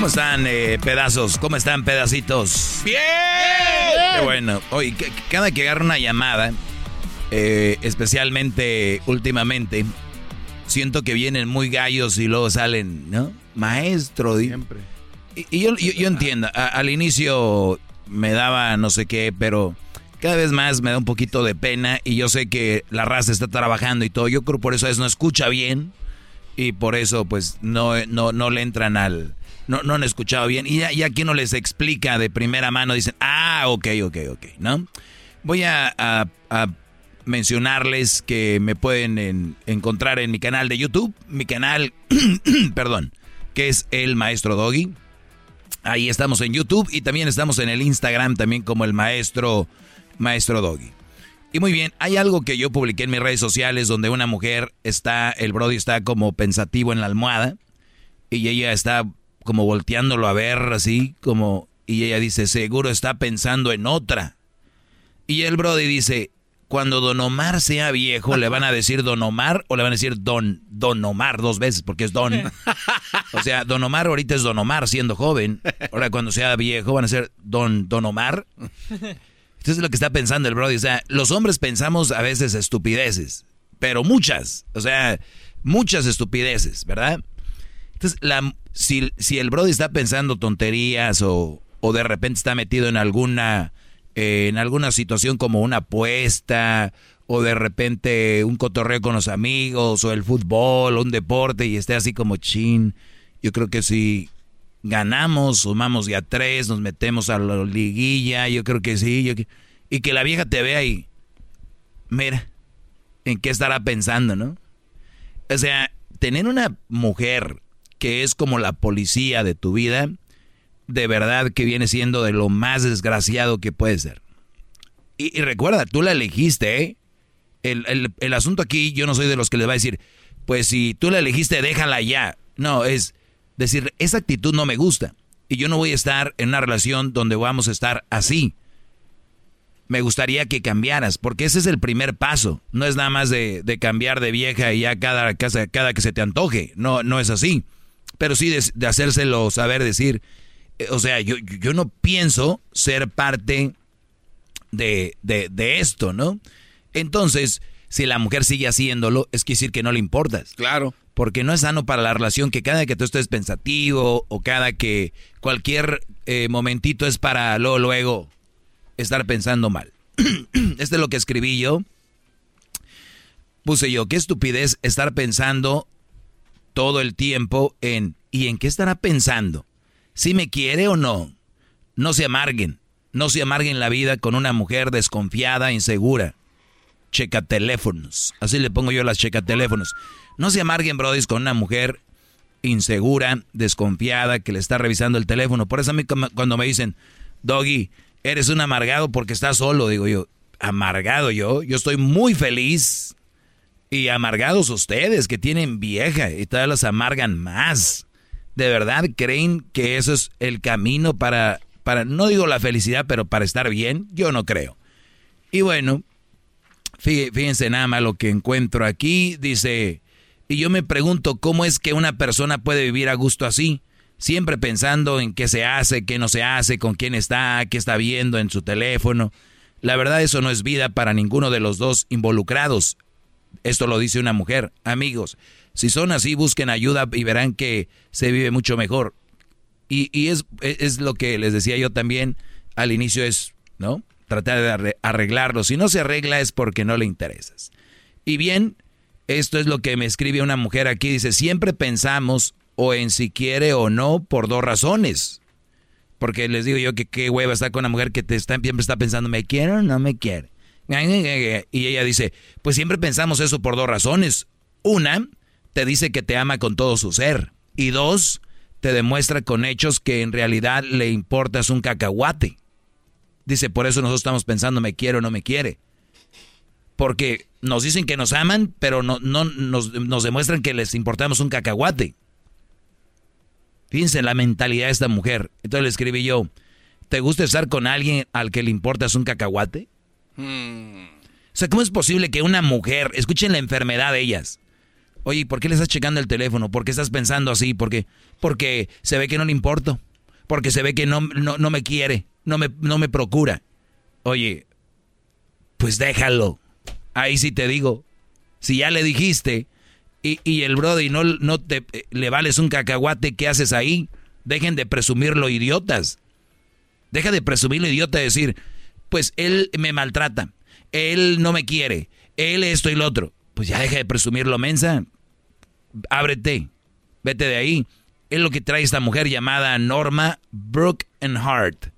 ¿Cómo están, eh, pedazos? ¿Cómo están, pedacitos? ¡Bien! Qué bueno. Oye, c- cada que agarro una llamada, eh, especialmente últimamente, siento que vienen muy gallos y luego salen, ¿no? Maestro. Siempre. Y, y yo, yo- yo entiendo, a- al inicio me daba no sé qué, pero cada vez más me da un poquito de pena y yo sé que la raza está trabajando y todo. Yo creo por eso es no escucha bien y por eso pues no, no, no le entran al... No, no han escuchado bien y ya, aquí no les explica de primera mano, dicen, ah, ok, ok, ok, ¿no? Voy a, mencionarles que me pueden en- encontrar en mi canal de YouTube, mi canal, perdón, que es El Maestro Doggy. Ahí estamos en YouTube y también estamos en el Instagram también como el Maestro, Maestro Doggy. Y muy bien, hay algo que yo publiqué en mis redes sociales donde una mujer está, el Brody está como pensativo en la almohada y ella está como volteándolo a ver así, como, y ella dice, seguro está pensando en otra. Y el Brody dice, cuando Don Omar sea viejo, ¿le van a decir Don Omar o le van a decir Don, Don Omar dos veces? Porque es Don. O sea, Don Omar ahorita es Don Omar siendo joven. Ahora cuando sea viejo van a ser Don, Don Omar. Esto es lo que está pensando el Brody. O sea, los hombres pensamos a veces estupideces, pero muchas. O sea, muchas estupideces, ¿verdad? Entonces, la, si, si el Brody está pensando tonterías o, o de repente está metido en alguna, eh, en alguna situación como una apuesta o de repente un cotorreo con los amigos o el fútbol o un deporte y esté así como chin, yo creo que si ganamos, sumamos ya tres, nos metemos a la liguilla, yo creo que sí, yo y que la vieja te vea y mira, ¿en qué estará pensando, no? O sea, tener una mujer que es como la policía de tu vida, de verdad que viene siendo de lo más desgraciado que puede ser. Y, recuerda, tú la elegiste, ¿eh? El, el- el asunto aquí, yo no soy de los que les va a decir, pues si tú la elegiste, déjala ya. No, es decir, esa actitud no me gusta. Y yo no voy a estar en una relación donde vamos a estar así. Me gustaría que cambiaras, porque ese es el primer paso. No es nada más de, de cambiar de vieja y ya cada, cada, cada que se te antoje. No, no es así. Pero sí de, de hacérselo saber, decir, eh, o sea, yo, yo no pienso ser parte de, de, de esto, ¿no? Entonces, si la mujer sigue haciéndolo, es que decir que no le importas. Claro. Porque no es sano para la relación que cada que tú estés pensativo o cada que cualquier eh, momentito es para luego, luego estar pensando mal. este es lo que escribí yo. Puse yo, qué estupidez estar pensando todo el tiempo en ¿y en qué estará pensando? ¿Si me quiere o no? No se amarguen. No se amarguen la vida con una mujer desconfiada, insegura. Checa teléfonos. Así le pongo yo las checa teléfonos. No se amarguen, brodis, con una mujer insegura, desconfiada, que le está revisando el teléfono. Por eso a mí cuando me dicen, Doggy, eres un amargado porque estás solo, digo yo, amargado yo, yo estoy muy feliz. Y amargados ustedes que tienen vieja y todavía las amargan más. ¿De verdad creen que eso es el camino para, para, no digo la felicidad, pero para estar bien? Yo no creo. Y bueno, fí- fíjense nada más lo que encuentro aquí. Dice, y yo me pregunto cómo es que una persona puede vivir a gusto así. Siempre pensando en qué se hace, qué no se hace, con quién está, qué está viendo en su teléfono. La verdad eso no es vida para ninguno de los dos involucrados. Esto lo dice una mujer. Amigos, Si son así, busquen ayuda y verán que se vive mucho mejor. Y, y es, es lo que les decía yo también al inicio, es, ¿no? Tratar de arreglarlo. Si no se arregla es porque no le interesas. Y bien, esto es lo que me escribe una mujer aquí. Dice, siempre pensamos o en si quiere o no por dos razones. Porque les digo yo que qué hueva estar con una mujer que te está, siempre está pensando, ¿me quiere o no me quiere? Y ella dice, pues siempre pensamos eso por dos razones. Una, te dice que te ama con todo su ser. Y dos, te demuestra con hechos que en realidad le importas un cacahuate. Dice, por eso nosotros estamos pensando, ¿me quiere o no me quiere? Porque nos dicen que nos aman, pero no, no nos, nos demuestran que les importamos un cacahuate. Fíjense la mentalidad de esta mujer. Entonces le escribí yo, ¿te gusta estar con alguien al que le importas un cacahuate? O sea, ¿cómo es posible que una mujer, escuchen la enfermedad de ellas? Oye, ¿por qué le estás checando el teléfono? ¿Por qué estás pensando así? Porque, porque se ve que no le importo. Porque se ve que no, no, me quiere, no me, no me procura. Oye, pues déjalo. Ahí sí te digo. Si ya le dijiste y, y el brody no, no te le vales un cacahuate, ¿qué haces ahí? Dejen de presumirlo, idiotas. Deja de presumirlo, idiota, decir, pues él me maltrata, él no me quiere, él esto y lo otro. Pues ya deja de presumirlo, mensa. Ábrete, vete de ahí. Es lo que trae esta mujer llamada Norma Brooke and Hart.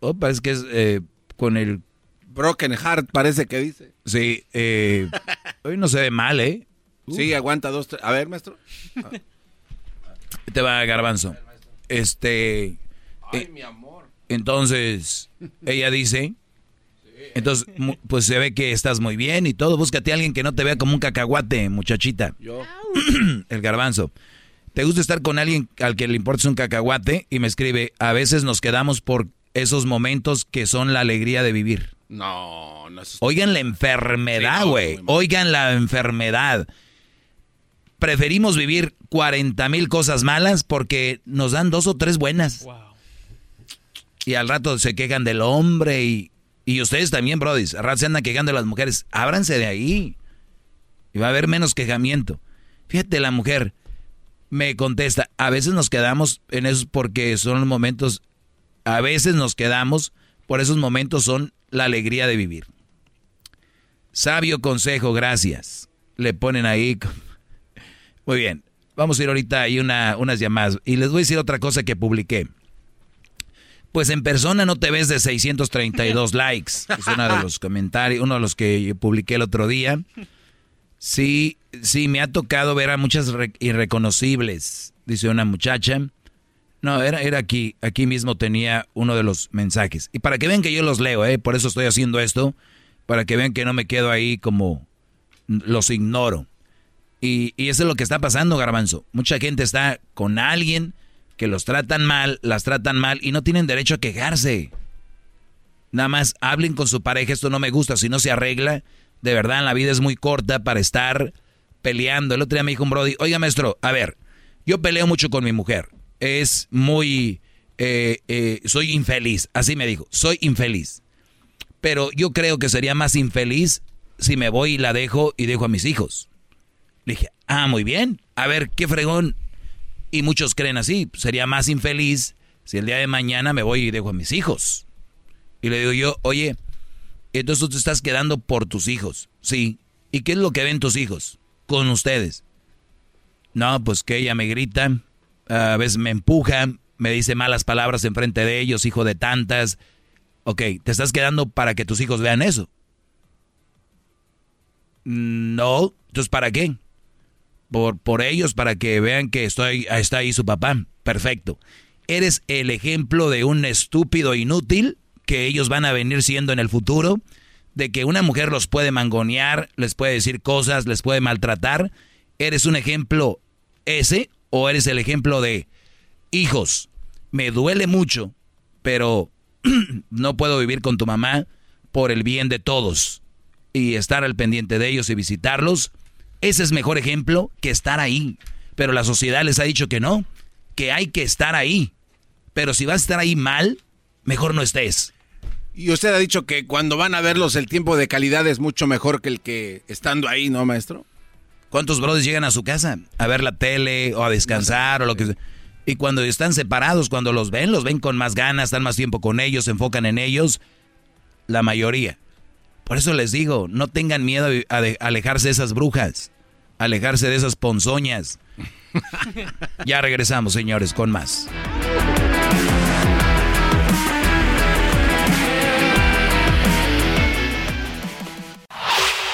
Oh, parece que es eh, con el... Broken Heart, parece que dice. Sí, eh, hoy no se ve mal, ¿eh? Sí, aguanta dos, tres. A ver, maestro. Te va, garbanzo. Este. Ay, mi amor. Entonces, ella dice. Entonces, pues se ve que estás muy bien y todo. Búscate a alguien que no te vea como un cacahuate, muchachita. Yo. El garbanzo. ¿Te gusta estar con alguien al que le importa un cacahuate? Y me escribe, a veces nos quedamos por esos momentos que son la alegría de vivir. No, no es... Oigan la enfermedad, güey. Oigan la enfermedad preferimos vivir 40 mil cosas malas porque nos dan dos o tres buenas. Y al rato se quejan del hombre y, y ustedes también, brodis. Al rato se andan quejando de las mujeres. Ábranse de ahí. Y va a haber menos quejamiento. Fíjate, la mujer me contesta, a veces nos quedamos en esos porque son los momentos, a veces nos quedamos por esos momentos son la alegría de vivir. Sabio consejo, gracias. Le ponen ahí muy bien. Vamos a ir ahorita ahí una, unas llamadas. Y les voy a decir otra cosa que publiqué. Pues en persona no te ves de 632 likes. Es uno de los comentarios, uno de los que publiqué el otro día. Sí, sí, me ha tocado ver a muchas irreconocibles, dice una muchacha. No, era, era aquí, aquí mismo tenía uno de los mensajes. Y para que vean que yo los leo, ¿eh? por eso estoy haciendo esto, para que vean que no me quedo ahí como los ignoro. Y, eso es lo que está pasando, garbanzo. Mucha gente está con alguien que los tratan mal, las tratan mal y no tienen derecho a quejarse. Nada más hablen con su pareja, esto no me gusta, si no se arregla, de verdad la vida es muy corta para estar peleando. El otro día me dijo un Brody, oiga maestro, a ver, yo peleo mucho con mi mujer, es muy, eh, eh, soy infeliz, así me dijo, soy infeliz. Pero yo creo que sería más infeliz si me voy y la dejo y dejo a mis hijos. Le dije, ah, muy bien, a ver, qué fregón. Y muchos creen así, sería más infeliz si el día de mañana me voy y dejo a mis hijos. Y le digo yo, oye, entonces tú te estás quedando por tus hijos, sí. ¿Y qué es lo que ven tus hijos con ustedes? No, pues que ella me grita, a veces me empuja, me dice malas palabras en frente de ellos, hijo de tantas. Ok, te estás quedando para que tus hijos vean eso. No, entonces ¿para qué? Por, por ellos para que vean que estoy, está ahí su papá. Perfecto. Eres el ejemplo de un estúpido inútil que ellos van a venir siendo en el futuro, de que una mujer los puede mangonear, les puede decir cosas, les puede maltratar. ¿Eres un ejemplo ese o eres el ejemplo de hijos? Me duele mucho, pero no puedo vivir con tu mamá por el bien de todos y estar al pendiente de ellos y visitarlos ese es mejor ejemplo que estar ahí. Pero la sociedad les ha dicho que no, que hay que estar ahí. Pero si vas a estar ahí mal, mejor no estés. Y usted ha dicho que cuando van a verlos el tiempo de calidad es mucho mejor que el que estando ahí, ¿no, maestro? ¿Cuántos brothers llegan a su casa a ver la tele o a descansar o lo que sea? Y cuando están separados, cuando los ven, los ven con más ganas, están más tiempo con ellos, se enfocan en ellos, la mayoría. Por eso les digo, no tengan miedo a de- alejarse de esas brujas, alejarse de esas ponzoñas. ya regresamos, señores, con más.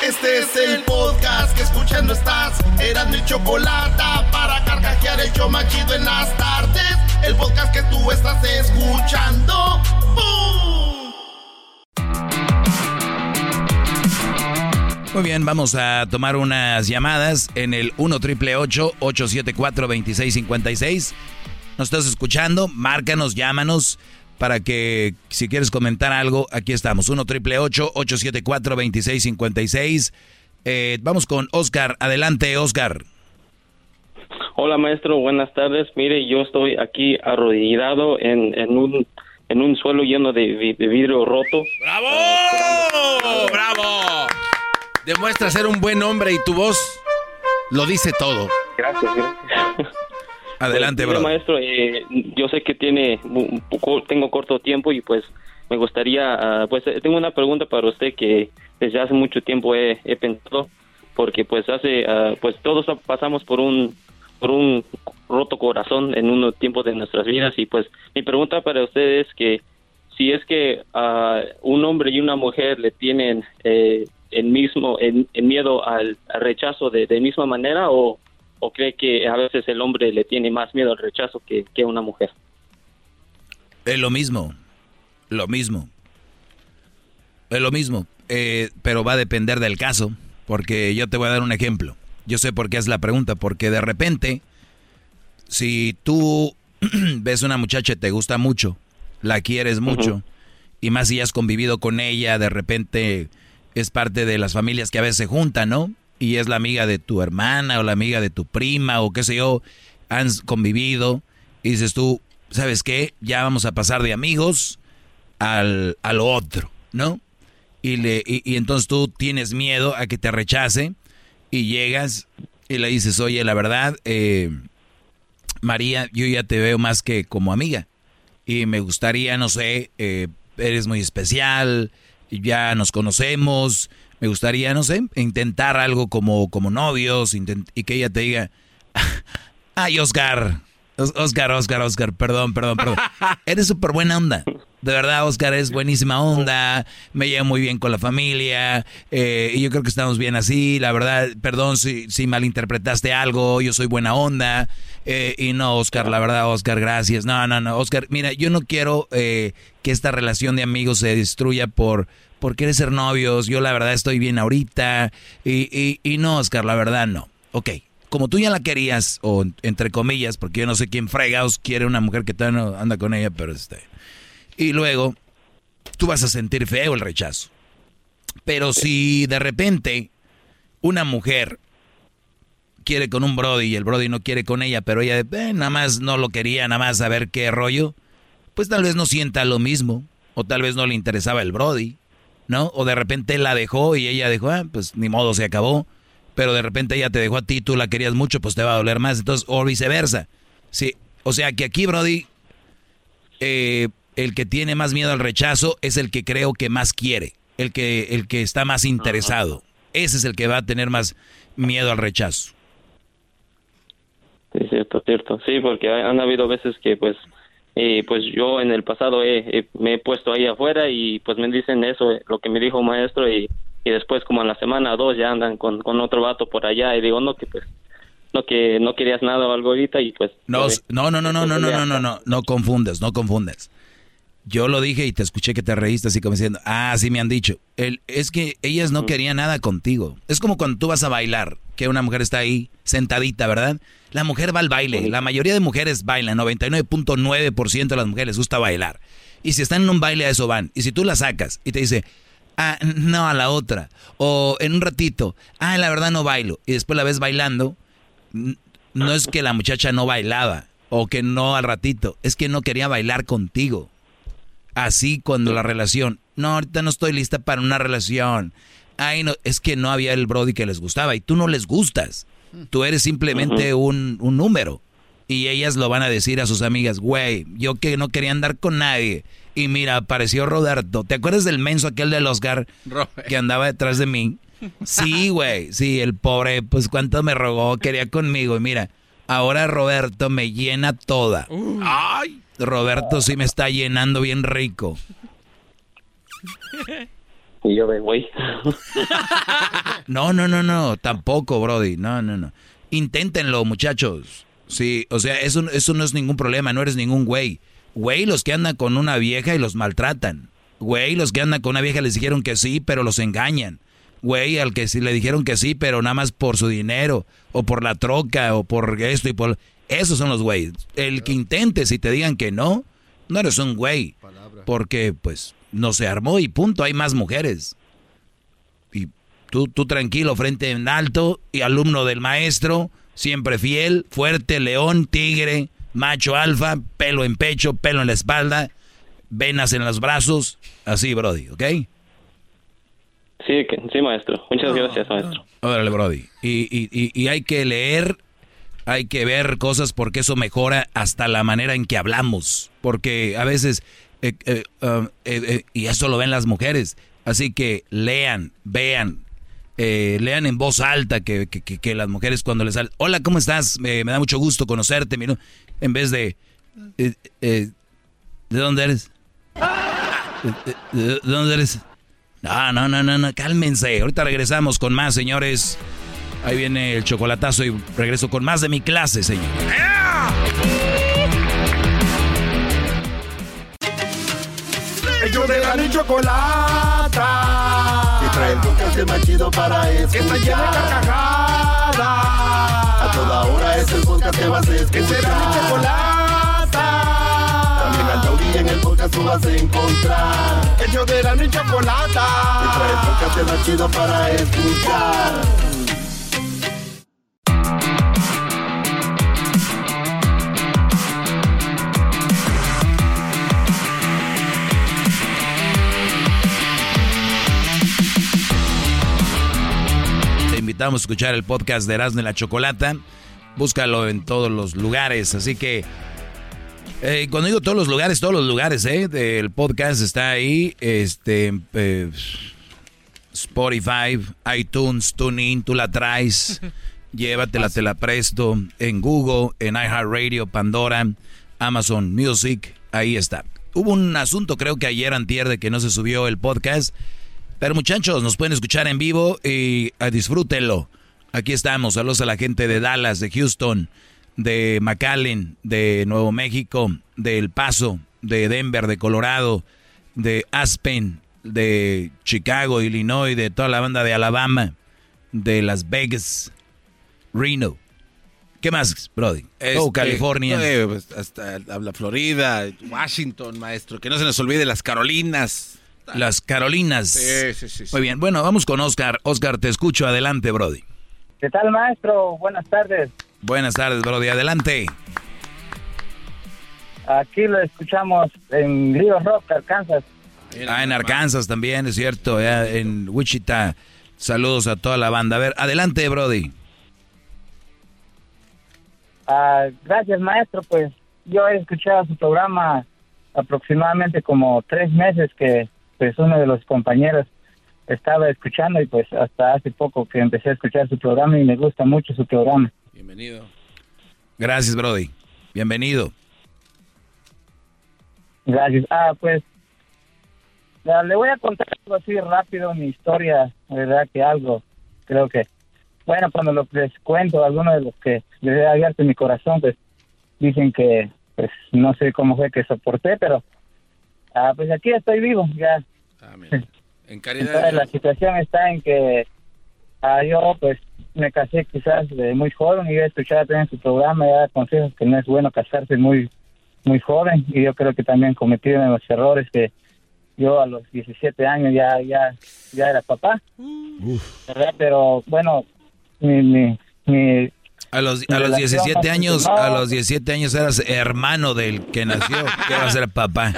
Este es el podcast que escuchando estás. Eran mi chocolate para carcajear el show más chido en las tardes. El podcast que tú estás escuchando. ¡Bum! Muy bien, vamos a tomar unas llamadas en el 1 triple 874 2656. Nos estás escuchando, márcanos, llámanos para que si quieres comentar algo, aquí estamos. 1 triple 874 2656. Eh, vamos con Oscar. Adelante, Oscar. Hola maestro, buenas tardes. Mire, yo estoy aquí arrodillado en, en un en un suelo lleno de, vi- de vidrio roto. ¡Bravo! ¡Bravo! Demuestra ser un buen hombre y tu voz lo dice todo. Gracias, gracias. Adelante, Pues, bro. maestro, eh, yo sé que tiene un poco, tengo corto tiempo y pues me gustaría, ah, pues eh, tengo una pregunta para usted que desde hace mucho tiempo he, he pensado, porque pues hace, ah, pues todos pasamos por un, por un roto corazón en un tiempo de nuestras vidas y pues mi pregunta para usted es que si es que a un hombre y una mujer le tienen eh, el mismo el, el miedo al, al rechazo de, de misma manera o, o cree que a veces el hombre le tiene más miedo al rechazo que, que una mujer. Es lo mismo. Lo mismo. Es lo mismo. Eh, pero va a depender del caso. Porque yo te voy a dar un ejemplo. Yo sé por qué es la pregunta. Porque de repente, si tú ves una muchacha y te gusta mucho, la quieres mucho, y más si has convivido con ella, de repente es parte de las familias que a veces se juntan, ¿no? Y es la amiga de tu hermana o la amiga de tu prima o qué sé yo, han convivido y dices tú, ¿sabes qué? Ya vamos a pasar de amigos al, a lo otro, ¿no? Y, le, y, y entonces tú tienes miedo a que te rechace y llegas y le dices, oye, la verdad, eh, María, yo ya te veo más que como amiga y me gustaría, no sé, eh, eres muy especial, ya nos conocemos, me gustaría, no sé, intentar algo como, como novios intent- y que ella te diga, ay, Oscar, Os- Oscar, Oscar, Oscar, perdón, perdón, perdón. Eres súper buena onda. De verdad, Oscar, es buenísima onda. Me llevo muy bien con la familia. eh, y yo creo que estamos bien así. La verdad, perdón si, si malinterpretaste algo. Yo soy buena onda. eh, y no, Oscar, la verdad, Oscar, gracias. No, no, no, Oscar, mira, yo no quiero eh, que esta relación de amigos se destruya por, por querer ser novios. Yo, la verdad, estoy bien ahorita. Y, y, y no, Oscar, la verdad, no. Ok, como tú ya la querías, o entre comillas, porque yo no sé quién fregaos quiere una mujer que no anda con ella, pero este. Y luego, tú vas a sentir feo el rechazo. Pero si de repente una mujer quiere con un Brody y el Brody no quiere con ella, pero ella eh, nada más no lo quería, nada más a ver qué rollo, pues tal vez no sienta lo mismo, o tal vez no le interesaba el Brody, ¿no? O de repente la dejó y ella dijo, ah, pues ni modo, se acabó. Pero de repente ella te dejó a ti, tú la querías mucho, pues te va a doler más. Entonces, o viceversa. Sí, o sea que aquí, Brody, eh, el que tiene más miedo al rechazo es el que creo que más quiere, el que, el que está más interesado. Ese es el que va a tener más miedo al rechazo. Sí, cierto, cierto. Sí, porque ha- han habido veces que pues eh, pues yo en el pasado he- he- me he puesto ahí afuera y pues me dicen eso, eh, lo que me dijo maestro y, y después como en la semana o dos ya andan con, con otro vato por allá y digo, no, que pues no que no querías nada o algo ahorita y pues No, eh, no, no, no, no, no, no, no, no, no, no confundas, no confundas. Yo lo dije y te escuché que te reíste así como diciendo, ah, sí me han dicho. El, es que ellas no querían nada contigo. Es como cuando tú vas a bailar, que una mujer está ahí sentadita, ¿verdad? La mujer va al baile. La mayoría de mujeres bailan, 99.9% de las mujeres les gusta bailar. Y si están en un baile, a eso van. Y si tú la sacas y te dice, ah, no, a la otra. O en un ratito, ah, la verdad no bailo. Y después la ves bailando, no es que la muchacha no bailaba o que no al ratito, es que no quería bailar contigo. Así cuando la relación, no, ahorita no estoy lista para una relación. ay, no, es que no había el Brody que les gustaba y tú no les gustas. Tú eres simplemente un, un número. Y ellas lo van a decir a sus amigas, güey, yo que no quería andar con nadie. Y mira, apareció Roberto. ¿Te acuerdas del menso aquel del Oscar que andaba detrás de mí? Sí, güey, sí, el pobre, pues cuánto me rogó, quería conmigo. Y mira, ahora Roberto me llena toda. Ay, Roberto sí me está llenando bien rico. Y yo ve, güey. No, no, no, no, tampoco, Brody. No, no, no. Inténtenlo, muchachos. Sí, o sea, eso, eso no es ningún problema, no eres ningún güey. Güey, los que andan con una vieja y los maltratan. Güey, los que andan con una vieja les dijeron que sí, pero los engañan. Güey, al que sí le dijeron que sí, pero nada más por su dinero, o por la troca, o por esto y por... Esos son los güeyes. El que intente, si te digan que no, no eres un güey. Porque, pues, no se armó y punto, hay más mujeres. Y tú, tú tranquilo, frente en alto, y alumno del maestro, siempre fiel, fuerte, león, tigre, macho alfa, pelo en pecho, pelo en la espalda, venas en los brazos, así, Brody, ¿ok? Sí, sí, maestro. Muchas gracias, maestro. Órale, Brody. Y, y, y, y hay que leer, hay que ver cosas porque eso mejora hasta la manera en que hablamos. Porque a veces, eh, eh, um, eh, y eso lo ven las mujeres. Así que lean, vean, lean en voz alta que, que, que- que las mujeres cuando les salen, hola, ¿cómo estás? Me, me da mucho gusto conocerte. mira", En vez de, eh, eh, ¿de dónde eres? Eh, eh, ¿De dónde eres? No, no, no, no, no, cálmense. Ahorita regresamos con más, señores. Ahí viene el chocolatazo y regreso con más de mi clase, señor. Ellos de la ni chocolata. Que trae el podcast más chido para escuchar. Que está llena de carcajadas. Toda hora es el podcast que vas a escuchar. Que será mi chocolata. También al taurí en el podcast tú vas a encontrar. Ellos de la ni chocolata. Que trae el podcast más chido para escuchar. Invitamos a escuchar el podcast de Erasmo y la Chocolata. Búscalo en todos los lugares. Así que, eh, cuando digo todos los lugares, todos los lugares, ¿eh? El podcast está ahí. Este, eh, Spotify, iTunes, TuneIn, tú la traes. Llévatela, te la presto. En Google, en iHeartRadio, Pandora, Amazon Music. Ahí está. Hubo un asunto, creo que ayer antier, de que no se subió el podcast. Pero muchachos, nos pueden escuchar en vivo y ah, disfrútenlo. Aquí estamos. Saludos a la gente de Dallas, de Houston, de McAllen, de Nuevo México, de El Paso, de Denver, de Colorado, de Aspen, de Chicago, Illinois, de toda la banda de Alabama, de Las Vegas, Reno. ¿Qué más, Brody? Este, oh, California. eh, pues, hasta la Florida, Washington, maestro. Que no se nos olvide las Carolinas. Las Carolinas. Sí, sí, sí, sí. Muy bien, bueno, vamos con Oscar. Oscar, te escucho. Adelante, Brody. ¿Qué tal, maestro? Buenas tardes. Buenas tardes, Brody. Adelante. Aquí lo escuchamos en Río Rock, Arkansas. Ah, en Arkansas también, es cierto. ya en Wichita. Saludos a toda la banda. A ver, adelante, Brody. Ah, gracias, maestro. Pues yo he escuchado su programa aproximadamente como tres meses que pues uno de los compañeros estaba escuchando y pues hasta hace poco que empecé a escuchar su programa y me gusta mucho su programa. Bienvenido. Gracias, Brody. Bienvenido. Gracias. Ah, pues le voy a contar algo así rápido, mi historia, verdad que algo, creo que, bueno, cuando lo, les cuento a algunos de los que les he abierto mi corazón, pues dicen que, pues no sé cómo fue que soporté, pero ah, pues aquí estoy vivo, ya. En Entonces la situación está en que ah, yo pues me casé quizás de muy joven y yo he escuchado también su programa y da consejos que no es bueno casarse muy muy joven y yo creo que también cometí uno de los errores que yo a los 17 años ya ya ya era papá ¿verdad? pero bueno mi mi, mi A los, a los relación 17 no años, a los 17 años eras hermano del que nació. ¿Qué va a ser papá?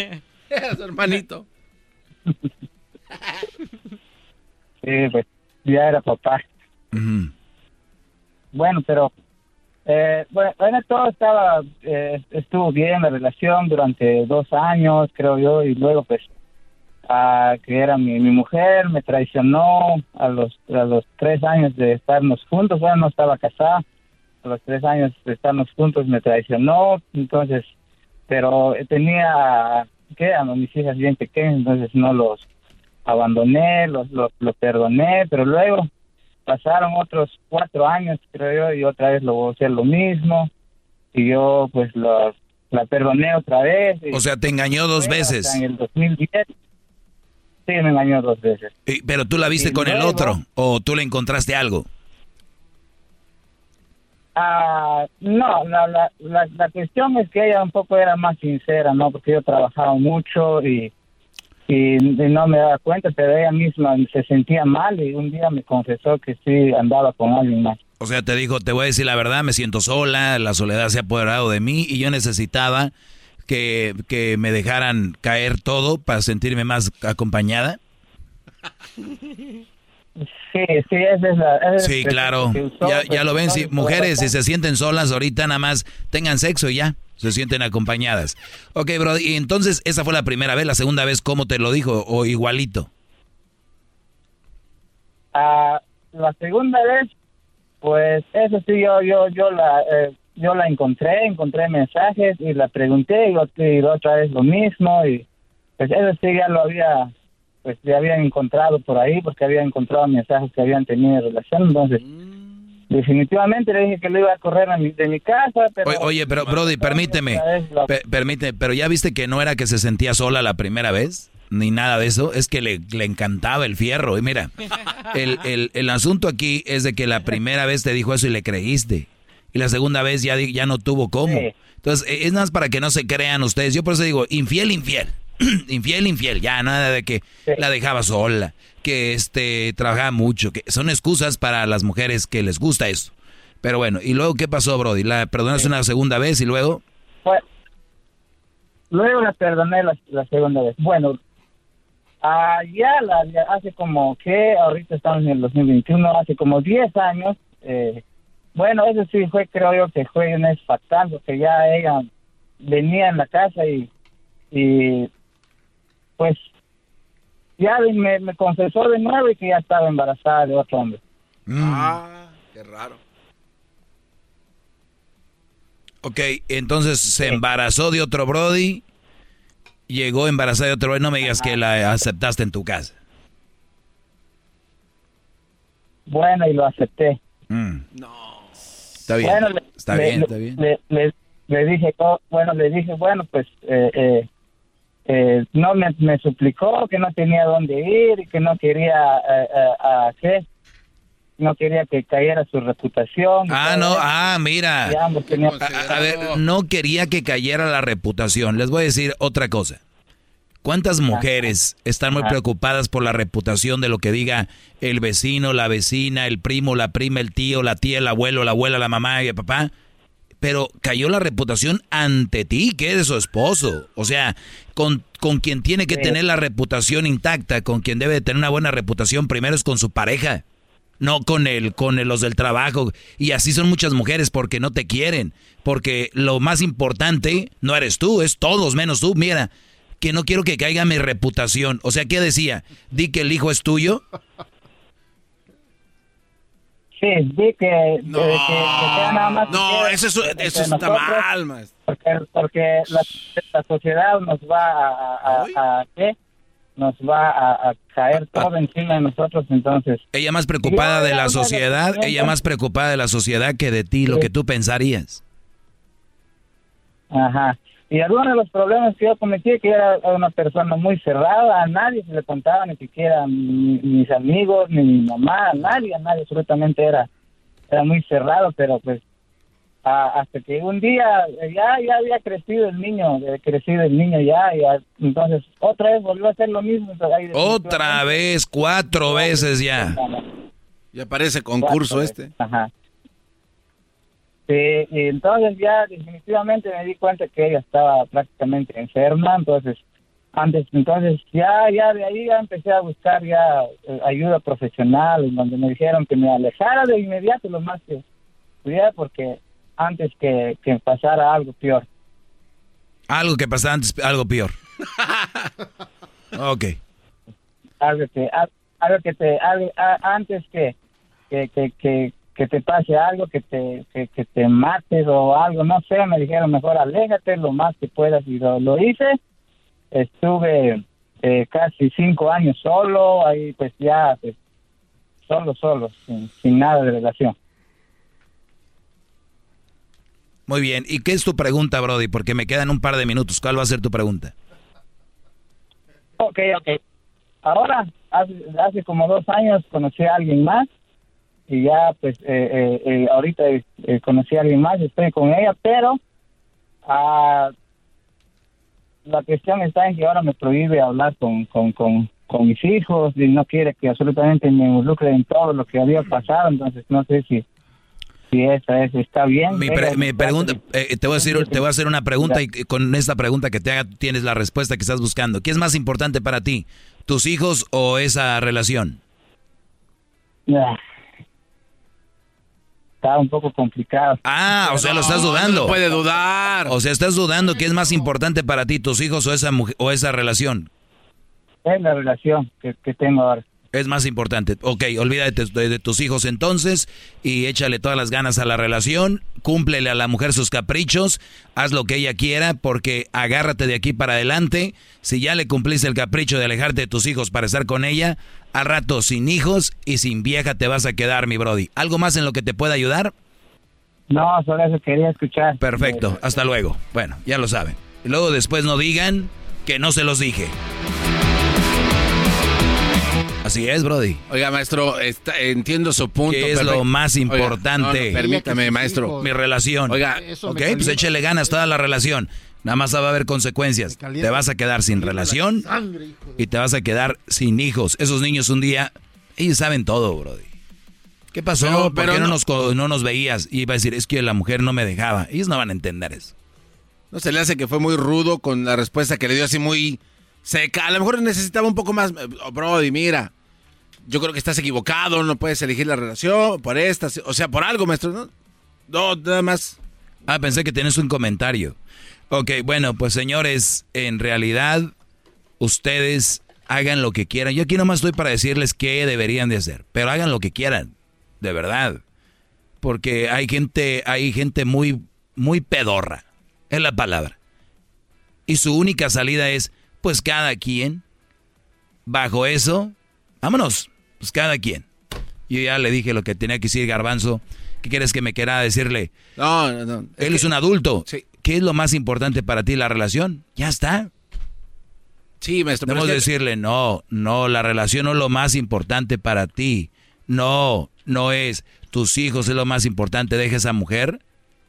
Era su hermanito. Sí, pues ya era papá. Bueno, pero eh, bueno, bueno, todo estaba, eh, estuvo bien la relación durante dos años, creo yo, y luego pues, a que era mi, mi mujer, me traicionó a los, a los tres años de estarnos juntos, bueno, no estaba casada, a los tres años de estarnos juntos me traicionó, entonces, pero tenía, ¿qué? A mis hijas bien pequeñas, entonces no los abandoné, los, los, los perdoné, pero luego pasaron otros cuatro años, creo yo, y otra vez lo voy a hacer lo mismo. Y yo, pues, lo, la perdoné otra vez. y O sea, te engañó dos veces. En el 2010. Sí, me engañó dos veces. Y- Pero tú la viste Y con el otro o tú le encontraste algo. Ah, no, la, la, la, la cuestión es que ella un poco era más sincera, ¿no? Porque yo trabajaba mucho y, y, y no me daba cuenta, pero ella misma se sentía mal y un día me confesó que sí andaba con alguien más. O sea, te dijo, te voy a decir la verdad, me siento sola, la soledad se ha apoderado de mí y yo necesitaba que, que me dejaran caer todo para sentirme más acompañada. Sí, sí, esa es la... esa es Sí, la claro. usó, Ya, pues, ya lo ven, si mujeres si se sienten solas ahorita nada más tengan sexo y ya, se sienten acompañadas. Ok, bro, y entonces esa fue la primera vez, la segunda vez, ¿cómo te lo dijo? ¿O igualito? Ah, la segunda vez, pues eso sí, yo yo yo la eh, yo la encontré, encontré mensajes y la pregunté y, y otra vez lo mismo y pues eso sí ya lo había pues ya había encontrado por ahí porque había encontrado mensajes que habían tenido relación, entonces definitivamente le dije que lo iba a correr a mi- de mi casa, pero Oye, oye, pero Brody, permíteme, lo- permíteme, pero ya viste que no era que se sentía sola la primera vez, ni nada de eso, es que le, le encantaba el fierro. Y mira, el, el, el asunto aquí es de que la primera vez te dijo eso y le creíste. Y la segunda vez ya, ya no tuvo cómo. Sí. Entonces, eh, es nada más para que no se crean ustedes. Yo por eso digo, infiel, infiel. infiel, infiel. Ya, nada de que la dejaba sola, que este trabajaba mucho. que Son excusas para las mujeres que les gusta eso. Pero bueno, ¿y luego qué pasó, Brody? ¿La perdonaste una segunda vez y luego? Luego la perdoné la, la segunda vez. Bueno, ya, la, hace como que, ahorita estamos en el 2021, hace como 10 años, eh, bueno, eso sí fue, creo yo que fue un fatal, porque ya ella venía en la casa y, y pues ya me, me confesó de nuevo y que ya estaba embarazada de otro hombre. Ah, qué raro. Ok, entonces se embarazó de otro Brody, llegó embarazada de otro Brody, no me digas que la aceptaste en tu casa. Bueno, y lo acepté. Está bien, Bueno, le- está le- bien, le- está bien. Le, le- le dije, oh, bueno, le dije, bueno, pues eh, eh, eh, no me, me suplicó que no tenía dónde ir y que no quería, eh, eh, a qué, no quería que cayera su reputación. Ah, no, ah, mira. Teníamos- A, a ver, no quería que cayera la reputación. Les voy a decir otra cosa. ¿Cuántas mujeres están muy preocupadas por la reputación de lo que diga el vecino, la vecina, el primo, la prima, el tío, la tía, el abuelo, la abuela, la mamá y el papá? Pero cayó la reputación ante ti, que eres su esposo. O sea, con, con quien tiene que tener la reputación intacta, con quien debe de tener una buena reputación, primero es con su pareja no con el, con el- los del trabajo. Y así son muchas mujeres porque no te quieren. Porque lo más importante no eres tú, es todos menos tú. Mira, que no quiero que caiga mi reputación. O sea, ¿qué decía? Di que el hijo es tuyo. Sí, di que, no, que, que sea nada más. No, que- eso, es- entre eso está nosotros, mal, maestro. Porque, porque la, la sociedad nos va a, a, a- a- ¿qué? Nos va a, a caer todo encima de nosotros, entonces. Ella más preocupada de la sociedad, ella más preocupada de la sociedad que de ti, lo que tú pensarías. Ajá. Y algunos de los problemas que yo cometí, que era una persona muy cerrada, a nadie se le contaba, ni siquiera mi- mis amigos, ni mi mamá, a nadie, a nadie, absolutamente era, era muy cerrado, pero pues a- hasta que un día eh, ya, ya había crecido el niño, eh, crecido el niño ya, ya, entonces otra vez volvió a hacer lo mismo. Otra vez, cuatro veces ya. Ya parece concurso este. Ajá. Sí, y entonces ya definitivamente me di cuenta que ella estaba prácticamente enferma, entonces Antes, entonces, ya, ya de ahí ya empecé a buscar ya eh, ayuda profesional, en donde me dijeron que me alejara de inmediato lo más que pudiera, porque antes que, que pasara algo peor. Algo que pasara antes, algo peor. ok. Algo que, al- algo que te, algo- a- antes que, que, que, que, que te pase algo, que te, que, que te mates o algo, no sé, me dijeron mejor aléjate lo más que puedas y lo, lo hice. Estuve eh, casi cinco años solo, ahí pues ya, pues, solo, solo, sin, sin nada de relación. Muy bien. ¿Y qué es tu pregunta, Brody? Porque me quedan un par de minutos. ¿Cuál va a ser tu pregunta? Ok, ok. Ahora, hace, hace como dos años conocí a alguien más y ya pues eh, eh, eh, ahorita eh, conocí a alguien más, estoy con ella, pero ah, la cuestión está en que ahora me prohíbe hablar con, con, con, con mis hijos y no quiere que absolutamente me involucre en todo lo que había pasado, entonces no sé si, si esa es, está bien. Mi, Ella- pre- mi pregunta, eh, te voy a decir, te voy a hacer una pregunta y con esta pregunta que te haga tienes la respuesta que estás buscando. ¿Qué es más importante para ti, tus hijos o esa relación? Está un poco complicado. Ah, o sea, lo estás dudando. no puede dudar. O sea, estás dudando qué es más importante para ti, tus hijos o esa mujer, o esa relación. Es la relación que, que tengo ahora. Es más importante. Ok, olvídate de, de tus hijos entonces y échale todas las ganas a la relación, cúmplele a la mujer sus caprichos, haz lo que ella quiera porque agárrate de aquí para adelante. Si ya le cumpliste el capricho de alejarte de tus hijos para estar con ella, al rato sin hijos y sin vieja te vas a quedar, mi Brody. ¿Algo más en lo que te pueda ayudar? No, solo eso quería escuchar. Perfecto, hasta luego. Bueno, ya lo saben. Luego después no digan que no se los dije. Así es, Brody. Oiga, maestro, está- entiendo su punto. ¿Qué es lo más Oiga, importante? no, no, permítame, maestro. Mi relación. Oiga, ok, pues échele ganas toda la relación. Nada más va a haber consecuencias. Te vas a quedar sin relación y te vas a quedar sin hijos. Esos niños un día, ellos saben todo, Brody. ¿Qué pasó? Pero- ¿Por pero qué no, no- nos, co- no nos veías? Y iba a decir, es que la mujer no me dejaba. Ellos no van a entender eso. ¿No se le hace que fue muy rudo con la respuesta que le dio así muy seca? A lo mejor necesitaba un poco más. Oh, Brody, mira, yo creo que estás equivocado, no puedes elegir la relación por esta, o sea, por algo, maestro, ¿no? No, nada más. Ah, pensé que tenés un comentario. Ok, bueno, pues señores, en realidad ustedes hagan lo que quieran. Yo aquí nomás estoy para decirles qué deberían de hacer, pero hagan lo que quieran, de verdad. Porque hay gente, hay gente muy, muy pedorra, es la palabra. Y su única salida es, pues cada quien, bajo eso, vámonos, pues cada quien. Yo ya le dije lo que tenía que decir Garbanzo. ¿Qué quieres que me quiera decirle? No, no, no. Él es un adulto. Sí. ¿Qué es lo más importante para ti, la relación? Ya está. Sí, maestro. Debemos que- decirle, no, no, la relación no es lo más importante para ti. No, no es. Tus hijos es lo más importante. Deja esa mujer.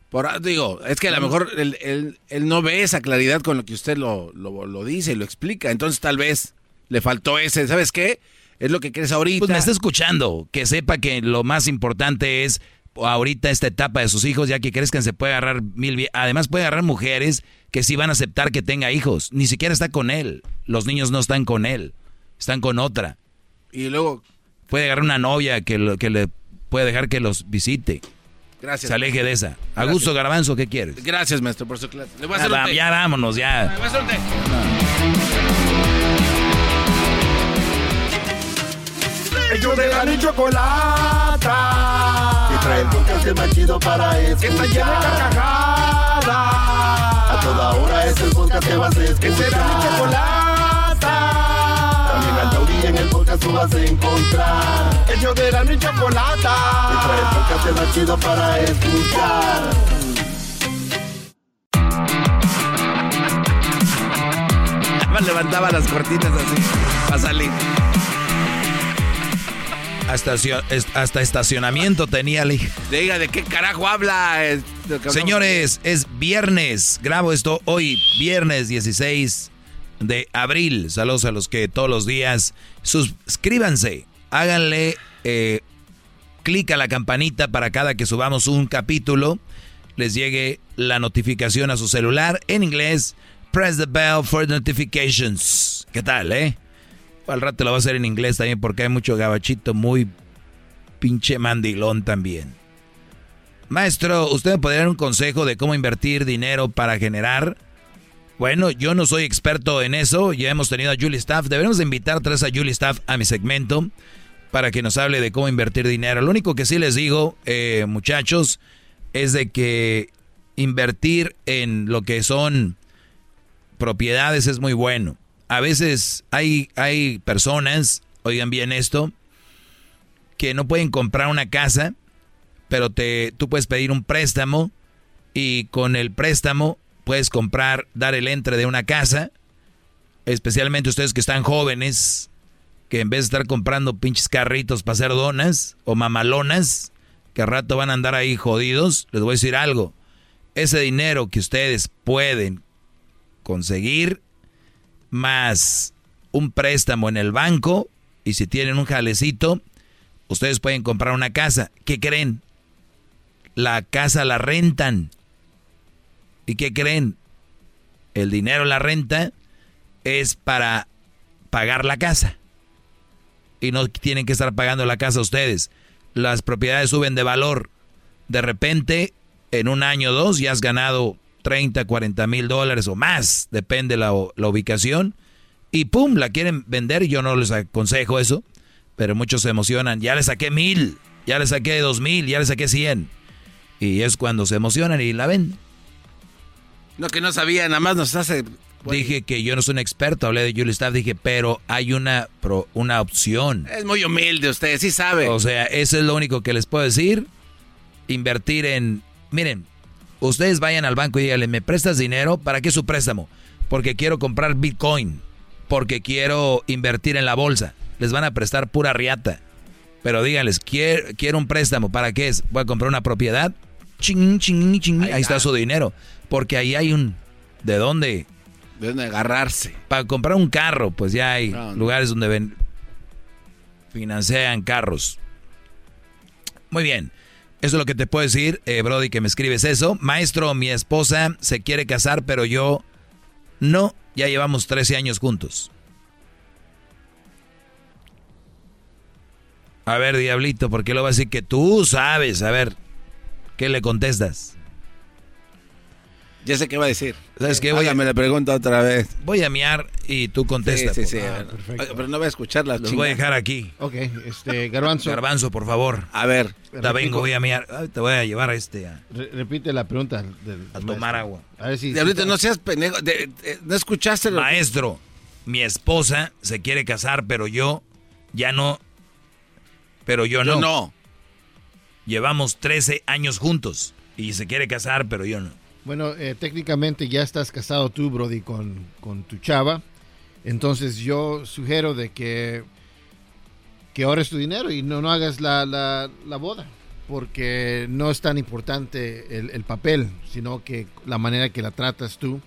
Por, digo, es que a lo mejor él, él- él no ve esa claridad con lo que usted lo, lo, lo dice y lo explica. Entonces tal vez le faltó ese, ¿sabes qué? Es lo que crees ahorita. Pues me está escuchando. Que sepa que lo más importante es ahorita esta etapa de sus hijos, ya que crezcan, se puede agarrar mil... Además puede agarrar mujeres que sí van a aceptar que tenga hijos. Ni siquiera está con él. Los niños no están con él. Están con otra. Y luego... Puede agarrar una novia que, lo- que le puede dejar que los visite. Gracias. Se aleje de esa. Gracias. Augusto Garbanzo, ¿qué quieres? Gracias, maestro, por su clase. Le voy a Ya, hacer un va- té. ya vámonos, ya. Le voy a hacer un té. Ellos de la ni chocolata. Que trae el podcast más chido para escuchar. Que está llena de carcajadas. A toda hora es el podcast que vas a escuchar. Que será mi chocolata. También al taurí en el podcast tú vas a encontrar. Ellos de la ni chocolata. Que trae el podcast más chido para escuchar. Levantaba las cortinas así para salir. Hasta, hasta estacionamiento tenía, le. Diga, ¿de qué carajo habla? Señores, es viernes. Grabo esto hoy, viernes 16 de abril. Saludos a los que todos los días suscríbanse. Háganle eh, clic a la campanita para cada que subamos un capítulo. Les llegue la notificación a su celular en inglés press the bell for notifications. ¿Qué tal, eh? Al rato lo va a hacer en inglés también porque hay mucho gabachito muy pinche mandilón también. Maestro, ¿usted me podría dar un consejo de cómo invertir dinero para generar? Bueno, yo no soy experto en eso, ya hemos tenido a Julie Staff, deberemos invitar vez a Julie Staff a mi segmento para que nos hable de cómo invertir dinero. Lo único que sí les digo, eh, muchachos, es de que invertir en lo que son propiedades es muy bueno. A veces hay, hay personas, oigan bien esto, que no pueden comprar una casa, pero te, tú puedes pedir un préstamo y con el préstamo puedes comprar, dar el entre de una casa, especialmente ustedes que están jóvenes, que en vez de estar comprando pinches carritos para hacer donas o mamalonas, que al rato van a andar ahí jodidos, les voy a decir algo. Ese dinero que ustedes pueden conseguir más un préstamo en el banco y si tienen un jalecito, ustedes pueden comprar una casa. ¿Qué creen? La casa la rentan. ¿Y qué creen? El dinero, la renta, es para pagar la casa. Y no tienen que estar pagando la casa ustedes. Las propiedades suben de valor. De repente, en un año o dos, ya has ganado 30, 40 mil dólares o más, depende la, la ubicación. Y pum, la quieren vender. Yo no les aconsejo eso, pero muchos se emocionan. Ya le saqué mil, ya le saqué dos mil, ya le saqué cien. Y es cuando se emocionan y la venden. No, que no sabía, nada más nos hace... Dije que yo no soy un experto, hablé de Julie Staff, dije, pero hay una, pro- una opción. Es muy humilde usted, sí sabe. O sea, eso es lo único que les puedo decir. Invertir en... Miren, ustedes vayan al banco y díganle, ¿me prestas dinero? ¿Para qué su préstamo? Porque quiero comprar Bitcoin. Porque quiero invertir en la bolsa. Les van a prestar pura riata. Pero díganles, quiero, quiero un préstamo. ¿Para qué es? ¿Voy a comprar una propiedad? Ching, ching, ching. Ahí, está su dinero. Porque ahí hay un... ¿De dónde? De dónde agarrarse. Para comprar un carro, pues ya hay No, no. lugares donde ven, financian carros. Muy bien. Eso es lo que te puedo decir, eh, Brody, que me escribes eso. Maestro, mi esposa se quiere casar, pero yo no. Ya llevamos 13 años juntos. A ver, Diablito, ¿por qué lo va a decir que tú sabes? A ver, ¿qué le contestas? Ya sé qué va a decir. ¿Sabes qué? Voy a- me la pregunta otra vez. Voy a miar y tú contestas. Sí, sí, sí. a. Oye, pero no voy a escuchar las Los voy a dejar aquí. Ok, este, Garbanzo. Garbanzo, por favor. A ver. Te vengo, voy a miar. Ay, Te voy a llevar a este a, Re- repite la pregunta. del- a tomar maestro. agua. A ver si. Diablito, si- no seas pendejo. de- de- ¿No escuchaste lo Maestro, mi esposa se quiere casar, pero yo ya no. Pero yo no. Yo no. Llevamos 13 años juntos y se quiere casar, pero yo no. Bueno, eh, técnicamente ya estás casado tú, Brody, con, con tu chava. Entonces yo sugiero de que, que ahorres tu dinero y no, no hagas la, la- la boda. Porque no es tan importante el, el papel, sino que la manera que la tratas tú.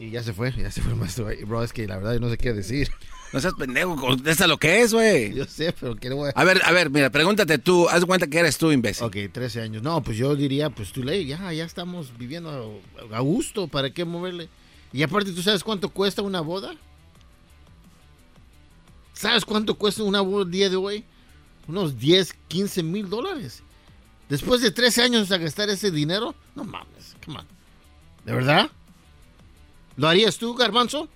Y ya se fue, ya se fue el maestro. Bro, es que la verdad no sé qué decir. No seas pendejo. Contesta lo que es, güey. Yo sé, pero ¿qué le voy a... Ver, a ver, mira, pregúntate tú. Haz cuenta que eres tú, imbécil. Ok, 13 años. No, pues yo diría, pues tú ley, ya, ya estamos viviendo a, a gusto, ¿para qué moverle? Y aparte, ¿tú sabes cuánto cuesta una boda? ¿Sabes cuánto cuesta una boda el día de hoy? Unos 10, 15 mil dólares. Después de 13 años a gastar ese dinero, no mames, come on. ¿De verdad? ¿Lo harías tú, Garbanzo?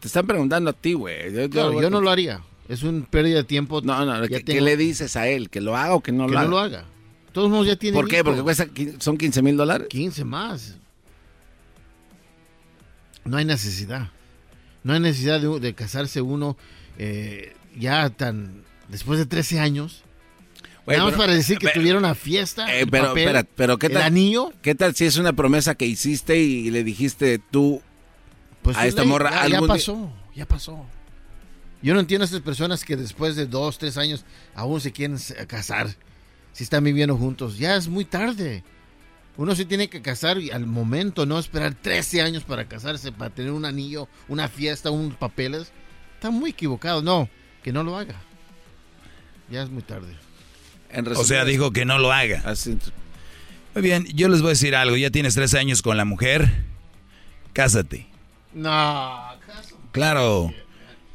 Te están preguntando a ti, güey. Yo, Claro, yo no lo haría. Es un pérdida de tiempo. No, no, ¿qué, tengo- le dices a él? ¿Que lo haga o que no que lo no haga? lo haga. Todos modos ya tiene ¿Por qué? Porque cuesta, son 15 mil dólares. 15 más. No hay necesidad. No hay necesidad de, de casarse uno eh, ya tan... Después de 13 años. Güey, nada más pero- para decir que pero- tuvieron una fiesta. Eh, el pero, papel, espera, pero ¿qué el tal? anillo. ¿Qué tal si es una promesa que hiciste y le dijiste tú Pues a esta le- morra ya, ya algún día- pasó, ya pasó. Yo no entiendo a estas personas que después de dos, tres años aún se quieren casar. Si están viviendo juntos. Ya es muy tarde. Uno se tiene que casar y al momento, no esperar 13 años para casarse, para tener un anillo, una fiesta, unos papeles. Está muy equivocado. No, que no lo haga. Ya es muy tarde. O sea, dijo que no lo haga. Muy bien, yo les voy a decir algo. Ya tienes 13 años con la mujer. Cásate. No. Claro.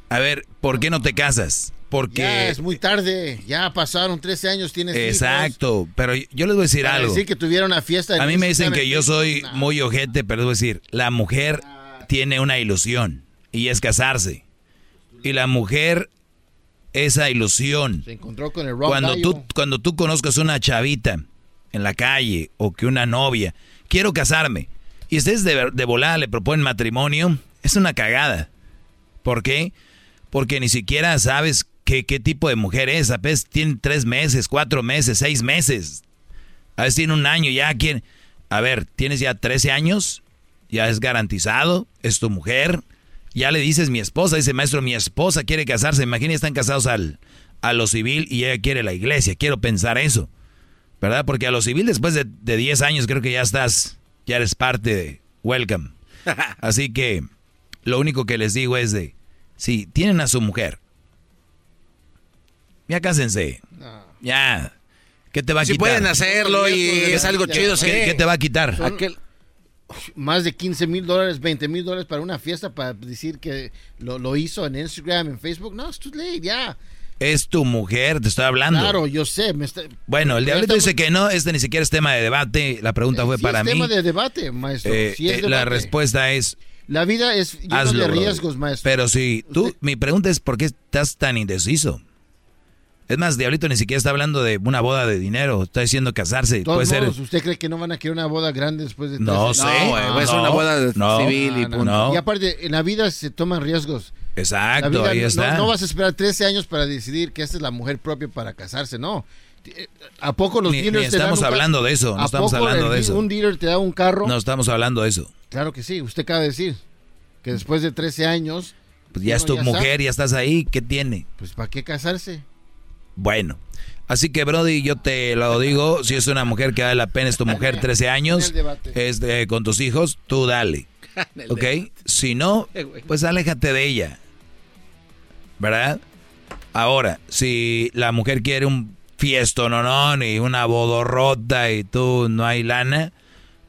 A ver, ¿por qué no te casas? Porque... Ya es muy tarde. Ya pasaron 13 años, tienes hijos. Exacto, pero yo les voy a decir Para algo. decir que tuviera una fiesta. A mí me dicen que yo soy muy ojete, pero les voy a decir, la mujer tiene una ilusión y es casarse. Y la mujer, esa ilusión, Se encontró con el cuando gallo. tú, cuando tú conozcas una chavita en la calle o que una novia, quiero casarme, y ustedes de, de volada le proponen matrimonio, es una cagada. ¿Por qué? Porque ni siquiera sabes qué, qué tipo de mujer es. A veces tiene tres meses, cuatro meses, seis meses. A veces tiene un año ya. ¿quién? A ver, tienes ya 13 años, ya es garantizado, es tu mujer. Ya le dices mi esposa, dice maestro, mi esposa quiere casarse. Imagina, están casados al, a lo civil y ella quiere la iglesia. Quiero pensar eso. ¿Verdad? Porque a lo civil después de, de 10 años creo que ya estás, ya eres parte de welcome. Así que lo único que les digo es de, si tienen a su mujer, ya cásense. Ya. ¿Qué te va a Si quitar? pueden hacerlo y es algo chido, sí. ¿Qué, qué te va a quitar? Más de 15 mil dólares, 20 mil dólares para una fiesta para decir que lo, lo hizo en Instagram, en Facebook. No, es too late, ya. Es tu mujer, te estoy hablando. Claro, yo sé. Me está- Bueno, el diablito estamos- dice que no, este ni siquiera es tema de debate. La pregunta fue Sí para es mí. tema de debate, maestro. Eh, es eh, la respuesta es La vida es llena de riesgos, maestro. Pero si tú, mi pregunta es ¿por qué estás tan indeciso? Es más, Diablito ni siquiera está hablando de una boda de dinero, está diciendo casarse. Todos Puede ser. ¿usted cree que no van a querer una boda grande después de No 13? sé. va a ser una boda civil y punto. No. Y aparte, en la vida se toman riesgos. Exacto, vida ahí no- está. No, no vas a esperar 13 años para decidir que esta es la mujer propia para casarse, no. ¿A poco los Ni- dealers ni te dan estamos hablando de eso, no ¿A estamos poco hablando el de eso. Un dealer te da un carro. No estamos hablando de eso. Claro que sí, usted acaba de decir que después de 13 años. Pues ya es tu mujer, sabe. ya estás ahí, ¿qué tiene? Pues ¿para qué casarse? Bueno, así que Brody, yo te lo digo, si es una mujer que vale la pena, es tu mujer 13 años, es de- con tus hijos, tú dale. ¿Ok? Si no, pues aléjate de ella. ¿Verdad? Ahora, si la mujer quiere un fiesto, no, no, ni una bodorrota y tú no hay lana,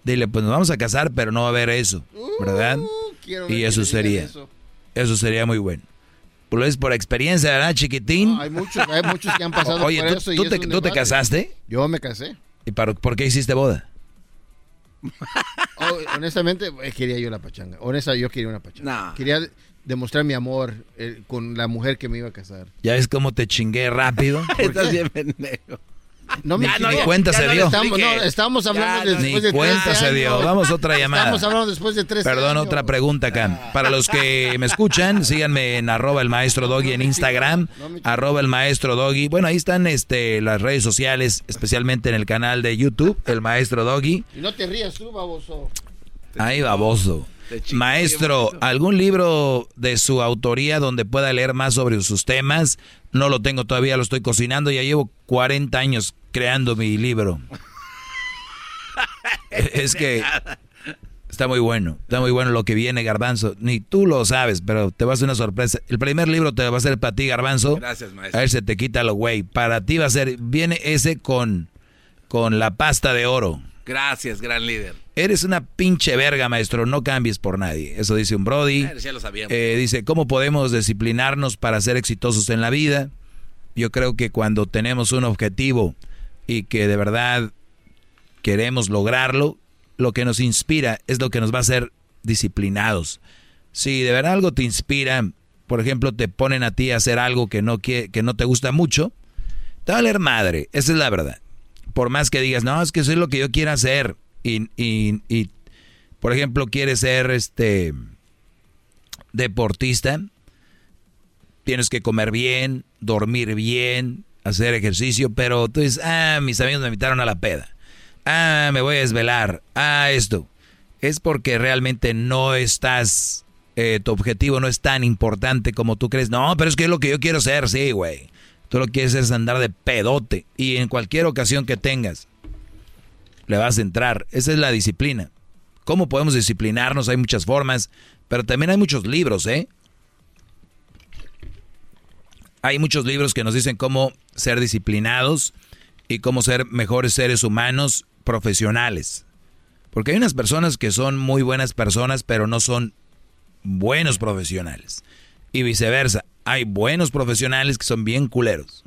dile, pues nos vamos a casar, pero no va a haber eso. ¿Verdad? ver y eso sería. eso. Eso sería muy bueno. Pues lo es por experiencia, ¿verdad, chiquitín? Hay muchos, hay muchos que han pasado Oye, por ¿tú, eso. tú te, tú casaste? Yo me casé. ¿Y para, por qué hiciste boda? Oh, honestamente, eh, quería yo la pachanga. Honesta, yo quería una pachanga. Quería de- demostrar mi amor eh, con la mujer que me iba a casar. ¿Ya ves cómo te chingué rápido? Estás bien pendejo. No me ni cuenta Ya se dio. Estamos, no, estamos hablando Ya, después ni de cuenta 13 se dio. Vamos a otra llamada. Estamos hablando después de 13 Perdón, años. otra pregunta acá. Para los que me escuchan, síganme en arroba el maestro doggy en Instagram, arroba el maestro doggy. Bueno, ahí están este, las redes sociales, especialmente en el canal de YouTube, el maestro doggy. Y no te rías tú, baboso. Ahí, baboso. Maestro, ¿algún libro de su autoría donde pueda leer más sobre sus temas? No lo tengo todavía, lo estoy cocinando. Ya llevo 40 años creando mi libro. es que está muy bueno, está muy bueno lo que viene, Garbanzo. Ni tú lo sabes, pero te va a hacer una sorpresa. El primer libro te va a ser para ti, Garbanzo. Gracias, maestro. A ver, se te quita lo güey. Para ti va a ser, viene ese con, con la pasta de oro. Gracias, gran líder. Eres una pinche verga, maestro, no cambies por nadie. Eso dice un Brody. Eh, ya lo sabíamos. Eh, dice, ¿cómo podemos disciplinarnos para ser exitosos en la vida? Yo creo que cuando tenemos un objetivo y que de verdad queremos lograrlo, lo que nos inspira es lo que nos va a hacer disciplinados. Si de verdad algo te inspira, por ejemplo, te ponen a ti a hacer algo que no, que no te gusta mucho, te va a valer madre, esa es la verdad. Por más que digas, no, es que eso es lo que yo quiero hacer. Y, y, y, por ejemplo, quieres ser este deportista, tienes que comer bien, dormir bien, hacer ejercicio, pero tú dices, ah, mis amigos me invitaron a la peda. Ah, me voy a desvelar. Ah, esto. Es porque realmente no estás, eh, tu objetivo no es tan importante como tú crees. No, pero es que es lo que yo quiero ser, sí, güey. Tú lo que quieres es andar de pedote. Y en cualquier ocasión que tengas, le vas a entrar. Esa es la disciplina. ¿Cómo podemos disciplinarnos? Hay muchas formas, pero también hay muchos libros, ¿eh? Hay muchos libros que nos dicen cómo ser disciplinados y cómo ser mejores seres humanos profesionales. Porque hay unas personas que son muy buenas personas, pero no son buenos profesionales. Y viceversa, hay buenos profesionales que son bien culeros.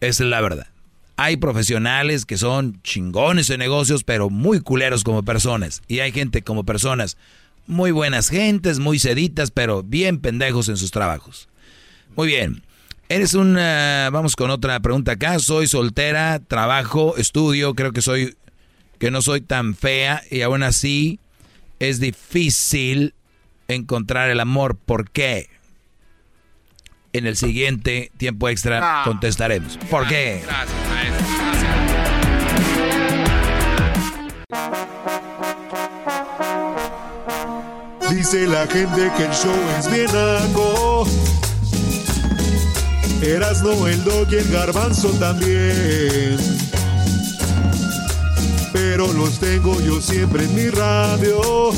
Esa es la verdad. Hay profesionales que son chingones en negocios, pero muy culeros como personas. Y hay gente como personas muy buenas gentes, muy seditas, pero bien pendejos en sus trabajos. Muy bien. Eres una... Vamos con otra pregunta acá. Soy soltera, trabajo, estudio, creo que soy... que no soy tan fea y aún así es difícil encontrar el amor. ¿Por qué? En el siguiente tiempo extra Ah. contestaremos. ¿Por qué? Gracias, maestro. Dice la gente que el show es bien naco. Erasno, el dog y el garbanzo también. Pero los tengo yo siempre en mi radio.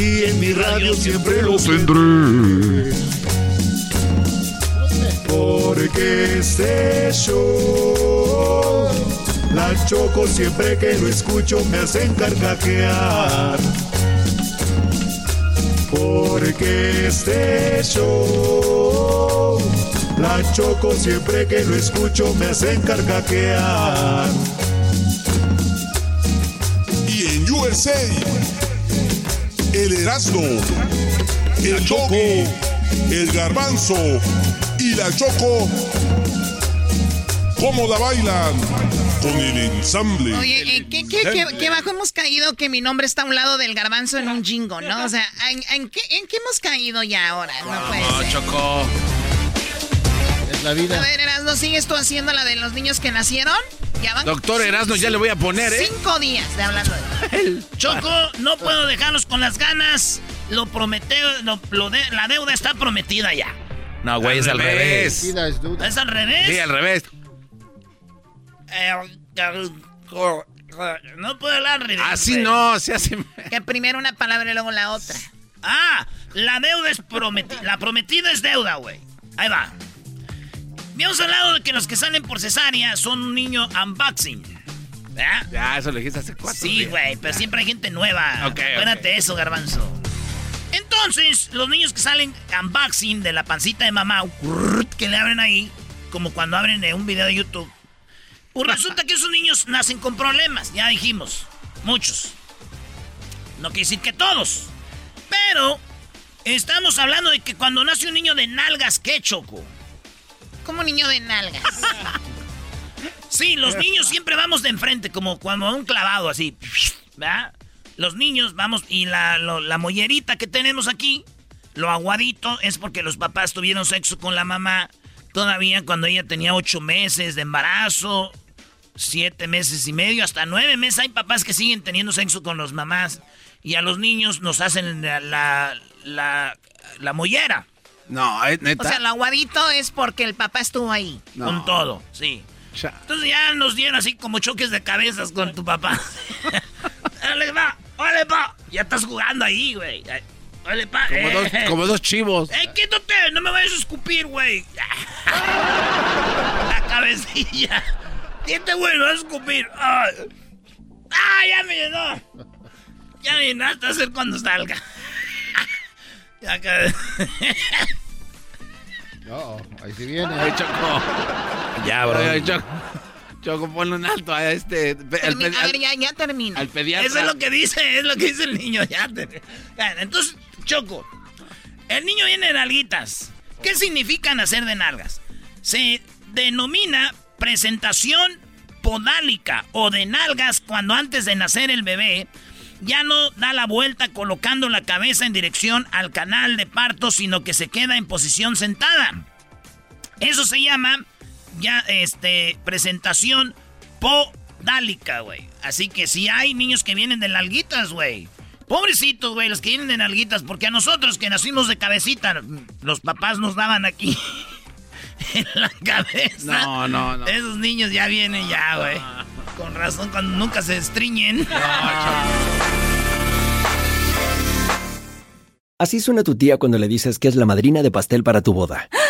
Y en mi radio siempre los tendré. Porque este show, la choco siempre que lo escucho me hacen carcajear. Porque este show, la choco siempre que lo escucho me hacen carcajear. Y en USA, el Erasmo, el Doggy, el Garbanzo y la Choco, ¿cómo la bailan? Con el ensamble. Oye, eh, ¿qué, qué, qué- qué bajo hemos caído que mi nombre está a un lado del garbanzo en un jingo, ¿no? O sea, ¿en, en qué, en qué hemos caído ya ahora? No puede No, ser. Choco. La A ver, Erasmo, ¿sigues tú haciendo la de los niños que nacieron? Ya van Doctor Erasmo, ya le voy a poner, ¿eh? Cinco días de hablando de Choco, no puedo dejarlos con las ganas. Lo prometeo, lo- lo de- la deuda está prometida ya. No, güey, es al revés. Vida es duda. ¿Es al revés? Sí, al revés. No puedo hablar al revés. Así no, se hace. Que primero una palabra y luego la otra. Ah, la deuda es prometida. La prometida es deuda, güey. Ahí va. Habíamos hablado de que los que salen por cesárea son un niño unboxing. ¿Verdad? Ya, eso lo dijiste hace cuatro Sí, güey, pero siempre hay gente nueva. Ok, Acuérdate eso, garbanzo. Entonces, los niños que salen unboxing de la pancita de mamá, que le abren ahí, como cuando abren eh, un video de YouTube, pues resulta que esos niños nacen con problemas, ya dijimos, muchos. No quiere decir que todos, pero estamos hablando de que cuando nace un niño de nalgas, ¿qué choco? Como niño de nalgas. Sí, los niños siempre vamos de enfrente, como cuando un clavado así. ¿Verdad? Los niños vamos, y la, la mollerita que tenemos aquí, lo aguadito, es porque los papás tuvieron sexo con la mamá todavía cuando ella tenía ocho meses de embarazo, siete meses y medio, hasta nueve meses. Hay papás que siguen teniendo sexo con los mamás y a los niños nos hacen la, la, la, la mollera. No, eh, neta. O sea, lo aguadito es porque el papá estuvo ahí. No. Con todo, sí. Entonces ya nos dieron así como choques de cabezas con tu papá. ¡Órale, va! ¡Órale, va! Ya estás jugando ahí, güey. ¡Órale, pa! Como eh. dos, como dos chivos. ¡Ey, quítate! ¡No me vayas a escupir, güey! La cabecilla. Quítate, güey, no vas a escupir. ¡Ah, ya me llenó! Ya me llenaste a hacer cuando salga. Ya que... No, ahí sí viene. Ay, Choco. Ya, bro. Ay, Choco. Choco, ponle un alto a este. Termi- a ver, ya, ya termina. al pediatra. Eso es lo que dice, es lo que dice el niño. Ya te- Entonces, Choco, el niño viene de nalguitas. ¿Qué significa nacer de nalgas? Se denomina presentación podálica o de nalgas cuando antes de nacer el bebé ya no da la vuelta colocando la cabeza en dirección al canal de parto, sino que se queda en posición sentada. Eso se llama ya este presentación podálica, güey. Así que si hay niños que vienen de nalguitas, güey. Pobrecitos, güey, los que vienen de nalguitas, porque a nosotros que nacimos de cabecita, los papás nos daban aquí en la cabeza. No, no, no. Esos niños ya vienen ya, güey. Con razón, cuando nunca se estriñen. Así suena tu tía cuando le dices que es la madrina de pastel para tu boda.